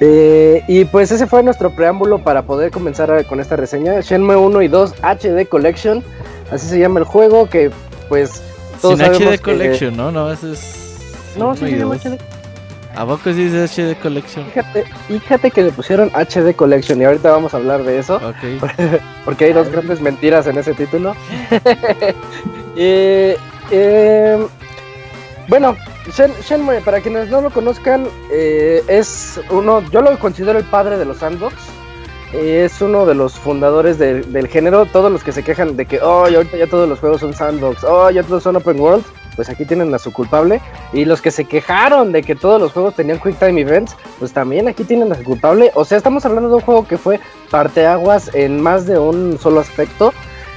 Eh, y pues ese fue nuestro preámbulo para poder comenzar con esta reseña. Shenmue 1 y 2 HD Collection, así se llama el juego, que pues sin HD Collection, ¿no? No, ese es. No, sí, sí, HD. ¿A poco sí es HD Collection? Fíjate, fíjate que le pusieron HD Collection y ahorita vamos a hablar de eso. Porque hay dos grandes mentiras en ese título. eh, bueno, Shenmue, para quienes no lo conozcan, eh, es uno, yo lo considero el padre de los sandbox es uno de los fundadores del género. Todos los que se quejan de que, oh, ahorita ya todos los juegos son sandbox, oh, ya todos son open world, pues aquí tienen a su culpable. Y los que se quejaron de que todos los juegos tenían quick time events, pues también aquí tienen a su culpable. O sea, estamos hablando de un juego que fue parteaguas en más de un solo aspecto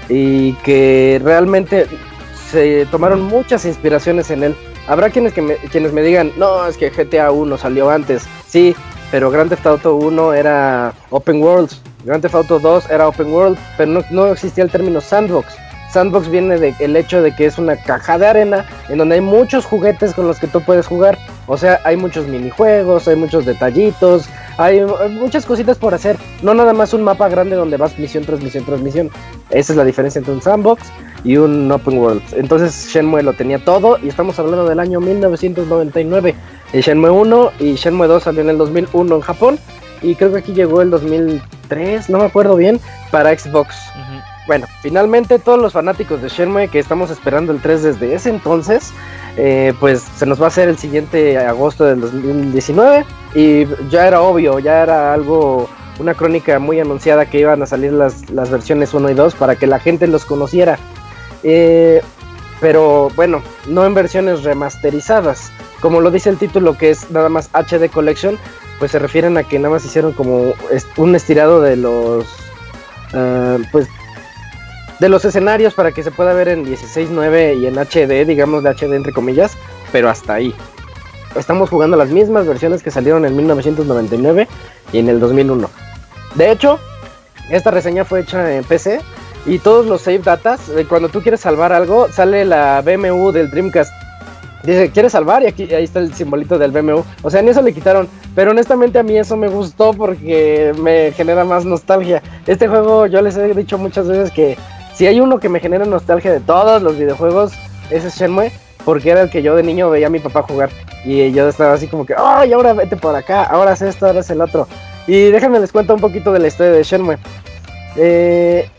y que realmente se tomaron muchas inspiraciones en él. Habrá quienes, me, quienes me digan, no, es que GTA 1 salió antes. Sí, pero Grand Theft Auto 1 era Open World, Grand Theft Auto 2 era Open World, pero no, existía el término sandbox. Sandbox viene del hecho de que es una caja de arena en donde hay muchos juguetes con los que tú puedes jugar. O sea, hay muchos minijuegos, hay muchos detallitos, hay muchas cositas por hacer. No nada más un mapa grande donde vas misión tras misión tras misión. Esa es la diferencia entre un sandbox y un open world. Entonces Shenmue lo tenía todo y estamos hablando del año 1999. El Shenmue 1 y Shenmue 2 salió en el 2001 en Japón y creo que aquí llegó el 2003, no me acuerdo bien, para Xbox. Bueno, finalmente todos los fanáticos de Shenmue que estamos esperando el 3 desde ese entonces, eh, pues se nos va a hacer el siguiente agosto del 2019 y ya era obvio, ya era algo, una crónica muy anunciada que iban a salir las, las versiones 1 y 2 para que la gente los conociera. Eh, pero bueno, no en versiones remasterizadas. Como lo dice el título, que es nada más HD Collection, pues se refieren a que nada más hicieron como un estirado de los. Ah, pues. De los escenarios para que se pueda ver en 16.9 y en HD, digamos de HD entre comillas, pero hasta ahí. Estamos jugando las mismas versiones que salieron en 1999 y en el 2001. De hecho, esta reseña fue hecha en PC y todos los save datas, cuando tú quieres salvar algo, sale la BMU del Dreamcast. Dice, ¿quieres salvar? Y aquí ahí está el simbolito del BMU. O sea, ni eso le quitaron. Pero honestamente a mí eso me gustó porque me genera más nostalgia. Este juego, yo les he dicho muchas veces que si hay uno que me genera nostalgia de todos los videojuegos, ese es Shenmue. Porque era el que yo de niño veía a mi papá jugar. Y yo estaba así como que, ¡ay, ahora vete por acá! Ahora es esto, ahora es el otro. Y déjenme les cuento un poquito de la historia de Shenmue. Eh,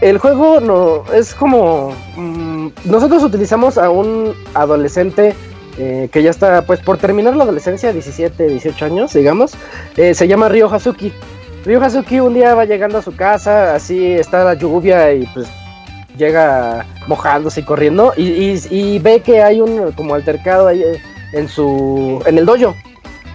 el juego no es como mm, nosotros utilizamos a un adolescente eh, que ya está pues por terminar la adolescencia 17 18 años digamos eh, se llama Ryo Hazuki Ryo Hazuki un día va llegando a su casa así está la lluvia y pues llega mojándose y corriendo y, ve que hay un como altercado ahí en su en el dojo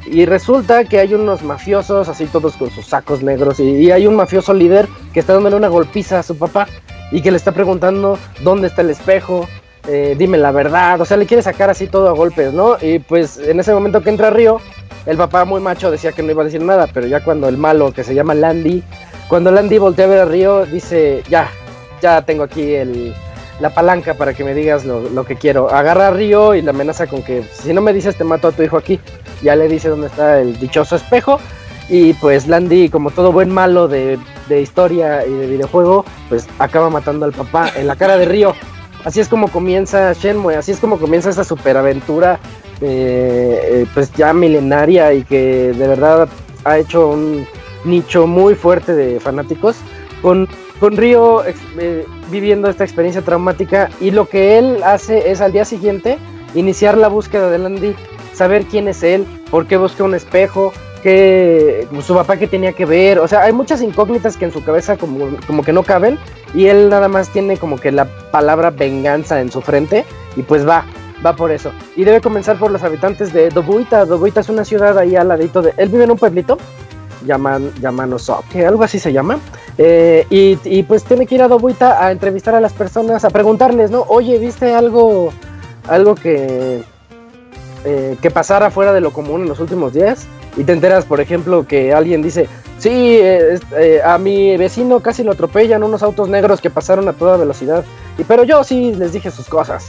y resulta que hay unos mafiosos, así todos con sus sacos negros, y, hay un mafioso líder que está dándole una golpiza a su papá y que le está preguntando dónde está el espejo, eh, dime la verdad, o sea, le quiere sacar así todo a golpes, ¿no? Y pues en ese momento que entra Río, el papá muy macho decía que no iba a decir nada, pero ya cuando el malo, que se llama Landy, cuando Landy voltea a ver a Río, dice, ya, ya tengo aquí el, la palanca para que me digas lo, que quiero. Agarra a Río y le amenaza con que si no me dices te mato a tu hijo aquí. Ya le dice dónde está el dichoso espejo. Y pues Landy, como todo buen malo de, historia y de videojuego, pues acaba matando al papá en la cara de Río. Así es como comienza Shenmue, así es como comienza esta superaventura, eh, pues ya milenaria y que de verdad ha hecho un nicho muy fuerte de fanáticos. Con con Río eh, viviendo esta experiencia traumática y lo que él hace es al día siguiente iniciar la búsqueda de Landy, saber quién es él, por qué busca un espejo, que su papá que tenía que ver, o sea, hay muchas incógnitas que en su cabeza como, como que no caben y él nada más tiene como que la palabra venganza en su frente y pues va, va por eso. Y debe comenzar por los habitantes de Dobuita. Dobuita es una ciudad ahí al ladito de... Él vive en un pueblito, llaman, que algo así se llama. Eh, y, pues tiene que ir a Dobuita a entrevistar a las personas, a preguntarles, ¿no? Oye, ¿viste algo, algo que, eh, que pasara fuera de lo común en los últimos días? Y te enteras, por ejemplo, que alguien dice, sí, eh, a mi vecino casi lo atropellan unos autos negros que pasaron a toda velocidad. Y, pero yo sí les dije sus cosas.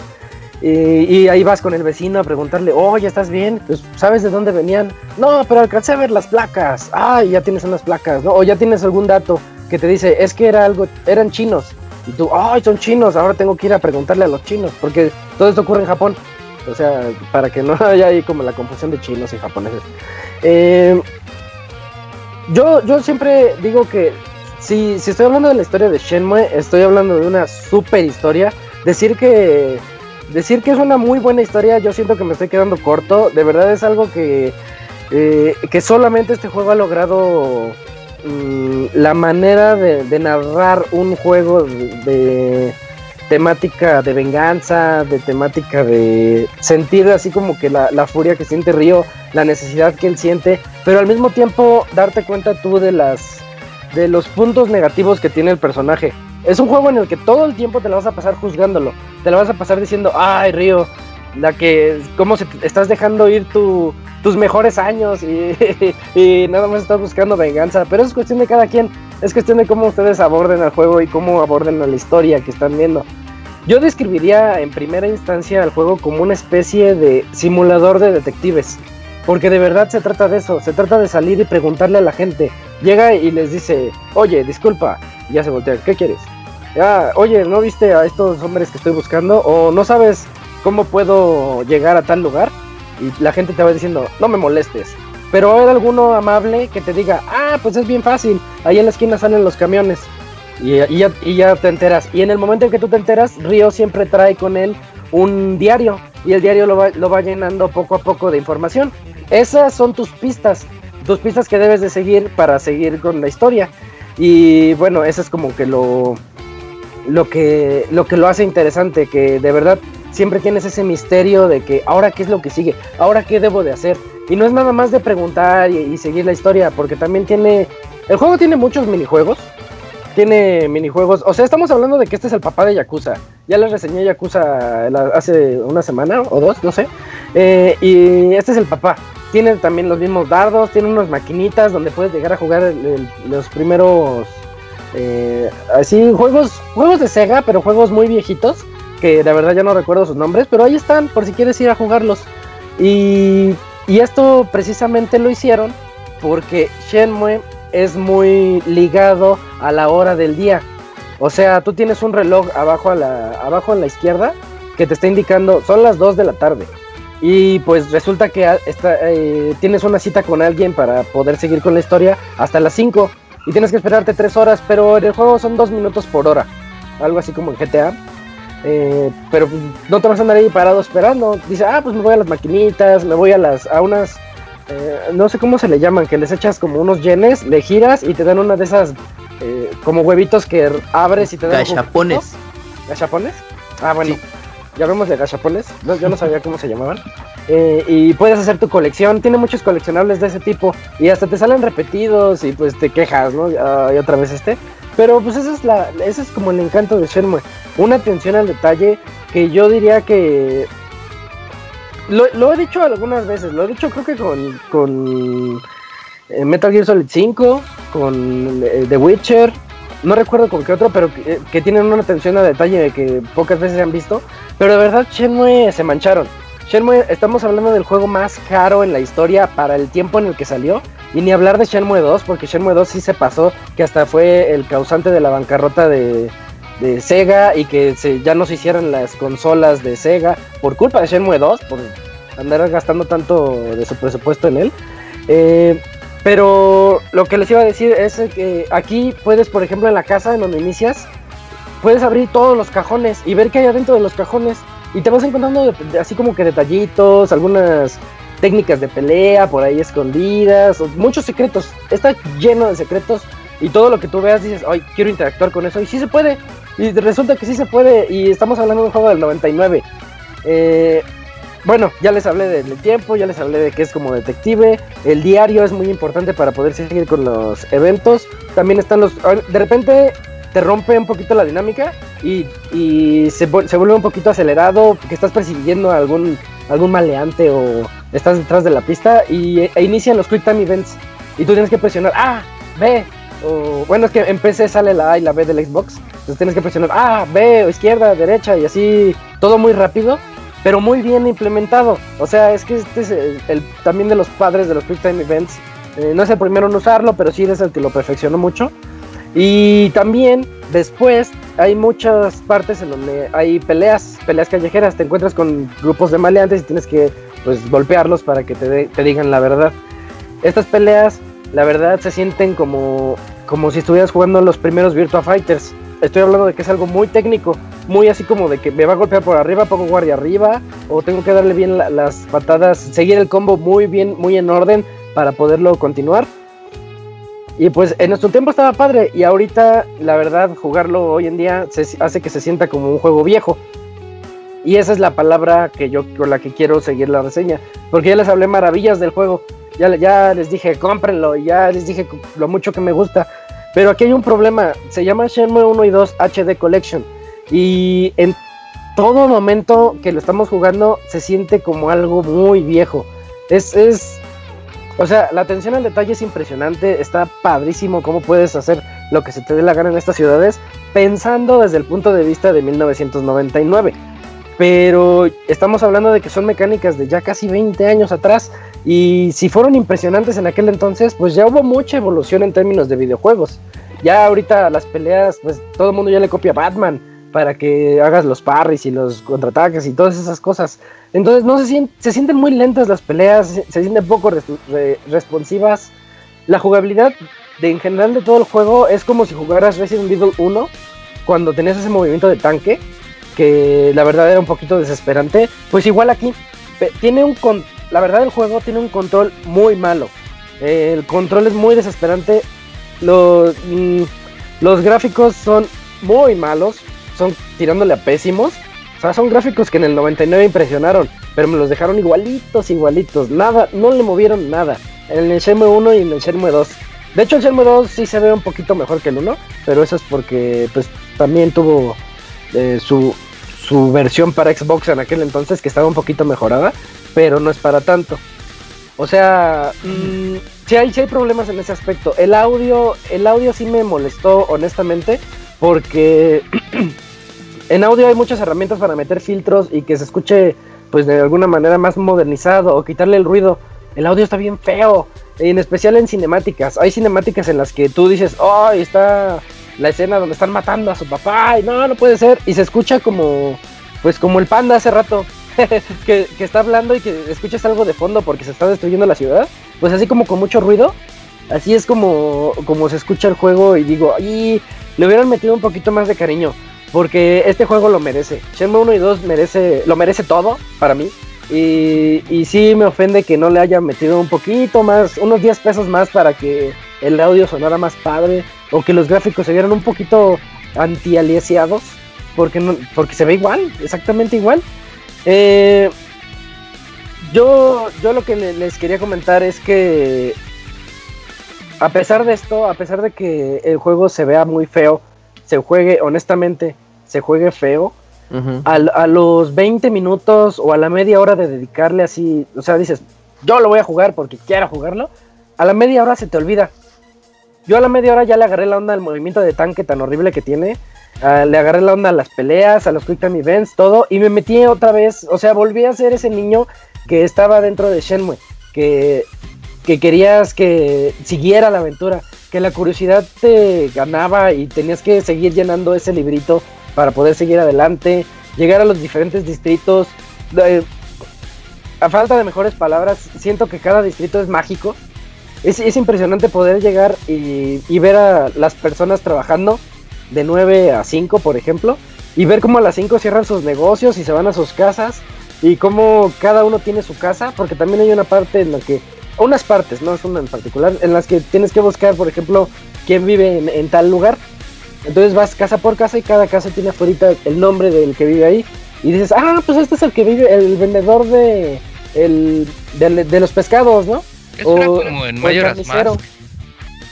Y, ahí vas con el vecino a preguntarle, oye, ¿estás bien? Pues, ¿sabes de dónde venían? No, pero alcancé a ver las placas. Ah, ya tienes unas placas, ¿no? O ya tienes algún dato que te dice, es que era algo, eran chinos. Y tú, ay, son chinos, ahora tengo que ir a preguntarle a los chinos, porque todo esto ocurre en Japón. O sea, para que no haya ahí como la confusión de chinos y japoneses. Eh, yo, yo siempre digo que si, si estoy hablando de la historia de Shenmue, estoy hablando de una super historia. Decir que decir que es una muy buena historia, yo siento que me estoy quedando corto. De verdad es algo que, eh, que solamente este juego ha logrado mm, la manera de, narrar un juego de, temática de venganza, de temática de sentir así como que la, la furia que siente Río, la necesidad que él siente, pero al mismo tiempo darte cuenta tú de las de los puntos negativos que tiene el personaje. Es un juego en el que todo el tiempo te la vas a pasar juzgándolo. Te la vas a pasar diciendo, ay, Río, la que, cómo se estás dejando ir tus mejores años y, nada más estás buscando venganza. Pero es cuestión de cada quien. Es cuestión de cómo ustedes aborden el juego y cómo aborden la historia que están viendo. Yo describiría en primera instancia al juego como una especie de simulador de detectives. Porque de verdad se trata de eso, se trata de salir y preguntarle a la gente. Llega y les dice, oye, disculpa, y ya se voltea, ¿qué quieres? Ah, oye, ¿no viste a estos hombres que estoy buscando? ¿O no sabes cómo puedo llegar a tal lugar? Y la gente te va diciendo, no me molestes. Pero va haber alguno amable que te diga, ah, pues es bien fácil, ahí en la esquina salen los camiones. Y, ya, y ya te enteras. Y en el momento en que tú te enteras, Río siempre trae con él un diario. Y el diario lo va, lo va llenando poco a poco de información. Esas son tus pistas. Tus pistas que debes de seguir para seguir con la historia. Y bueno, eso es como que lo, lo que, lo que lo hace interesante, que de verdad siempre tienes ese misterio de que ahora qué es lo que sigue, ahora qué debo de hacer. Y no es nada más de preguntar y, seguir la historia, porque también tiene... El juego tiene muchos minijuegos, tiene minijuegos. O sea, estamos hablando de que este es el papá de Yakuza. Ya les reseñé Yakuza hace una semana o dos, no sé. Eh, y este es el papá. Tiene también los mismos dardos, tiene unas maquinitas donde puedes llegar a jugar los primeros eh, así, juegos, juegos de Sega, pero juegos muy viejitos, que de verdad ya no recuerdo sus nombres, pero ahí están, por si quieres ir a jugarlos. Y, y esto precisamente lo hicieron porque Shenmue es muy ligado a la hora del día. O sea, tú tienes un reloj abajo a la, abajo la izquierda que te está indicando son las 2 de la tarde. Y pues resulta que eh, tienes una cita con alguien para poder seguir con la historia hasta las 5 y tienes que esperarte tres horas, pero en el juego son dos minutos por hora, algo así como en GTA. Eh, pero no te vas a andar ahí parado esperando. Dice, ah, pues me voy a las maquinitas, me voy a las, a unas, eh, no sé cómo se le llaman, que les echas como unos yenes, le giras y te dan una de esas, eh, como huevitos que abres y te dan. Gachapones. ¿Gachapones? Ah, bueno. Ya vemos de gachapones. yo no sabía cómo se llamaban. Eh, y puedes hacer tu colección. Tiene muchos coleccionables de ese tipo. Y hasta te salen repetidos y pues te quejas, ¿no? y otra vez este. Pero pues esa es la, ese es como el encanto de Shenmue. Una atención al detalle que yo diría que lo, he dicho algunas veces. Lo he dicho creo que con, con eh, Metal Gear Solid 5, con eh, The Witcher. No recuerdo con qué otro, pero que, tienen una atención al detalle que pocas veces se han visto. Pero de verdad Shenmue se mancharon Shenmue, estamos hablando del juego más caro en la historia para el tiempo en el que salió. Y ni hablar de Shenmue 2, porque Shenmue 2 sí se pasó, que hasta fue el causante de la bancarrota de, Sega y que ya no se hicieran las consolas de Sega por culpa de Shenmue 2, por andar gastando tanto de su presupuesto en él. Eh, pero lo que les iba a decir es que aquí puedes, por ejemplo, en la casa en donde inicias, puedes abrir todos los cajones y ver qué hay adentro de los cajones. Y te vas encontrando así como que detallitos, algunas técnicas de pelea por ahí escondidas, muchos secretos. Está lleno de secretos y todo lo que tú veas dices, ay, quiero interactuar con eso y sí se puede. Y resulta que sí se puede y estamos hablando de un juego del 99. Eh, bueno, ya les hablé del tiempo, ya les hablé de que es como detective. El diario es muy importante para poder seguir con los eventos. También están los... De repente te rompe un poquito la dinámica y, se, vuelve un poquito acelerado que estás persiguiendo a algún, algún maleante o estás detrás de la pista y e inician los Quick Time Events. Y tú tienes que presionar A, B, o bueno, es que en PC sale la A y la B del Xbox. Entonces tienes que presionar A, B, izquierda, derecha y así todo muy rápido, pero muy bien implementado. O sea, es que este es el, también de los padres de los Quick Time Events. Eh, no es el primero en usarlo, pero sí es el que lo perfeccionó mucho. Y también después hay muchas partes en donde hay peleas, peleas callejeras. Te encuentras con grupos de maleantes y tienes que pues golpearlos para que te, te digan la verdad. Estas peleas, la verdad, se sienten como, como si estuvieras jugando los primeros Virtua Fighters. Estoy hablando de que es algo muy técnico, muy así como de que me va a golpear por arriba, pongo guardia arriba, o tengo que darle bien las patadas, seguir el combo muy bien, muy en orden para poderlo continuar. Y pues en nuestro tiempo estaba padre y ahorita la verdad jugarlo hoy en día se hace que se sienta como un juego viejo. Y esa es la palabra que yo con la que quiero seguir la reseña, porque ya les hablé maravillas del juego. Ya, les dije, cómprenlo, ya les dije lo mucho que me gusta. Pero aquí hay un problema, se llama Shenmue 1 y 2 HD Collection. Y en todo momento que lo estamos jugando se siente como algo muy viejo. Es, es o sea, la atención al detalle es impresionante, está padrísimo cómo puedes hacer lo que se te dé la gana en estas ciudades, pensando desde el punto de vista de 1999. Pero estamos hablando de que son mecánicas de ya casi 20 años atrás y si fueron impresionantes en aquel entonces, pues ya hubo mucha evolución en términos de videojuegos. Ya ahorita las peleas, pues todo el mundo ya le copia a Batman para que hagas los parries y los contraataques y todas esas cosas. Entonces no se, sienten, se muy lentas las peleas, se, sienten poco responsivas. La jugabilidad de, en general de todo el juego es como si jugaras Resident Evil 1 cuando tenías ese movimiento de tanque, que la verdad era un poquito desesperante. Pues igual aquí, tiene un la verdad el juego tiene un control muy malo. el control es muy desesperante. Los, mm, los gráficos son muy malos son tirándole a pésimos. O sea, son gráficos que en el 99 impresionaron, pero me los dejaron igualitos, igualitos. Nada, no le movieron nada. En el Shenmue 1 y en el Shenmue 2. De hecho, el Shenmue 2 sí se ve un poquito mejor que el 1, pero eso es porque pues también tuvo eh, su, su versión para Xbox en aquel entonces que estaba un poquito mejorada, pero no es para tanto. O sea, mmm, sí, hay, sí hay problemas en ese aspecto. El audio, el audio sí me molestó honestamente porque En audio hay muchas herramientas para meter filtros y que se escuche pues de alguna manera más modernizado o quitarle el ruido. El audio está bien feo, en especial en cinemáticas. Hay cinemáticas en las que tú dices, oh, está la escena donde están matando a su papá y no, no puede ser. Y se escucha como, pues como el panda hace rato, que, está hablando y que escuchas algo de fondo porque se está destruyendo la ciudad. Pues así como con mucho ruido. Así es como, como se escucha el juego y digo, y le hubieran metido un poquito más de cariño. Porque este juego lo merece. Shenmue 1 y 2 merece, lo merece todo para mí. Y, y sí me ofende que no le hayan metido un poquito más, unos 10 pesos más para que el audio sonara más padre. O que los gráficos se vieran un poquito anti-aliasiados. Porque, no, porque se ve igual, exactamente igual. Eh, yo, yo lo que les quería comentar es que a pesar de esto, a pesar de que el juego se vea muy feo, se juegue, honestamente, se juegue feo, a, los 20 minutos o a la media hora de dedicarle así, o sea, dices, yo lo voy a jugar porque quiero jugarlo, a la media hora se te olvida. Yo a la media hora ya le agarré la onda al movimiento de tanque tan horrible que tiene, le agarré la onda a las peleas, a los quick time events, todo, y me metí otra vez, o sea, volví a ser ese niño que estaba dentro de Shenmue, que, que querías que siguiera la aventura que la curiosidad te ganaba y tenías que seguir llenando ese librito para poder seguir adelante, llegar a los diferentes distritos. Eh, a falta de mejores palabras, siento que cada distrito es mágico. Es, impresionante poder llegar y, y, ver a las personas trabajando de 9 a 5, por ejemplo, y ver cómo a las 5 cierran sus negocios y se van a sus casas y cómo cada uno tiene su casa, porque también hay una parte en la que, unas partes, no es una en particular, en las que tienes que buscar, por ejemplo, quién vive en, tal lugar. Entonces vas casa por casa y cada casa tiene afuera el nombre del que vive ahí. Y dices, ah, pues este es el que vive, el vendedor de, el, de, los pescados, ¿no? Eso era como en Mayoras Mask.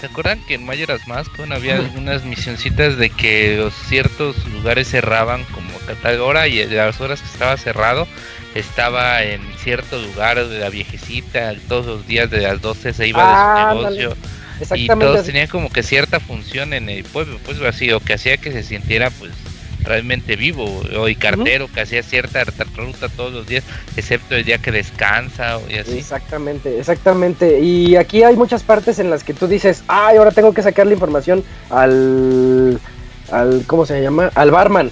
¿Se acuerdan que en Mayoras Mask había algunas misioncitas de que los ciertos lugares cerraban como a tal hora y a las horas que estaba cerrado estaba en cierto lugar de la viejecita, todos los días de las 12 se iba de su negocio. Y todos tenían como que cierta función en el pueblo, pues así, o que hacía que se sintiera pues realmente vivo, y cartero que hacía cierta ruta todos los días, excepto el día que descansa y así. Exactamente, exactamente. Y aquí hay muchas partes en las que tú dices, ay, ahora tengo que sacar la información al, al ¿cómo se llama? Al barman.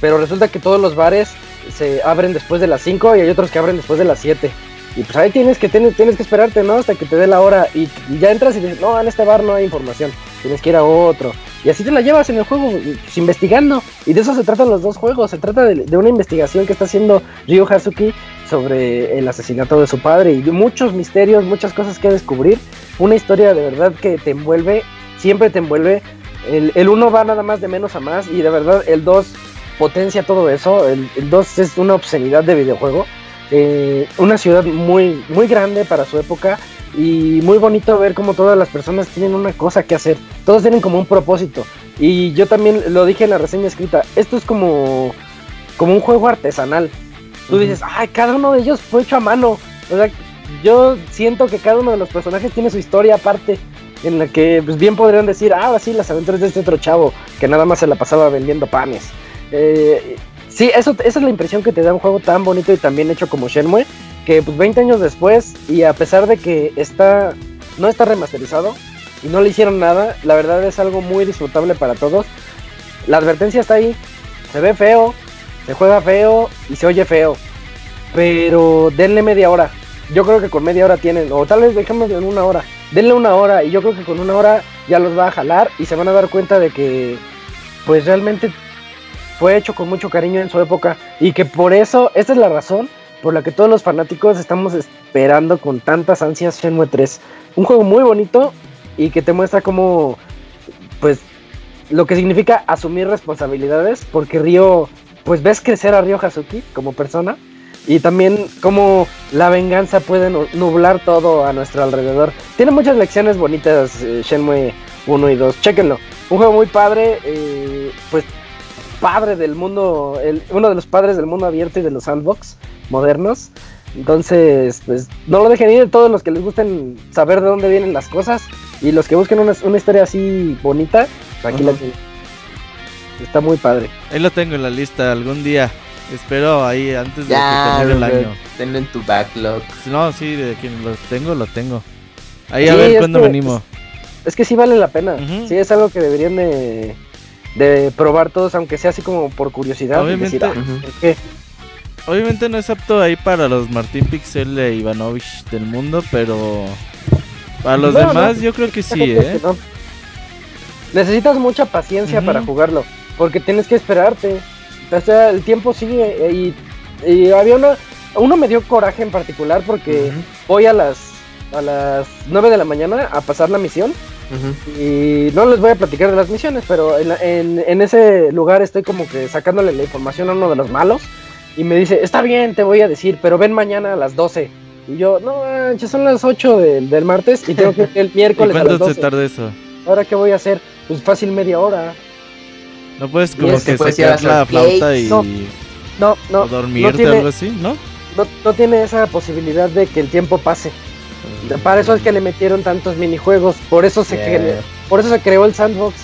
Pero resulta que todos los bares se abren después de las 5 y hay otros que abren después de las 7. Y pues ahí tienes que, tienes, tienes que esperarte, ¿no? Hasta que te dé la hora y, ya entras y dices, no, en este bar no hay información, tienes que ir a otro. Y así te la llevas en el juego, pues, investigando. Y de eso se tratan los dos juegos, se trata de, una investigación que está haciendo Ryo Hazuki sobre el asesinato de su padre y muchos misterios, muchas cosas que descubrir. Una historia de verdad que te envuelve, siempre te envuelve. El, el uno va nada más de menos a más y de verdad el 2 potencia todo eso. El 2 es una obscenidad de videojuego. Eh, una ciudad muy, muy grande para su época y muy bonito ver cómo todas las personas tienen una cosa que hacer. Todos tienen como un propósito. Y yo también lo dije en la reseña escrita, esto es como, como un juego artesanal. Tú dices, ay, cada uno de ellos fue hecho a mano. O sea, yo siento que cada uno de los personajes tiene su historia aparte en la que pues, bien podrían decir, ah, sí, las aventuras de este otro chavo que nada más se la pasaba vendiendo panes. Eh, sí, eso, esa es la impresión que te da un juego tan bonito y tan bien hecho como Shenmue, que pues 20 años después y a pesar de que está no está remasterizado y no le hicieron nada, la verdad es algo muy disfrutable para todos. La advertencia está ahí, se ve feo, se juega feo y se oye feo, pero denle media hora. Yo creo que con media hora tienen, o tal vez dejémoslo en una hora. Denle una hora y yo creo que con una hora ya los va a jalar y se van a dar cuenta de que pues realmente fue hecho con mucho cariño en su época y que por eso, esta es la razón por la que todos los fanáticos estamos esperando con tantas ansias Shenmue 3. Un juego muy bonito y que te muestra cómo, pues, lo que significa asumir responsabilidades, porque Ryo, pues ves crecer a Ryo Hazuki como persona y también cómo la venganza puede nublar todo a nuestro alrededor. Tiene muchas lecciones bonitas eh, Shenmue 1 y 2, chéquenlo. Un juego muy padre, eh, pues padre del mundo, uno de los padres del mundo abierto y de los sandbox modernos. Entonces, pues no lo dejen ir todos los que les gusten saber de dónde vienen las cosas y los que busquen una, historia así bonita, aquí la Está muy padre. Ahí lo tengo en la lista algún día. Espero ahí antes de que termine el año. Tenlo en tu backlog. No, sí, de quien lo tengo, lo tengo. Ahí a ver cuándo venimos. Es, que sí vale la pena. Sí, es algo que deberían de, de probar todos, aunque sea así como por curiosidad. Obviamente, ah, obviamente no es apto ahí para los Martín Pixel e Ivanovich del mundo, pero para los demás yo creo que sí, ¿eh? Necesitas mucha paciencia para jugarlo, porque tienes que esperarte. O sea, el tiempo sigue y, y había una... Uno me dio coraje en particular porque voy a las a las 9 de la mañana a pasar la misión y no les voy a platicar de las misiones, pero en, ese lugar estoy como que sacándole la información a uno de los malos. Y me dice, está bien, te voy a decir, pero ven mañana a las 12. Y yo, no manches, son las 8 del, martes y tengo que ir el miércoles a las 12. se tarda eso? ¿Ahora qué voy a hacer? Pues fácil media hora. No puedes como que sacar la flauta y... No, no, no. dormirte o algo así, ¿no? ¿no? No tiene esa posibilidad de que el tiempo pase. Para eso es que le metieron tantos minijuegos, por eso se creó, por eso se creó el sandbox.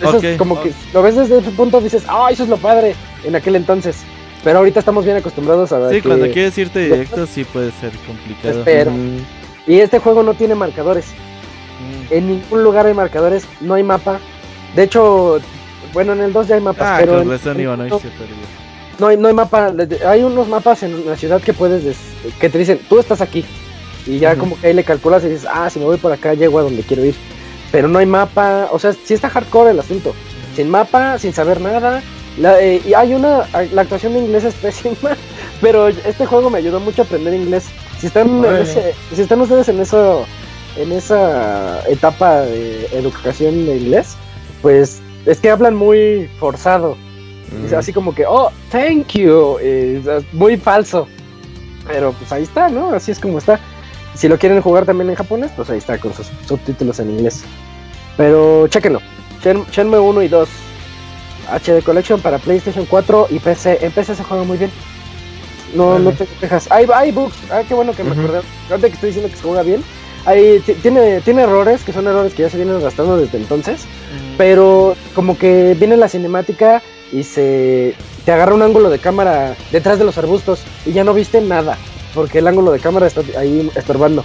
Eso es como que lo ves desde ese punto dices, ah, eso es lo padre en aquel entonces. Pero ahorita estamos bien acostumbrados a ver. Sí, cuando quieres irte directo sí puede ser complicado. Espero. Y este juego no tiene marcadores. Mm. En ningún lugar hay marcadores, no hay mapa. De hecho, bueno, en el 2 ya hay mapas, ah, pero en, no, hay, no hay mapa. Hay unos mapas en la ciudad que puedes que te dicen, tú estás aquí. Y ya como que ahí le calculas y dices, ah, si me voy por acá llego a donde quiero ir. Pero no hay mapa, o sea, sí está hardcore el asunto. Sin mapa, sin saber nada. Eh, y hay una, la actuación de inglés es pésima, Pero este juego me ayudó mucho a aprender inglés. Si están, si están ustedes en eso, en esa etapa de educación de inglés, pues es que hablan muy forzado. Mm. Así como que, oh, thank you. muy falso. Pero pues ahí está, ¿no? Así es como está. Si lo quieren jugar también en japonés, pues ahí está con sus subtítulos en inglés. Pero chéquenlo. Shenmue 1 y 2. HD Collection para PlayStation 4 y PC. En PC se juega muy bien. No, no te quejas. Hay, hay bugs. Ah, qué bueno que me acordé. Que estoy diciendo que se juega bien. Hay, tiene, tiene errores, que son errores que ya se vienen arrastrando desde entonces. Pero como que viene la cinemática y se te agarra un ángulo de cámara detrás de los arbustos y ya no viste nada. Porque el ángulo de cámara está ahí estorbando.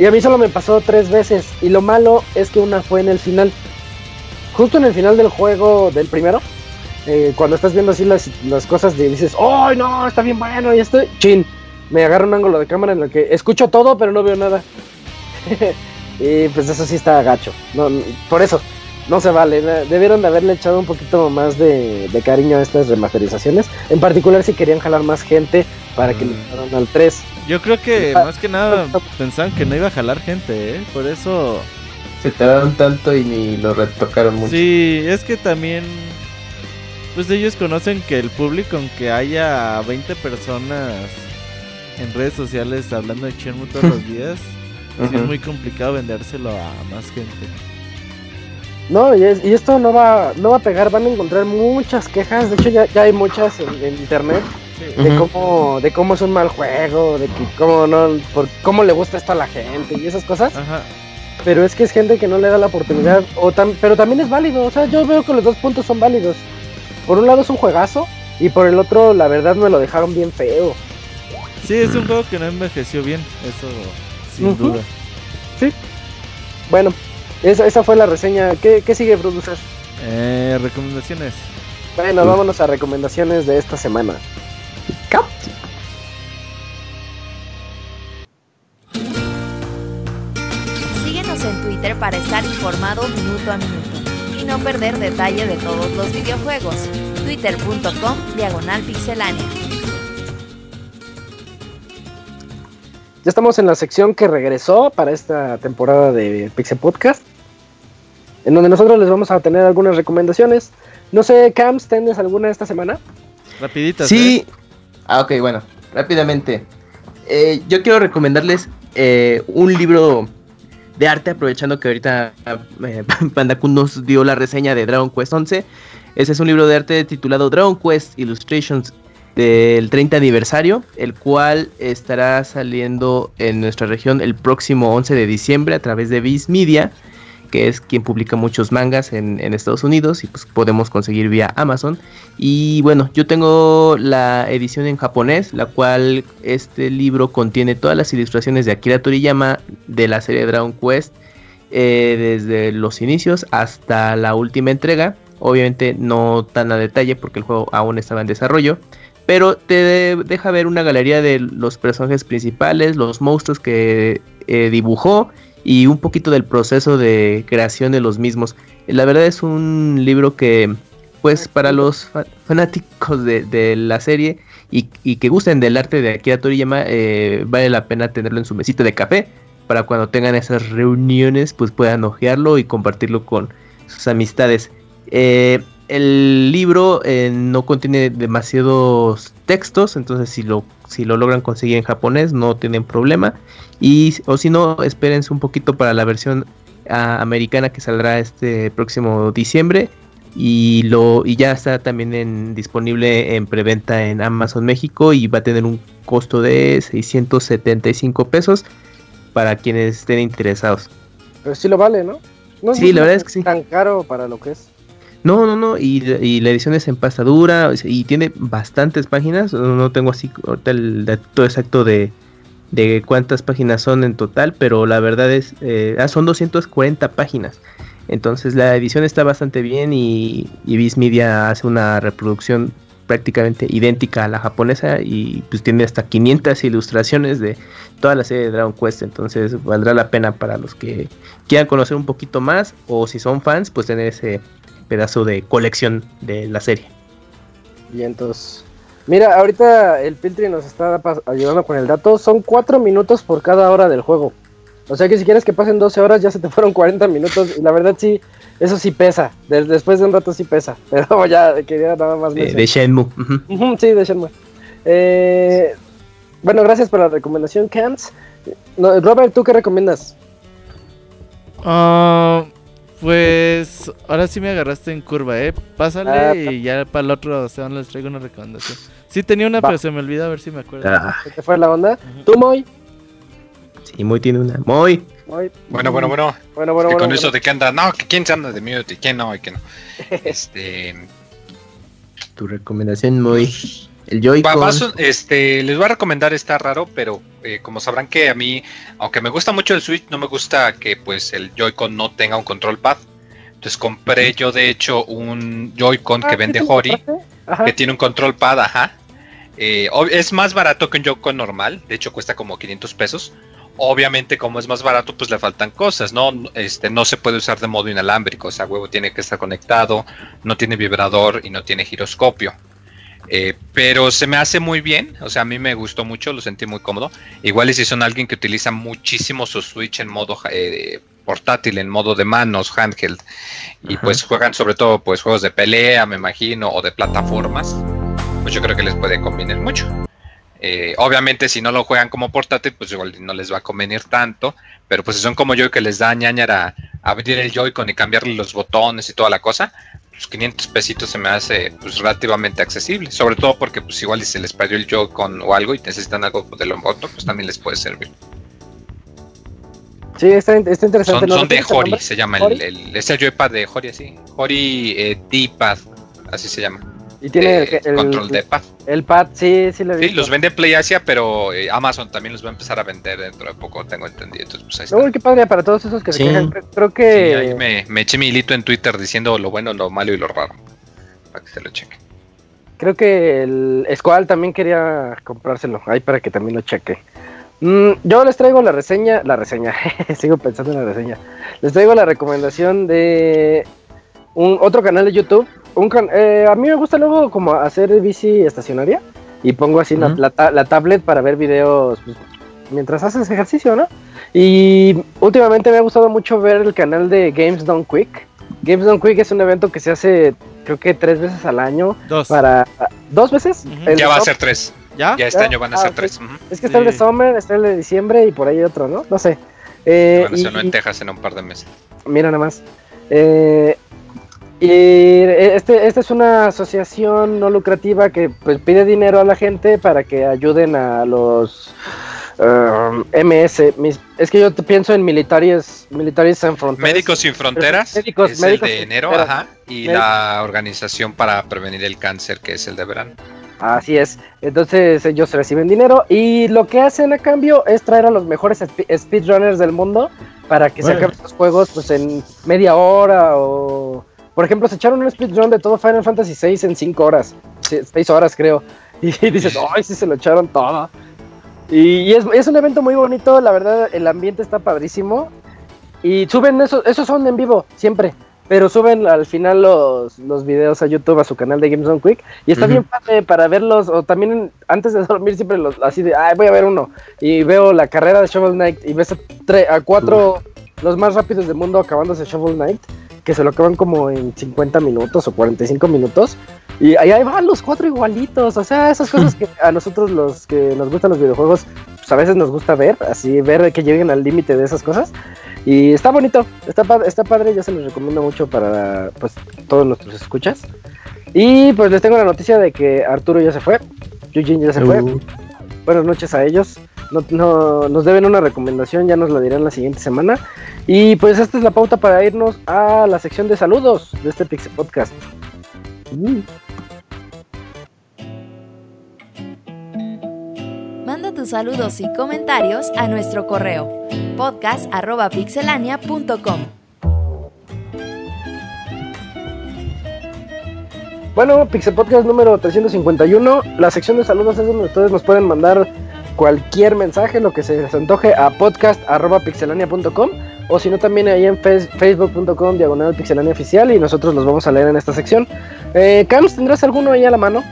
Y a mí solo me pasó tres veces. Y lo malo es que una fue en el final. Justo en el final del juego del primero eh, cuando estás viendo así las, las cosas y dices, ¡ay no! Está bien bueno y estoy. Chin, me agarra un ángulo de cámara en el que escucho todo, pero no veo nada. y pues eso sí está gacho. Por eso, no se vale. Debieron de haberle echado un poquito más de, cariño a estas remasterizaciones. En particular si querían jalar más gente para que le mm. al 3. Yo creo que más que nada pensaban que no iba a jalar gente, ¿eh? Por eso... Se tardaron tanto y ni lo retocaron mucho. Sí, es que también pues ellos conocen que el público, aunque haya 20 personas en redes sociales hablando de Shenmue todos los días, es muy complicado vendérselo a más gente. No, y, esto no va, no va a pegar, van a encontrar muchas quejas, de hecho ya, hay muchas en, internet de cómo, de cómo es un mal juego, de que cómo no, por cómo le gusta esto a la gente y esas cosas. Pero es que es gente que no le da la oportunidad, o pero también es válido, o sea, yo veo que los dos puntos son válidos. Por un lado es un juegazo y por el otro la verdad me lo dejaron bien feo. Sí, es un juego que no envejeció bien, eso sin duda. Sí. Bueno, esa, esa fue la reseña. ¿Qué, sigue, producer? Eh, recomendaciones. Bueno, vámonos a recomendaciones de esta semana. Cap. Síguenos en Twitter para estar informado minuto a minuto y no perder detalle de todos los videojuegos. Twitter.com Diagonal Pixelánea. Ya estamos en la sección que regresó para esta temporada de Pixel Podcast, en donde nosotros les vamos a tener algunas recomendaciones. No sé, Cams, ¿tienes alguna esta semana? Rapidita. Sí. ¿eh? Ah, ok, bueno, rápidamente. Eh, yo quiero recomendarles eh, un libro de arte, aprovechando que ahorita eh, Pandakun nos dio la reseña de Dragon Quest 11. Ese es un libro de arte titulado Dragon Quest Illustrations del 30 aniversario, el cual estará saliendo en nuestra región el próximo 11 de diciembre a través de Viz Media que es quien publica muchos mangas en, Estados Unidos y pues podemos conseguir vía Amazon. Y bueno, yo tengo la edición en japonés, la cual este libro contiene todas las ilustraciones de Akira Toriyama de la serie Dragon Quest, eh, desde los inicios hasta la última entrega. Obviamente no tan a detalle porque el juego aún estaba en desarrollo. Pero te deja ver una galería de los personajes principales, los monstruos que eh, dibujó y un poquito del proceso de creación de los mismos. La verdad es un libro que, pues, para los fanáticos de, la serie y, que gusten del arte de Akira Toriyama, eh, vale la pena tenerlo en su mesita de café para cuando tengan esas reuniones, pues puedan ojearlo y compartirlo con sus amistades. Eh, el libro eh, no contiene demasiados textos, entonces si lo, si lo logran conseguir en japonés no tienen problema. Y, o si no, espérense un poquito para la versión ah, americana que saldrá este próximo diciembre. Y, lo, y ya está también en, disponible en preventa en Amazon México y va a tener un costo de 675 pesos para quienes estén interesados. Pero sí lo vale, ¿no? no sí, la verdad es que sí. Tan caro para lo que es. No, no, no, y, la edición es en pasta dura y tiene bastantes páginas. No tengo así el dato exacto de, de cuántas páginas son en total, pero la verdad es, eh, ah, son 240 páginas. Entonces la edición está bastante bien y, y Viz Media hace una reproducción prácticamente idéntica a la japonesa y pues tiene hasta 500 ilustraciones de toda la serie de Dragon Quest, entonces valdrá la pena para los que quieran conocer un poquito más o si son fans pues tener ese pedazo de colección de la serie. Y entonces, Mira, ahorita el Piltri nos está ayudando con el dato. Son 4 minutos por cada hora del juego. O sea que si quieres que pasen 12 horas, ya se te fueron 40 minutos. Y la verdad sí, eso sí pesa. después de un rato sí pesa. Pero ya quería nada más. De, de Shenmue. sí, de Shenmue. Eh, bueno, gracias por la recomendación, Camps. Robert, ¿tú qué recomiendas? Ah, pues ahora sí me agarraste en curva, ¿eh? Pásale ah, y ya para el otro se les traigo una recomendación. Sí tenía una, pero se me olvidó a ver si me acuerdo. Ah. ¿Qué fue la onda? ¿Tú, Moy? Sí, Moy tiene una. Moy. Bueno, bueno, bueno. Bueno, bueno, Con eso de que anda, no, que quién se anda de mute y quién no, y quién no. este. Tu recomendación, Moy. El Joy-Con. Este, les voy a recomendar, está raro, pero eh, como sabrán que a mí, aunque me gusta mucho el Switch, no me gusta que pues el Joy-Con no tenga un control pad. Entonces compré yo de hecho un Joy-Con que ah, vende Hori, que tiene un control pad, ajá. Eh, es más barato que un Joy-Con normal, de hecho cuesta como 500 pesos. Obviamente como es más barato pues le faltan cosas, ¿no? Este no se puede usar de modo inalámbrico, o sea, huevo tiene que estar conectado, no tiene vibrador y no tiene giroscopio. Eh, pero se me hace muy bien, o sea, a mí me gustó mucho, lo sentí muy cómodo. Igual y si son alguien que utiliza muchísimo su Switch en modo eh, portátil, en modo de manos, handheld, y pues juegan sobre todo pues juegos de pelea, me imagino, o de plataformas, pues yo creo que les puede convenir mucho. Eh, obviamente si no lo juegan como portátil, pues igual no les va a convenir tanto, pero pues si son como yo que les da ñañara abrir el Joy-Con y cambiarle los botones y toda la cosa, 500 pues, pesitos se me hace pues, relativamente accesible, sobre todo porque pues igual si se les perdió el Joy-Con o algo y necesitan algo de lo moto, pues también les puede servir. Sí, está, interesante. Son, de Hori, se llama el, el, es el Joypad de Hori así. Hori eh, D-Pad, así se llama. Y tiene el, control de pad. El pad, sí, sí lo vi. Sí, los vende Play Asia, pero eh, Amazon también los va a empezar a vender dentro de poco, tengo entendido. Entonces, pues, qué padre para todos esos que se quejan. Creo que. Sí, ahí me, me, eché mi hilito en Twitter diciendo lo bueno, lo malo y lo raro. Para que se lo cheque. Creo que el Squall también quería comprárselo. Ahí para que también lo cheque. Mm, yo les traigo la reseña. La reseña. Sigo pensando en la reseña. Les traigo la recomendación de un otro canal de YouTube eh, a mí me gusta luego como hacer bici estacionaria y pongo así la, tablet para ver videos pues, mientras haces ejercicio, ¿no? Y últimamente me ha gustado mucho ver el canal de Games Done Quick. Games Done Quick es un evento que se hace creo que tres veces al año. Dos. Para, ¿Dos veces? Ya va a ser tres. ¿Ya? Ya este año van a ser ah, tres. Es que está el de Summer, está el de diciembre y por ahí otro, ¿no? No sé. Eh, bueno, en Texas en un par de meses. Mira nada más. Eh, y este, esta es una asociación no lucrativa que pues, pide dinero a la gente para que ayuden a los um, MS. es que yo pienso en militares, militares sin fronteras. Médicos sin fronteras. Médicos, es el de enero, ajá. Y la organización para prevenir el cáncer, que es el de verano. Así es. Entonces ellos reciben dinero y lo que hacen a cambio es traer a los mejores speedrunners del mundo para que se acaben los juegos pues en media hora o por ejemplo, se echaron un speedrun de todo Final Fantasy VI en 5 horas. 6 horas, creo. Y dices, ¡ay, sí se lo echaron todo! Y, es, un evento muy bonito, la verdad, el ambiente está padrísimo. Y suben esos, esos son en vivo, siempre. Pero suben al final los, los videos a YouTube, a su canal de Games on Quick. Y está bien padre para verlos. O también antes de dormir, siempre los así de, ay, voy a ver uno. Y veo la carrera de Shovel Knight. Y ves a, a cuatro, los más rápidos del mundo acabándose Shovel Knight que se lo acaban como en 50 minutos o 45 minutos. Y ahí van los cuatro igualitos. O sea, esas cosas que a nosotros los que nos gustan los videojuegos, pues a veces nos gusta ver, así ver que lleguen al límite de esas cosas. Y está bonito, está, está padre, yo se los recomiendo mucho para pues todos nuestros escuchas. Y pues les tengo la noticia de que Arturo ya se fue, Eugene ya se fue. Buenas noches a ellos no, nos deben una recomendación, ya nos la dirán la siguiente semana. Y pues esta es la pauta para irnos a la sección de saludos de este Pixel Podcast. Mm. Manda tus saludos y comentarios a nuestro correo podcast.pixelania.com. Bueno, Pixel Podcast número 351. La sección de saludos es donde ustedes nos pueden mandar cualquier mensaje, lo que se les antoje, a podcast.pixelania.com o si no también ahí en facebook.com diagonal pixelania oficial y nosotros los vamos a leer en esta sección. Eh, Cams, ¿tendrás alguno ahí a la mano?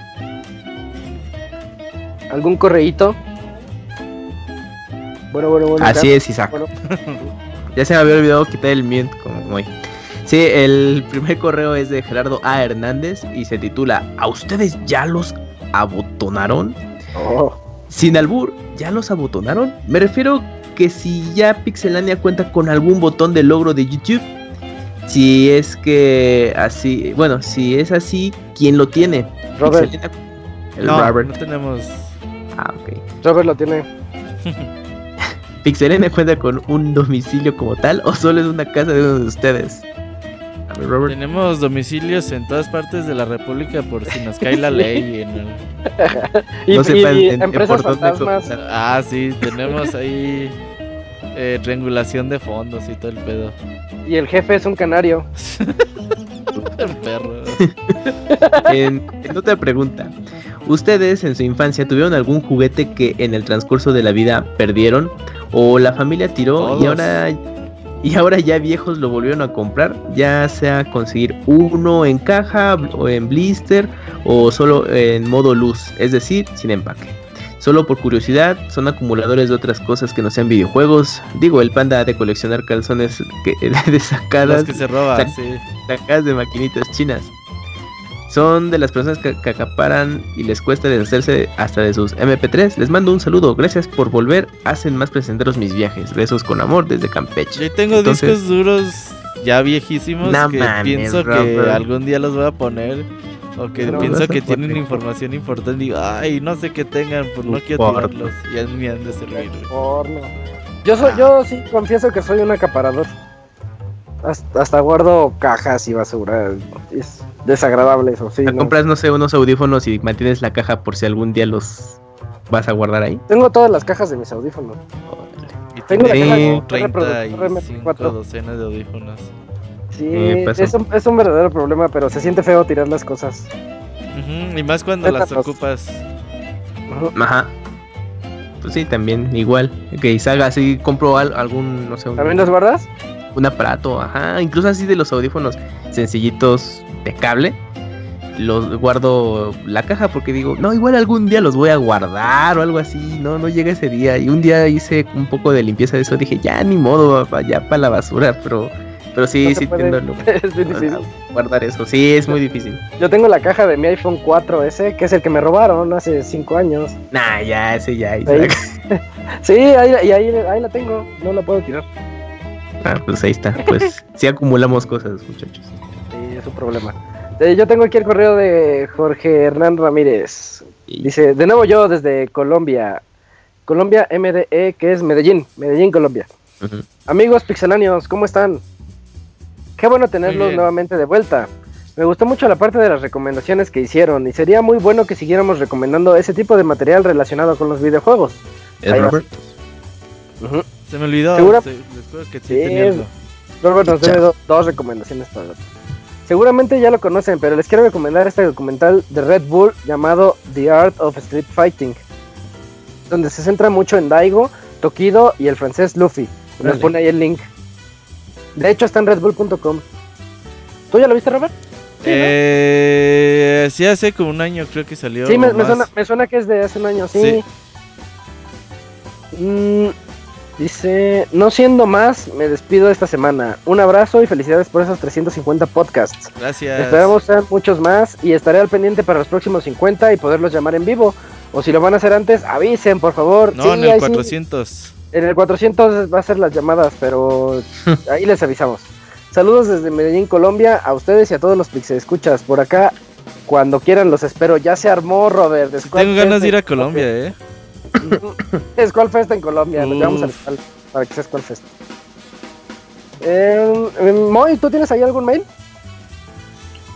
¿Algún correíto? Bueno, bueno, bueno. Así es, Isaac. ya se me había olvidado quitar el mute como hoy. Sí, el primer correo es de Gerardo A. Hernández y se titula ¿A ustedes ya los abotonaron? Oh. Sin albur, ¿ya los abotonaron? Me refiero que si ya Pixelania cuenta con algún botón de logro de YouTube. Si es que así, bueno, si es así, ¿quién lo tiene? Robert. El no, Robert. no tenemos. Ah, ok. Robert lo tiene. ¿Pixelania cuenta con un domicilio como tal o solo es una casa de uno de ustedes? Tenemos domicilios en todas partes de la República por si nos cae la ley. En y, no empresas fantasmas. Ah, sí, tenemos ahí eh, triangulación de fondos y todo el pedo. Y el jefe es un canario. el perro. en, otra pregunta, ¿ustedes en su infancia tuvieron algún juguete que en el transcurso de la vida perdieron? ¿O la familia tiró y ahora y ahora ya viejos lo volvieron a comprar, ya sea conseguir uno en caja o en blister o solo en modo luz, es decir, sin empaque. Solo por curiosidad, son acumuladores de otras cosas que no sean videojuegos. Digo, el panda de coleccionar calzones que, de sacadas, que se roban, sacadas de maquinitas chinas. Son de las personas que, acaparan y les cuesta deshacerse hasta de sus MP3. Les mando un saludo, gracias por volver. Hacen más placenteros mis viajes. Besos con amor desde Campeche. Yo tengo discos duros ya viejísimos que pienso que algún día los voy a poner. O que pienso que tienen información importante y digo, ay, no sé qué tengan, pues no quiero tirarlos. Y a mí han de servir. Yo, soy, yo sí confieso que soy un acaparador. Hasta, guardo cajas y basura. Es desagradable eso, sí. compras, no sé, unos audífonos y mantienes la caja por si algún día los vas a guardar ahí? Tengo todas las cajas de mis audífonos. Y tengo sí, 35 docenas de audífonos. Sí, es, un, es un verdadero problema, pero se siente feo tirar las cosas. y más cuando las ocupas. Ajá. Pues sí, también, igual. Que salga así, compro algún, no sé. ¿También las guardas? Un aparato, ajá, incluso así de los audífonos sencillitos de cable. Los guardo la caja porque digo, no, igual algún día los voy a guardar o algo así, no, no llega ese día. Y un día hice un poco de limpieza de eso, dije, ya ni modo, ya para la basura, pero pero sí, sí entiendo Es muy difícil. Guardar eso, sí, es muy difícil. Yo tengo la caja de mi iPhone 4S, que es el que me robaron hace 5 años. Nah, ya, ese ya. sí, ahí, y ahí, ahí la tengo, no la puedo tirar. Ah, pues ahí está. Pues sí acumulamos cosas, muchachos. Sí, es un problema. Eh, yo tengo aquí el correo de Jorge Hernán Ramírez. Dice, de nuevo yo desde Colombia. Colombia MDE, que es Medellín, Medellín, Colombia. Amigos pixeláneos, ¿cómo están? Qué bueno tenerlos nuevamente de vuelta. Me gustó mucho la parte de las recomendaciones que hicieron y sería muy bueno que siguiéramos recomendando ese tipo de material relacionado con los videojuegos. ¿Es Robert? Se me olvidó. Sí, Robert nos debe dos recomendaciones para Seguramente ya lo conocen, pero les quiero recomendar este documental de Red Bull llamado The Art of Street Fighting, donde se centra mucho en Daigo, Tokido y el francés Luffy. Nos pone ahí el link. De hecho está en redbull.com. ¿Tú ya lo viste, Robert? Sí, eh, sí, hace como un año creo que salió. Sí, me, suena, me suena, que es de hace un año, sí. Mm, Dice, no siendo más, me despido esta semana. Un abrazo y felicidades por esos 350 podcasts. Gracias. Esperamos ser muchos más y estaré al pendiente para los próximos 50 y poderlos llamar en vivo. O si lo van a hacer antes, avisen, por favor. No, en el 400. En el 400 va a ser las llamadas, pero ahí les avisamos. Saludos desde Medellín, Colombia, a ustedes y a todos los Pixel Escuchas. Por acá, cuando quieran los espero. Ya se armó, Robert. Tengo ganas de ir a Colombia, eh. es Fest en Colombia, nos llevamos al para que sea Fest. Eh, em, Moy, ¿tú tienes ahí algún mail?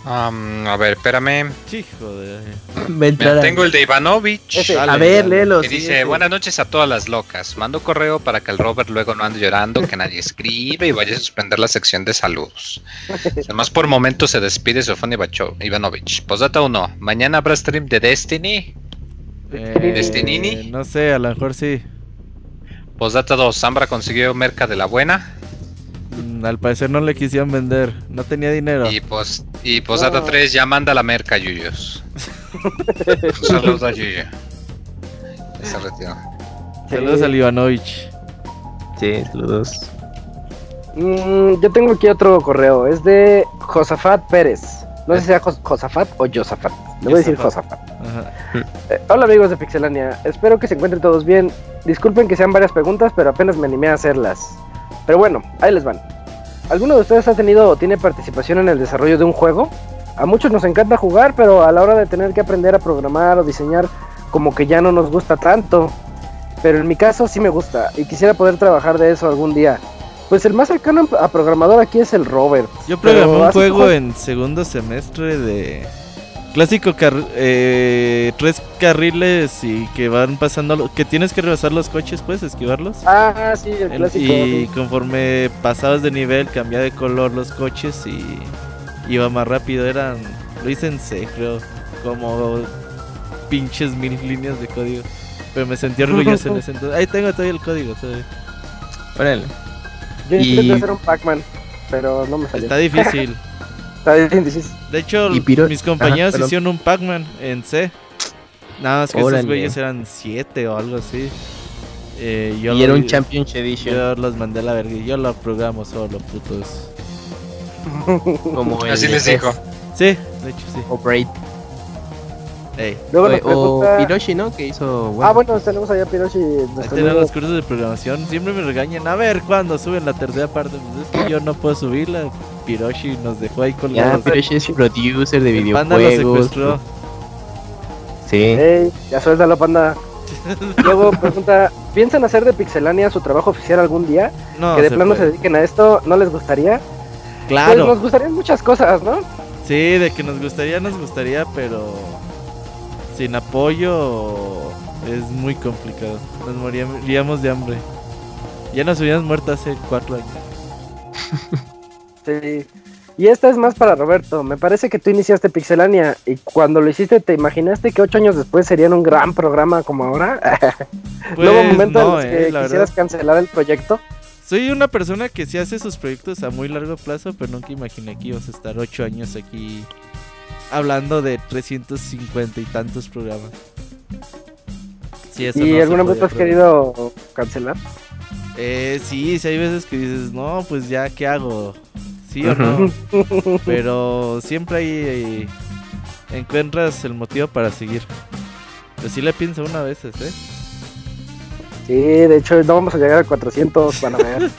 a ver, espérame. Sí, joder. tengo el de Ivanovich. a ver, léelo. Que dice, buenas noches a todas las locas. Mando correo para que el Robert luego no ande llorando, que nadie escribe y vaya a suspender la sección de saludos. Además, por momento se despide Sofón Ivanovich. Posdata 1. Mañana habrá stream de Destiny. Eh, ¿Destinini? No sé, a lo mejor sí. Postdata 2, Zambra consiguió merca de la buena. Mm, al parecer no le quisieron vender, no tenía dinero. Y, post, y Postdata 3 ya manda la merca, Yuyos. Un saludo a Yuyo. se retiró. Saludos a Ivanovich. Sí, saludos. Mm, yo tengo aquí otro correo. Es de Josafat Pérez. No sé si sea Josafat o Josafat. Le voy a decir Josafat. Eh, hola amigos de Pixelania. Espero que se encuentren todos bien. Disculpen que sean varias preguntas, pero apenas me animé a hacerlas. Pero bueno, ahí les van. ¿Alguno de ustedes ha tenido o tiene participación en el desarrollo de un juego? A muchos nos encanta jugar, pero a la hora de tener que aprender a programar o diseñar, como que ya no nos gusta tanto. Pero en mi caso sí me gusta y quisiera poder trabajar de eso algún día. Pues el más cercano a programador aquí es el Robert. Yo programé un juego en segundo semestre de clásico eh, tres carriles y que van pasando que tienes que rebasar los coches pues esquivarlos ah sí el clásico y conforme pasabas de nivel cambiaba de color los coches y iba más rápido eran lo hice en C creo como pinches mil líneas de código pero me sentí orgulloso en ese entonces ahí tengo todavía el código todavía Órale. Yo intenté hacer un Pac-Man, pero no me salió. Está difícil. De hecho, mis compañeros hicieron un Pac-Man en C. Nada más que esos güeyes eran 7 o algo así. Eh, yo y era un Championship Edition. Yo los mandé a la verga yo lo programo solo, putos. Como Así les dijo. Sí, de hecho sí. O Luego o Piroshi, ¿no? Que hizo. Ah, bueno, tenemos allá Piroshi. Tenemos los cursos de programación. Siempre me regañan. A ver cuándo suben la tercera parte. Pues es que yo no puedo subirla. Piroshi nos dejó ahí colgado. Ya, Piroshi es producer de videojuegos. Panda lo secuestró. Sí. ya suéltalo, Panda. Luego pregunta: ¿Piensan hacer de Pixelania su trabajo oficial algún día? No. Que de plano se dediquen a esto, ¿no les gustaría? Claro. Pues nos gustarían muchas cosas, ¿no? Sí, de que nos gustaría, nos gustaría, pero sin apoyo es muy complicado. Nos moríamos de hambre. Ya nos hubiéramos muerto hace cuatro años. sí. Y esta es más para Roberto. Me parece que tú iniciaste Pixelania y cuando lo hiciste, ¿te imaginaste que ocho años después serían un gran programa como ahora? Pues, ¿Luego momento en que eh, quisieras cancelar el proyecto? Soy una persona que sí hace sus proyectos a muy largo plazo, pero nunca imaginé que ibas a estar ocho años aquí hablando de 350 y tantos programas. ¿Y alguna vez has querido cancelar? Eh, sí, sí hay veces que dices, no, pues ya, ¿qué hago? ¿Sí o no? Pero siempre hay, encuentras el motivo para seguir. Pues sí le pienso una vez, ¿eh? Sí, de hecho no vamos a llegar a 400, van a ver.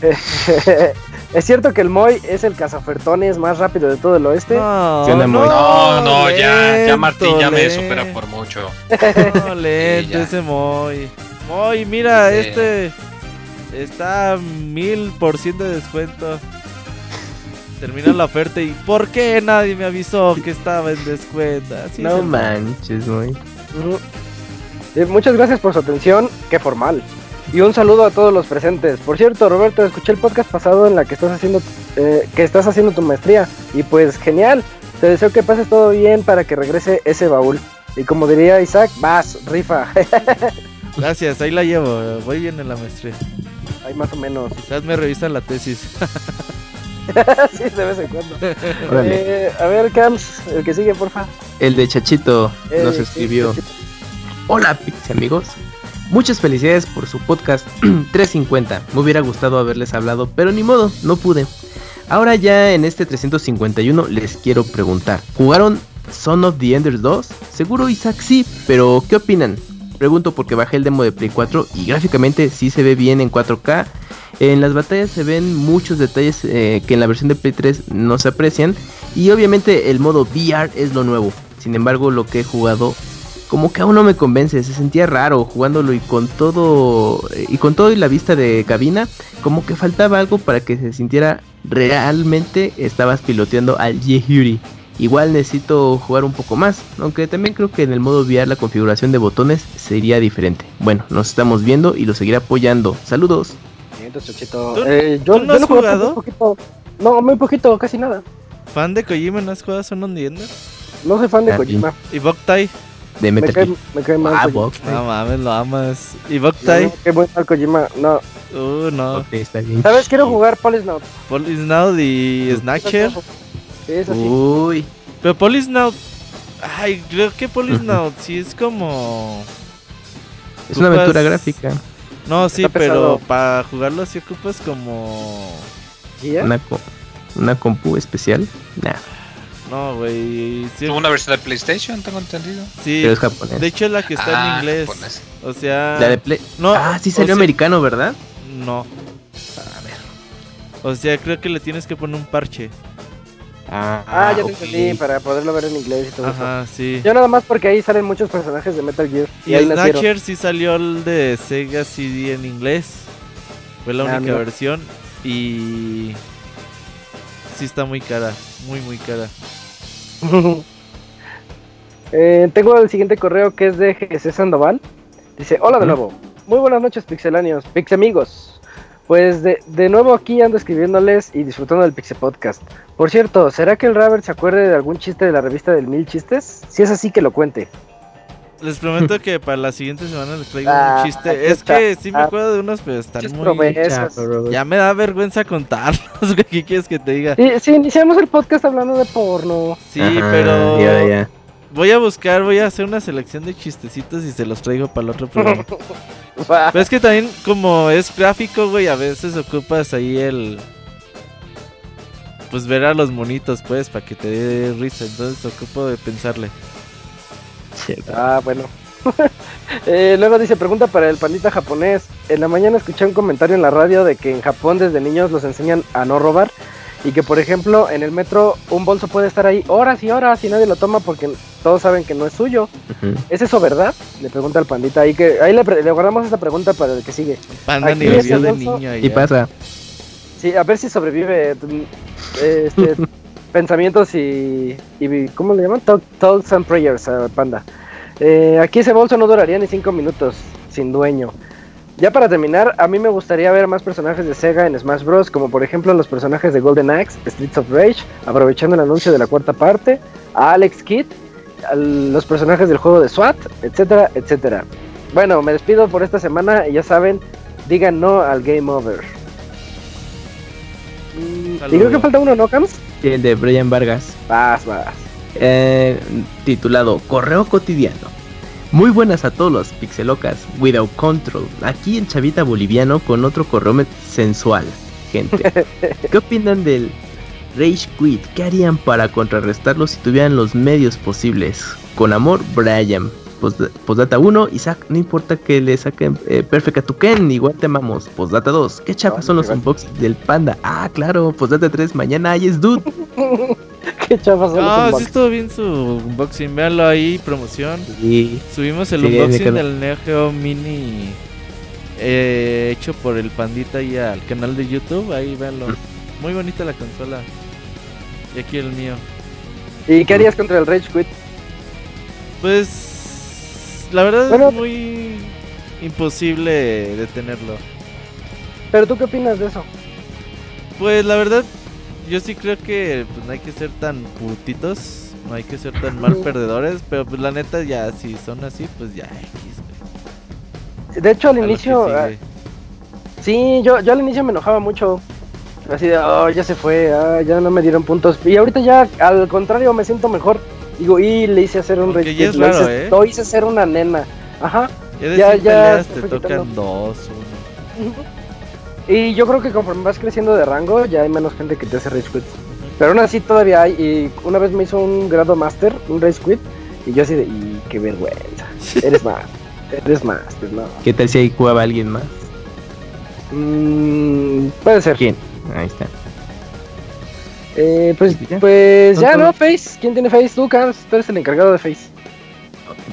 ¿Es cierto que el Moy es el cazafertones más rápido de todo el oeste? No, no, no, ya, ya Martín ya me supera por mucho. No, lento ese Moy. Moy, mira, este está mil por ciento de descuento. Termina la oferta y ¿por qué nadie me avisó que estaba en descuento? no manches, Moy. Eh, muchas gracias por su atención, qué formal. Y un saludo a todos los presentes. Por cierto, Roberto, escuché el podcast pasado en la que estás haciendo eh, que estás haciendo tu maestría y pues genial. Te deseo que pases todo bien para que regrese ese baúl. Y como diría Isaac, vas, rifa. Gracias, ahí la llevo. Voy bien en la maestría. Ahí más o menos. Quizás me revisan la tesis. sí, de vez en cuando. Eh, a ver, Cams, el que sigue, porfa. El de Chachito nos escribió. Hola, Pixie amigos. Muchas felicidades por su podcast 350. Me hubiera gustado haberles hablado, pero ni modo, no pude. Ahora ya en este 351 les quiero preguntar. ¿Jugaron Son of the Enders 2? Seguro Isaac sí, pero ¿qué opinan? Pregunto porque bajé el demo de Play 4 y gráficamente sí se ve bien en 4K. En las batallas se ven muchos detalles eh, que en la versión de Play 3 no se aprecian. Y obviamente el modo VR es lo nuevo. Sin embargo, lo que he jugado como que aún no me convence, se sentía raro jugándolo y con todo y con todo y la vista de cabina, como que faltaba algo para que se sintiera realmente estabas piloteando al Yehuri. Igual necesito jugar un poco más, aunque también creo que en el modo VR la configuración de botones sería diferente. Bueno, nos estamos viendo y lo seguiré apoyando. Saludos. Eh, yo, no has jugado? no, muy poquito, casi nada. ¿Fan de Kojima no has jugado Son No soy fan de ah, Kojima. ¿Y Boktai? De me cae, me cae mal. Ah, No mames, lo amas. ¿Y Boktai? No, qué mal Kojima, no. Uh, no. ¿Sabes? Quiero jugar Polisnout. Polisnout y Snatcher. Sí, eso sí. Uy. Pero Polisnout. Ay, creo que Polisnout sí es como. Es una aventura gráfica. No, sí, pero para jugarlo así ocupas como... Una, una compu especial. Nah. No, güey. Sí. una versión de PlayStation, tengo entendido. Sí. Pero es japonés. De hecho, la que está en ah, inglés. O sea. La de Play. No, ah, sí salió americano, ¿verdad? No. A ver. O sea, creo que le tienes que poner un parche. Ah, ah ya te entendí, para poderlo ver en inglés y todo Ajá, sí. Yo nada más porque ahí salen muchos personajes de Metal Gear. Y, el Snatcher sí salió el de Sega CD en inglés. Fue la ah, única versión. Y. Sí está muy cara, muy, muy cara. Eh, tengo el siguiente correo que es de GC Sandoval. Dice, hola de nuevo. Muy buenas noches, pixelanios, pixamigos. Pues de, de, nuevo aquí ando escribiéndoles y disfrutando del Pixel Podcast. Por cierto, ¿será que el Robert se acuerde de algún chiste de la revista del Mil Chistes? Si es así, que lo cuente. Les prometo que para la siguiente semana les traigo un ah, chiste. Es que sí me ah, acuerdo de unos, pero están muy... Ya me da vergüenza contarlos. ¿Qué quieres que te diga? Sí, iniciamos el podcast hablando de porno. Sí, pero... Voy a buscar, voy a hacer una selección de chistecitos y se los traigo para el otro programa. pero es que también como es gráfico, güey, a veces ocupas ahí el... Pues ver a los monitos, pues, para que te dé risa. Entonces ocupo de pensarle. Ah, bueno. eh, luego dice, pregunta para el pandita japonés. En la mañana escuché un comentario en la radio de que en Japón desde niños los enseñan a no robar. Y que, por ejemplo, en el metro un bolso puede estar ahí horas y horas y nadie lo toma porque todos saben que no es suyo. ¿Es eso verdad? Le pregunta al pandita. Ahí, que, ahí le, guardamos esta pregunta para el que sigue. Panda ni de niño. Y pasa. Sí, a ver si sobrevive. Este, pensamientos y, ¿cómo le llaman? Talks and prayers, panda. Eh, aquí ese bolso no duraría ni 5 minutos sin dueño. Ya para terminar, a mí me gustaría ver más personajes de Sega en Smash Bros. Como por ejemplo los personajes de Golden Axe, Streets of Rage, aprovechando el anuncio de la cuarta parte, a Alex Kidd, los personajes del juego de SWAT, etcétera, etcétera. Bueno, me despido por esta semana y ya saben, digan no al Game Over. Y creo que falta uno, ¿no, Cams? el de Brian Vargas. Vas, vas. Eh, titulado Correo Cotidiano. Muy buenas a todos los pixelocas, Without Control, aquí en Chavita Boliviano con otro correo sensual, gente. ¿Qué opinan del Rage Quit? ¿Qué harían para contrarrestarlo si tuvieran los medios posibles? Con amor, Brian. Postdata 1, Isaac, no importa que le saquen eh, Perfect a tu Ken, igual te amamos. Postdata 2, qué chafas son los unboxings del panda. Ah, claro, Postdata 3, mañana hay es dude. qué chafas son no, los sí estuvo bien su unboxing, véanlo ahí, promoción. Sí. Subimos el unboxing del Neo Geo Mini eh, hecho por el pandita y al canal de YouTube, ahí véanlo. Muy bonita la consola. Y aquí el mío. ¿Y qué harías contra el Rage Quit? Pues la verdad es muy imposible detenerlo. Pero tú qué opinas de eso? Pues la verdad, yo sí creo que pues, no hay que ser tan putitos, no hay que ser tan mal perdedores, pero pues la neta ya si son así, pues ya De hecho al inicio, ah, sí, yo, yo al inicio me enojaba mucho. Así de, oh, ya se fue, ah, ya no me dieron puntos. Y ahorita ya, al contrario, me siento mejor. Digo, y le hice hacer un retweet. Es raro, hice, ¿eh? Lo hice hacer una nena. Ajá. Ya, ya, te tocan dos, uno. Y yo creo que conforme vas creciendo de rango, ya hay menos gente que te hace rage quit. Pero aún así todavía hay. Y una vez me hizo un grado master, un rage quit. Y yo así de, y qué vergüenza. Eres más. Eres master, no. ¿Qué tal si ahí jugaba alguien más? Mm, puede ser. ¿Quién? Ahí está. Eh, pues, pues ya, ¿no? Face. ¿Quién tiene Face? Tú, Carlos. Tú eres el encargado de Face.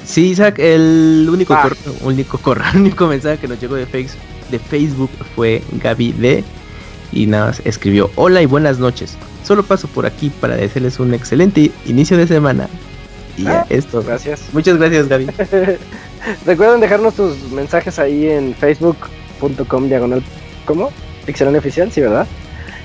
Sí, Isaac, el único, ah. único correo, único mensaje que nos llegó de, face, de Facebook fue Gaby D. Y nada más escribió: Hola y buenas noches. Solo paso por aquí para decirles un excelente inicio de semana. Y ya, ah, esto. Gracias. Muchas gracias, Gaby. Recuerden dejarnos tus mensajes ahí en facebook.com diagonal. ¿Cómo? Pixelania oficial, sí, ¿verdad?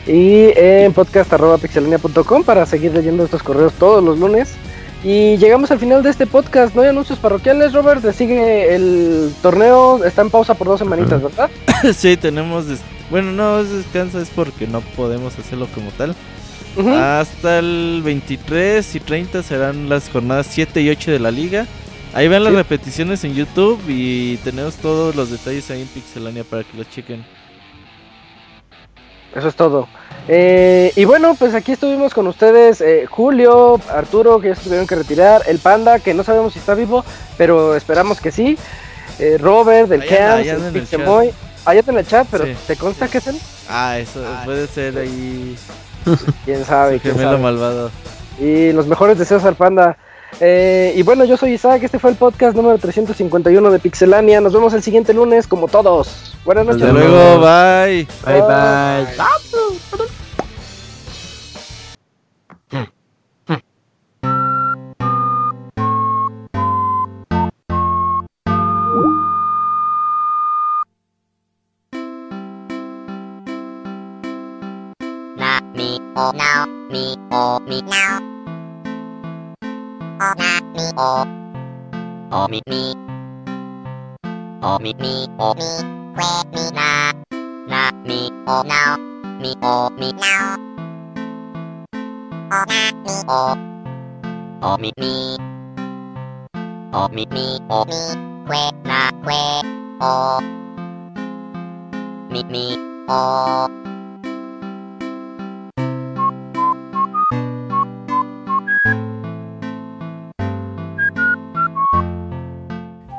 Y en podcast.pixelania.com para seguir leyendo estos correos todos los lunes. Y llegamos al final de este podcast. No hay anuncios parroquiales, Robert. Sigue el torneo. Está en pausa por dos semanitas, ¿verdad? sí, tenemos. Bueno, no es descanso, es porque no podemos hacerlo como tal. Hasta el 23 y 30 serán las jornadas 7 y 8 de la liga. Ahí ven las repeticiones en YouTube y tenemos todos los detalles ahí en Pixelania para que los chequen. Eso es todo. Eh, y bueno, pues aquí estuvimos con ustedes eh, Julio, Arturo, que ya se tuvieron que retirar, el Panda, que no sabemos si está vivo, pero esperamos que sí, eh, Robert, del Camp, Pixemoy. Allá está en el chat, pero ¿te consta que es él? Ah, eso puede ser ahí. Quién sabe, quién sabe. malvado. Y los mejores deseos al Panda. Eh, y bueno, yo soy Isaac, este fue el podcast número 351 de Pixelania. Nos vemos el siguiente lunes como todos. Buenas noches. Hasta luego, bye. Bye, bye. bye. oh now, me, oh me now oh na me oh oh me me oh me me oh me que me na na me oh now me oh me now oh na me oh oh me me oh me me oh me que na que oh me me oh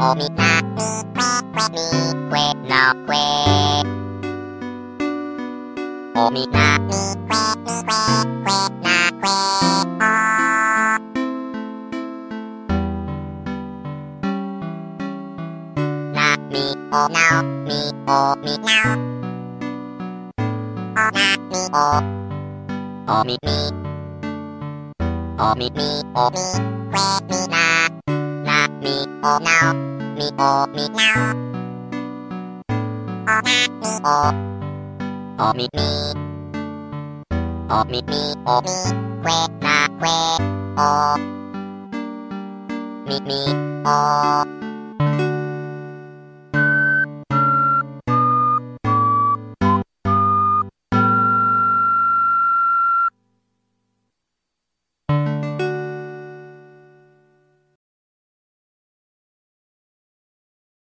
Mi na mi que mi que que na que o na mi o now mi o mi now o na mi o o mi mi o mi mi o mi que mi na na mi o now mi みおみなおおみみおみみおみくえなくえおみみお